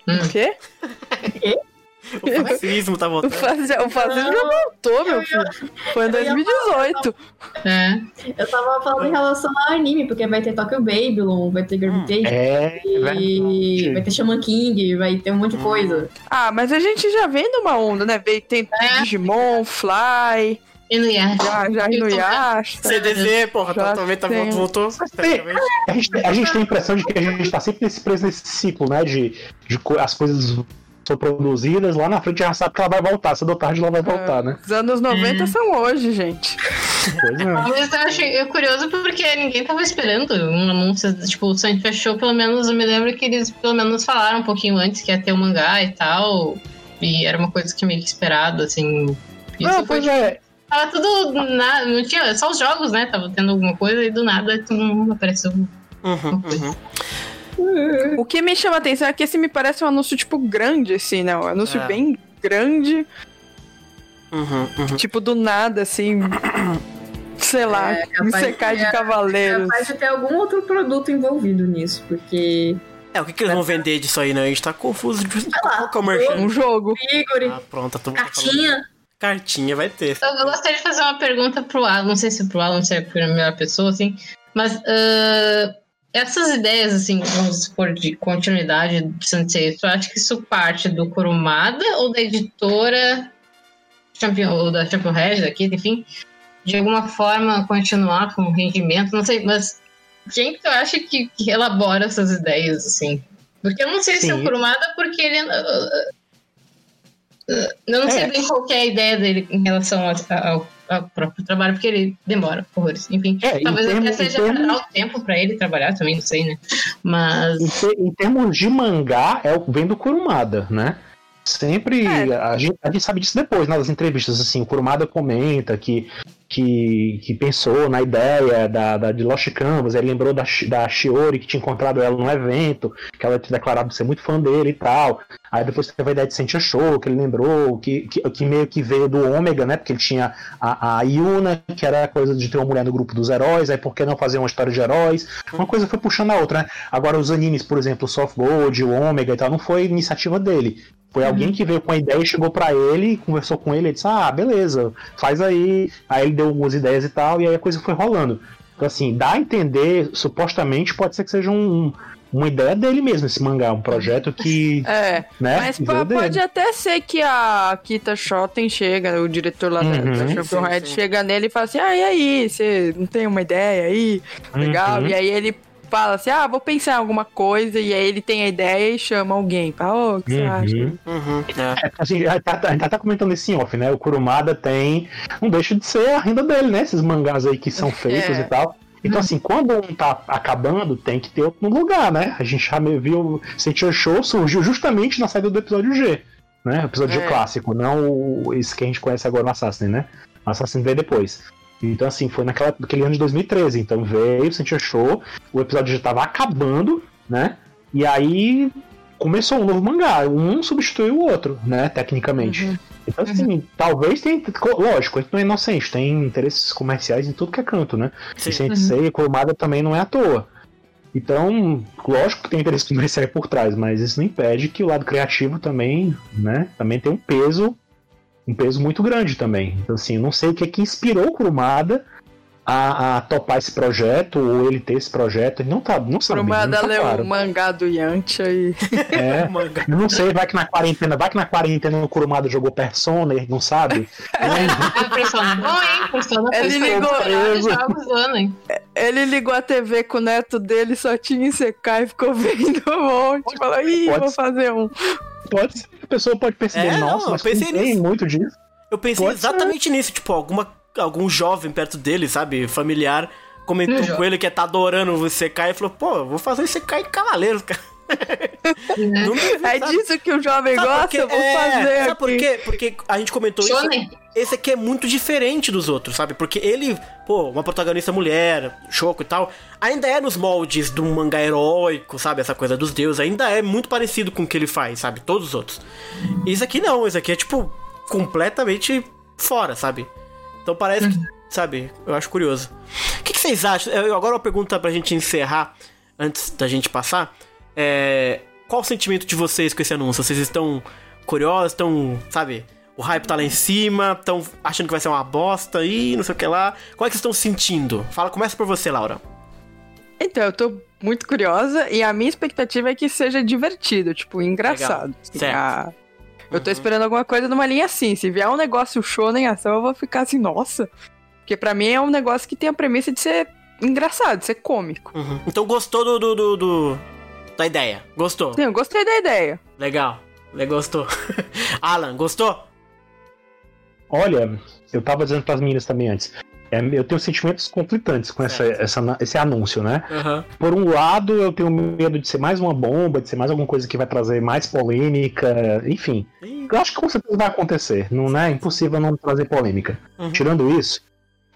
né? O quê? O fascismo tá O voltando. fazi- o fascismo já voltou, meu filho. Foi em 2018. É. Eu tava falando em relação ao anime, porque vai ter Tokyo Babylon, vai ter Gravitation, é, e verdade. vai ter Shaman King, vai ter um monte de coisa. Ah, mas a gente já vem numa onda, né? Tem É. Digimon, Fly, E no Yasha. já, já Eu no tô- Yasha. CDZ, porra, Já também tá, tem. voltou. A gente, a gente tem a impressão de que a gente tá sempre nesse, preso nesse ciclo, né, de, de as coisas são produzidas, lá na frente já sabe que ela vai voltar, cedo ou tarde ela vai voltar, né? Os anos 90 Hum. são hoje, gente. Pois é. Mas eu achei curioso porque ninguém tava esperando um anúncio. Tipo, o Sanji fechou, pelo menos eu me lembro que eles pelo menos falaram um pouquinho antes que ia ter o mangá e tal. E era uma coisa que meio que esperado, assim. Isso Não, foi, pois é, Tava tudo. Na, não tinha. Só os jogos, né? Tava tendo alguma coisa e do nada tu não apareceu Uhum, uhum. O que me chama a atenção é que esse me parece um anúncio, tipo, grande, assim, né? Um anúncio É. bem grande, Uhum, uhum. tipo, do nada, assim. Sei lá, É, me secar de- de cavaleiros. Capaz de ter algum outro produto envolvido nisso, porque É, o que, que eles vão vender disso aí, né? A gente tá confuso de qual que é o merchan. Um jogo. Igor, Ah, pronto, tô cartinha. Cartinha, vai ter. Eu gostaria de fazer uma pergunta pro Alan, não sei se pro Alan se é a melhor pessoa, assim, mas ah, essas ideias, assim, vamos supor, de continuidade de Sensei, tu acha que isso parte do Kurumada ou da editora Champion, ou da Champion Red daqui, enfim, de alguma forma continuar com o rendimento, não sei, mas quem que tu acha que, que elabora essas ideias, assim? Porque eu não sei se é o Sim. Kurumada, porque ele... ah, eu não sei É. bem qual que é a ideia dele em relação ao, ao- ao próprio trabalho, porque ele demora horrores. Enfim, É, em talvez termos- até seja termos- dar o tempo pra ele trabalhar também, não sei, né? Mas... Em, em termos de mangá, é o vem do Kurumada, né? Sempre. É. A, gente, a gente sabe disso depois, nas entrevistas. Assim, o Kurumada comenta que, que, que pensou na ideia da, da, de Lost Canvas, ele lembrou da, da Shiori que tinha encontrado ela num evento, que ela tinha declarado ser muito fã dele e tal. Aí depois teve a ideia de Sentia Show, que ele lembrou, que, que, que meio que veio do Ômega, né? Porque ele tinha a, a Yuna, que era a coisa de ter uma mulher no grupo dos heróis, aí por que não fazer uma história de heróis? Uma coisa foi puxando a outra, né? Agora, os animes, por exemplo, o Soft Gold, o Ômega e tal, não foi iniciativa dele. Foi alguém que veio com a ideia, chegou pra ele, conversou com ele e disse: Ah, beleza, faz aí. Aí ele deu algumas ideias e tal, e aí a coisa foi rolando. Então, assim, dá a entender, supostamente, pode ser que seja um, uma ideia dele mesmo, esse mangá, um projeto que. (laughs) É, né, mas que po- veio dele. pode até ser que a Kita Shoten chega, o diretor lá Uhum. da Red chega nele e fala assim: Ah, e aí, você não tem uma ideia aí? Legal. Uhum. E aí ele fala assim: Ah, vou pensar em alguma coisa. E aí ele tem a ideia e chama alguém. Fala, ô, o que você acha? Uhum. Uhum, é. É, assim, a gente tá, gente tá comentando esse em off, né? O Kurumada tem. Não deixa de ser a renda dele, né? Esses mangás aí que são feitos É. e tal. Então, assim, quando um tá acabando, tem que ter outro no lugar, né? A gente já meio viu. Sentiu Show surgiu justamente na saída do episódio G, né? O episódio É. clássico, não o, esse que a gente conhece agora no Assassin, né? O Assassin veio depois. Então, assim, foi naquela, naquele ano de 2013. Então veio, sentiu show, o episódio já tava acabando, né? E aí começou um novo mangá. Um substituiu o outro, né? Tecnicamente. Uhum. Então, assim, talvez tenha. Lógico, a gente não é inocente, tem interesses comerciais em tudo que é canto, né? Sim. E Sensei e Kurumada também não é à toa. Então, lógico que tem interesse comercial por trás, mas isso não impede que o lado criativo também, né? Também tem um peso, um peso muito grande também. Então, assim, eu não sei o que é que inspirou o Kurumada a, a topar esse projeto, ou ele ter esse projeto. Ele não tá, não sabe. Kurumada não tá leu claro. o mangá do Yantia e. (laughs) É, (laughs) não sei, vai que na quarentena, vai que na quarentena o Kurumada jogou Persona, ele não sabe. (laughs) Persona é bom, hein? Persona Ele ligou. ano, hein? Ele ligou a TV com o neto dele, só tinha em secar e ficou vendo um monte. Falou, ih, vou ser. fazer um. Pode ser, pessoa pode perceber, É, não, nossa, eu mas pensei tem nisso. muito disso. Eu pensei Pode ser. exatamente nisso, tipo, alguma, algum jovem perto dele, sabe, familiar, comentou com ele que tá adorando o Sekai e falou, pô, eu vou fazer Sekai em Cavaleiros, cara. É sabe? disso que o jovem Sabe gosta, quê? eu vou É, fazer Sabe aqui. por quê? Porque a gente comentou isso. Esse aqui é muito diferente dos outros, sabe? Porque ele, pô, uma protagonista mulher, choco e tal, ainda é nos moldes de um mangá heróico, sabe? Essa coisa dos deuses, ainda é muito parecido com o que ele faz, sabe? Todos os outros. Isso aqui não, isso aqui é, tipo, completamente fora, sabe? Então parece que, sabe? Eu acho curioso. O que, que vocês acham? Eu- Agora uma pergunta pra gente encerrar, antes da gente passar. É. Qual o sentimento de vocês com esse anúncio? Vocês estão curiosos? Estão, sabe? O hype tá lá em cima, estão achando que vai ser uma bosta e não sei o que lá. Como é que vocês estão sentindo? Fala, começa por você, Laura. Então, eu tô muito curiosa e a minha expectativa é que seja divertido, tipo, engraçado. assim, Certo. a- Eu Uhum. tô esperando alguma coisa numa linha assim. Se vier um negócio show em ação, eu vou ficar assim, nossa. Porque pra mim é um negócio que tem a premissa de ser engraçado, de ser cômico. Uhum. Então gostou do, do, do- do- da ideia? Gostou? Sim, eu gostei da ideia. Legal. Le gostou. (laughs) Alan, gostou? Olha, eu tava dizendo pras meninas também antes. é, eu tenho sentimentos conflitantes com essa, essa- esse anúncio, né? Aham. Por um lado, eu tenho medo de ser mais uma bomba, de ser mais alguma coisa que vai trazer mais polêmica, enfim. Eu acho que com certeza vai acontecer, não é impossível não trazer polêmica. Uhum. Tirando isso,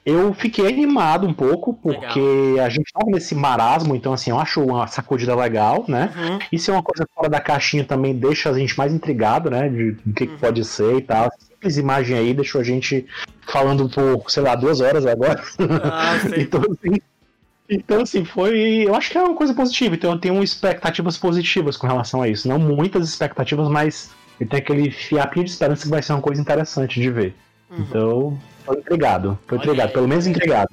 Eu fiquei animado um pouco, porque a gente tava nesse marasmo, então assim, eu acho uma sacudida legal, né? Uhum. Isso é uma coisa fora da caixinha também, deixa a gente mais intrigado, né? De do que, que pode ser e tal. Essa simples imagem aí deixou a gente falando por, sei lá, duas horas agora. Ah, (laughs) então, assim, então, assim, foi. Eu acho que é uma coisa positiva. Então, eu tenho expectativas positivas com relação a isso. Não muitas expectativas, mas eu tenho aquele fiapinho de esperança que vai ser uma coisa interessante de ver. Então, Tô Olha intrigado, aí. pelo menos intrigado.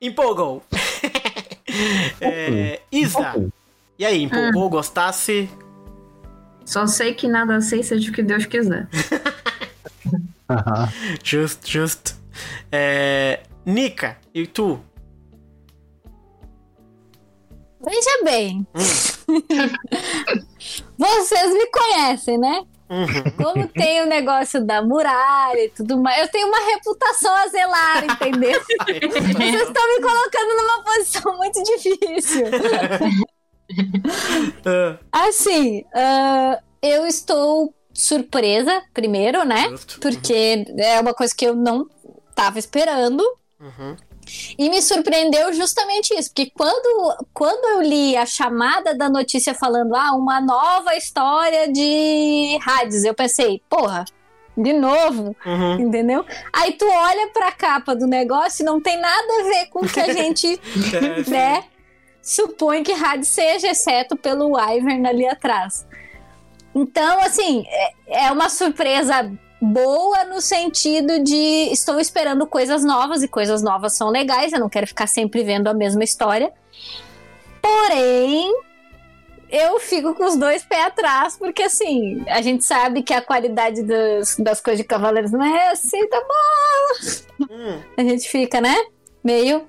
Empolgou. (laughs) é, Isa, e aí, empolgou? Gostasse? Só sei que nada sei, seja o que Deus quiser. (laughs) Justo, justo. É, Nika, e tu? Veja bem. (laughs) Vocês me conhecem, né? Como tem o negócio da muralha e tudo mais, eu tenho uma reputação a zelar, entendeu? (laughs) Vocês estão me colocando numa posição muito difícil. (laughs) Assim, ah, eu estou surpresa, primeiro, né? Porque é uma coisa que eu não tava esperando. Uhum. E me surpreendeu justamente isso, porque quando, quando eu li a chamada da notícia falando, ah, uma nova história de Hades, eu pensei, porra, de novo, Uhum. entendeu? Aí tu olha pra capa do negócio e não tem nada a ver com o que a gente, (laughs) né, supõe que Hades seja, exceto pelo Wyvern ali atrás. Então, assim, é, é uma surpresa boa no sentido de estou esperando coisas novas e coisas novas são legais, eu não quero ficar sempre vendo a mesma história. Porém, eu fico com os dois pés atrás, porque assim, a gente sabe que a qualidade das, das coisas de Cavaleiros não é assim, tá bom. Hum, A gente fica, né? Meio.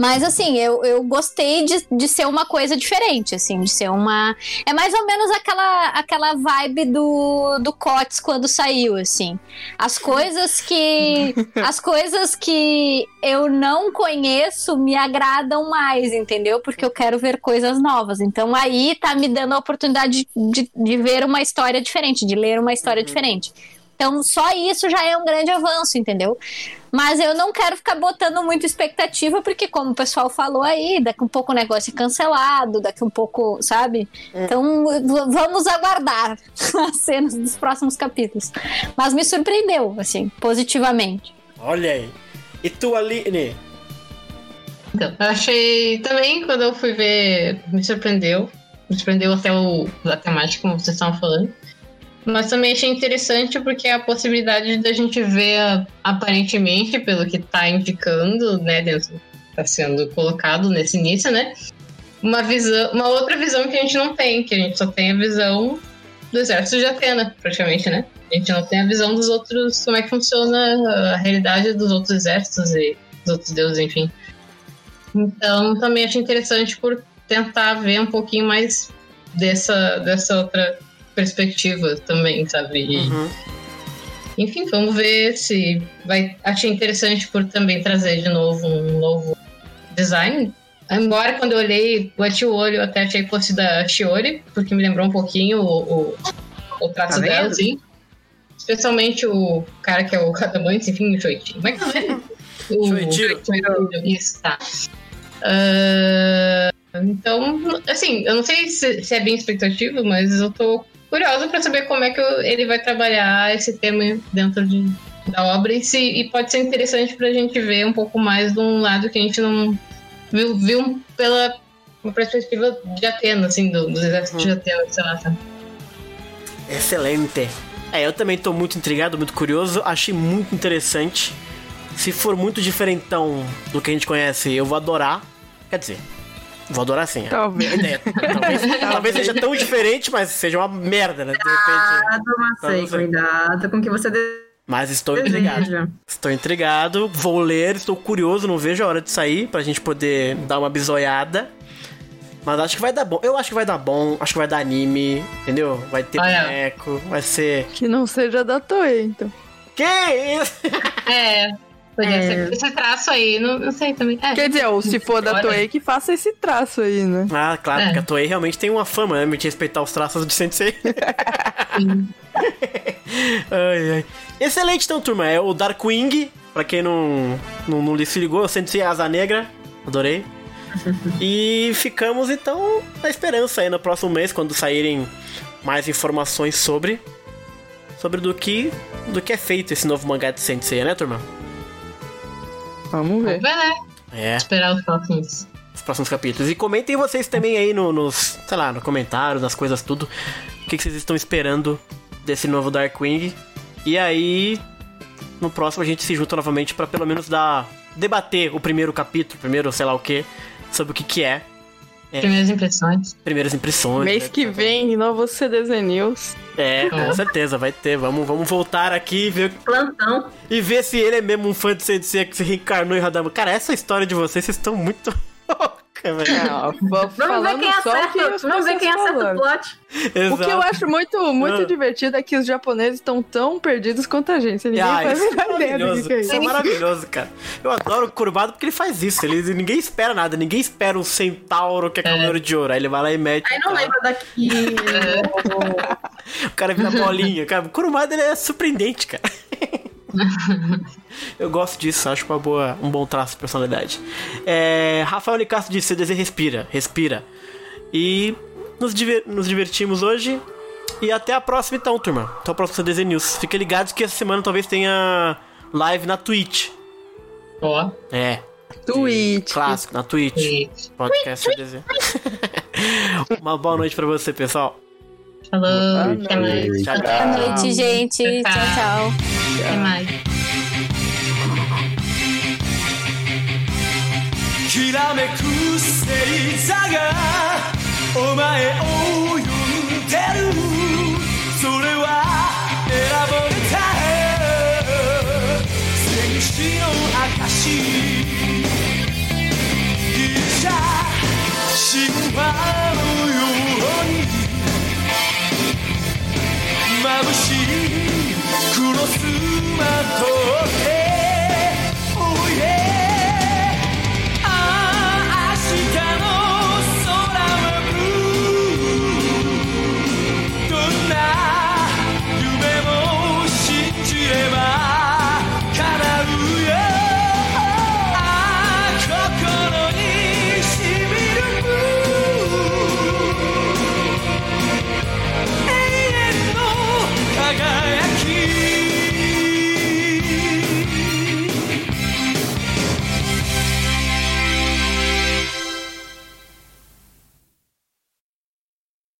Mas assim, eu, eu gostei de, de ser uma coisa diferente, assim, de ser uma. É mais ou menos aquela, aquela vibe do, do Cotes quando saiu, assim. As coisas que. (laughs) as coisas que eu não conheço me agradam mais, entendeu? Porque eu quero ver coisas novas. Então aí tá me dando a oportunidade de, de, de ver uma história diferente, de ler uma história diferente. Então, só isso já é um grande avanço, entendeu? Mas eu não quero ficar botando muita expectativa, porque, como o pessoal falou aí, daqui um pouco o negócio é cancelado, daqui um pouco, sabe? Então, v- vamos aguardar (laughs) as cenas dos próximos capítulos. Mas me surpreendeu, assim, positivamente. olha aí. E tu, Aline? Então, eu achei também, quando eu fui ver, me surpreendeu. Me surpreendeu até o, a temática, como vocês estavam falando. Mas também achei interessante porque é a possibilidade da gente ver, aparentemente, pelo que tá indicando, né, dentro, tá sendo colocado nesse início, né? Uma visão, uma outra visão que a gente não tem, que a gente só tem a visão do exército de Atena, praticamente, né? A gente não tem a visão dos outros, como é que funciona a realidade dos outros exércitos e dos outros deuses, enfim. Então, também achei interessante por tentar ver um pouquinho mais dessa, dessa outra perspectiva também, sabe? E, Uhum. Enfim, vamos ver se vai. Achei interessante por também trazer de novo um novo design. Embora quando eu olhei, bati o olho, até achei que fosse da Shiori, porque me lembrou um pouquinho o, o, o traço Tá dela, assim. Especialmente o cara que é o Catabantes, enfim, o Shoichi. Como é que o nome? O- Shoichiro. Isso, tá. Ah, então, assim, eu não sei se, se é bem expectativa, mas eu tô curiosa pra saber como é que ele vai trabalhar esse tema dentro de, da obra e, se, e pode ser interessante pra gente ver um pouco mais de um lado que a gente não viu, viu pela uma perspectiva de Atena, assim, do, dos exércitos de Atena, sei lá, sabe? Excelente. É, eu também tô muito intrigado, muito curioso. Achei muito interessante. Se for muito diferentão do que a gente conhece, eu vou adorar. Quer dizer, vou adorar sim. é. Talvez. Talvez, talvez seja tão diferente, mas seja uma merda, né? De repente. Cuidado, ver. cuidado com o que você Mas estou intrigado. deseja. Estou intrigado, vou ler, estou curioso, não vejo a hora de sair pra gente poder dar uma bisoiada. Mas acho que vai dar bom. Eu acho que vai dar bom, acho que vai dar anime, entendeu? Vai ter Ah, é. boneco, vai ser. Que não seja da Toei, então. Que isso? É, podia É. ser esse traço aí, não, não sei também. É. Quer dizer, ou se for da. Toei, que faça esse traço aí, né? Ah, claro, É. porque a Toei realmente tem uma fama, né? De respeitar os traços de Sensei. (laughs) (laughs) ai, ai. Excelente, então, turma. É o Darkwing Pra quem não, não, não se ligou, senti Asa Negra. Adorei. (laughs) e ficamos então na esperança aí no próximo mês, quando saírem mais informações sobre. Sobre do que. do que é feito esse novo mangá de Sensei, né, turma? Vamos ver. Vai, né? É, Esperar os próximos. os próximos capítulos. E comentem vocês também aí no- nos. sei lá, no comentário, nas coisas tudo. O que, que vocês estão esperando desse novo Darkwing. E aí. No próximo a gente se junta novamente pra pelo menos dar. debater o primeiro capítulo, primeiro sei lá o que, sobre o que, que é. É. Primeiras impressões. Primeiras impressões. Mês né? que vem, novo CDZ News. É, com certeza, vai ter. Vamos, vamos voltar aqui e ver, Plantão. e ver se ele é mesmo um fã de Sensei que se reencarnou em Radama. Cara, essa história de vocês, vocês estão muito (laughs) (laughs) louca, velho. Não, Vamos ver quem só o que acerta. Vamos ver quem acerta o plot. O que eu acho muito, muito Ah. divertido é que os japoneses estão tão perdidos quanto a gente. Ninguém Ah, faz isso é maravilhoso. é Isso é maravilhoso, cara. Eu adoro o Kurbado porque ele faz isso. Ele, ninguém espera nada. Ninguém espera um centauro que é cavaleiro de ouro. Aí ele vai lá e mete. Aí o não cara. lembra daqui. (laughs) O cara vira bolinha. Cara, o Kurumada ele é surpreendente, cara. (laughs) (laughs) Eu gosto disso, acho uma boa, um bom traço de personalidade. É, Rafael Nicasso disse: CDZ respira, respira. E nos, diver- nos divertimos hoje. E até a próxima, então, turma. Até o próximo CDZ News. Fiquem ligados que essa semana talvez tenha live na Twitch. Ó. É, Twitch. clássico, na Twitch. E Podcast CDZ. (laughs) uma boa noite pra você, pessoal. falou. Até mais. Tchau, Boa noite, gente. Tchau. Tchau, tchau. Até mais. きらめく星座がお前を呼んでるそれは選ばれた戦士の証ギリシャ神話の 眩しいクロスまとって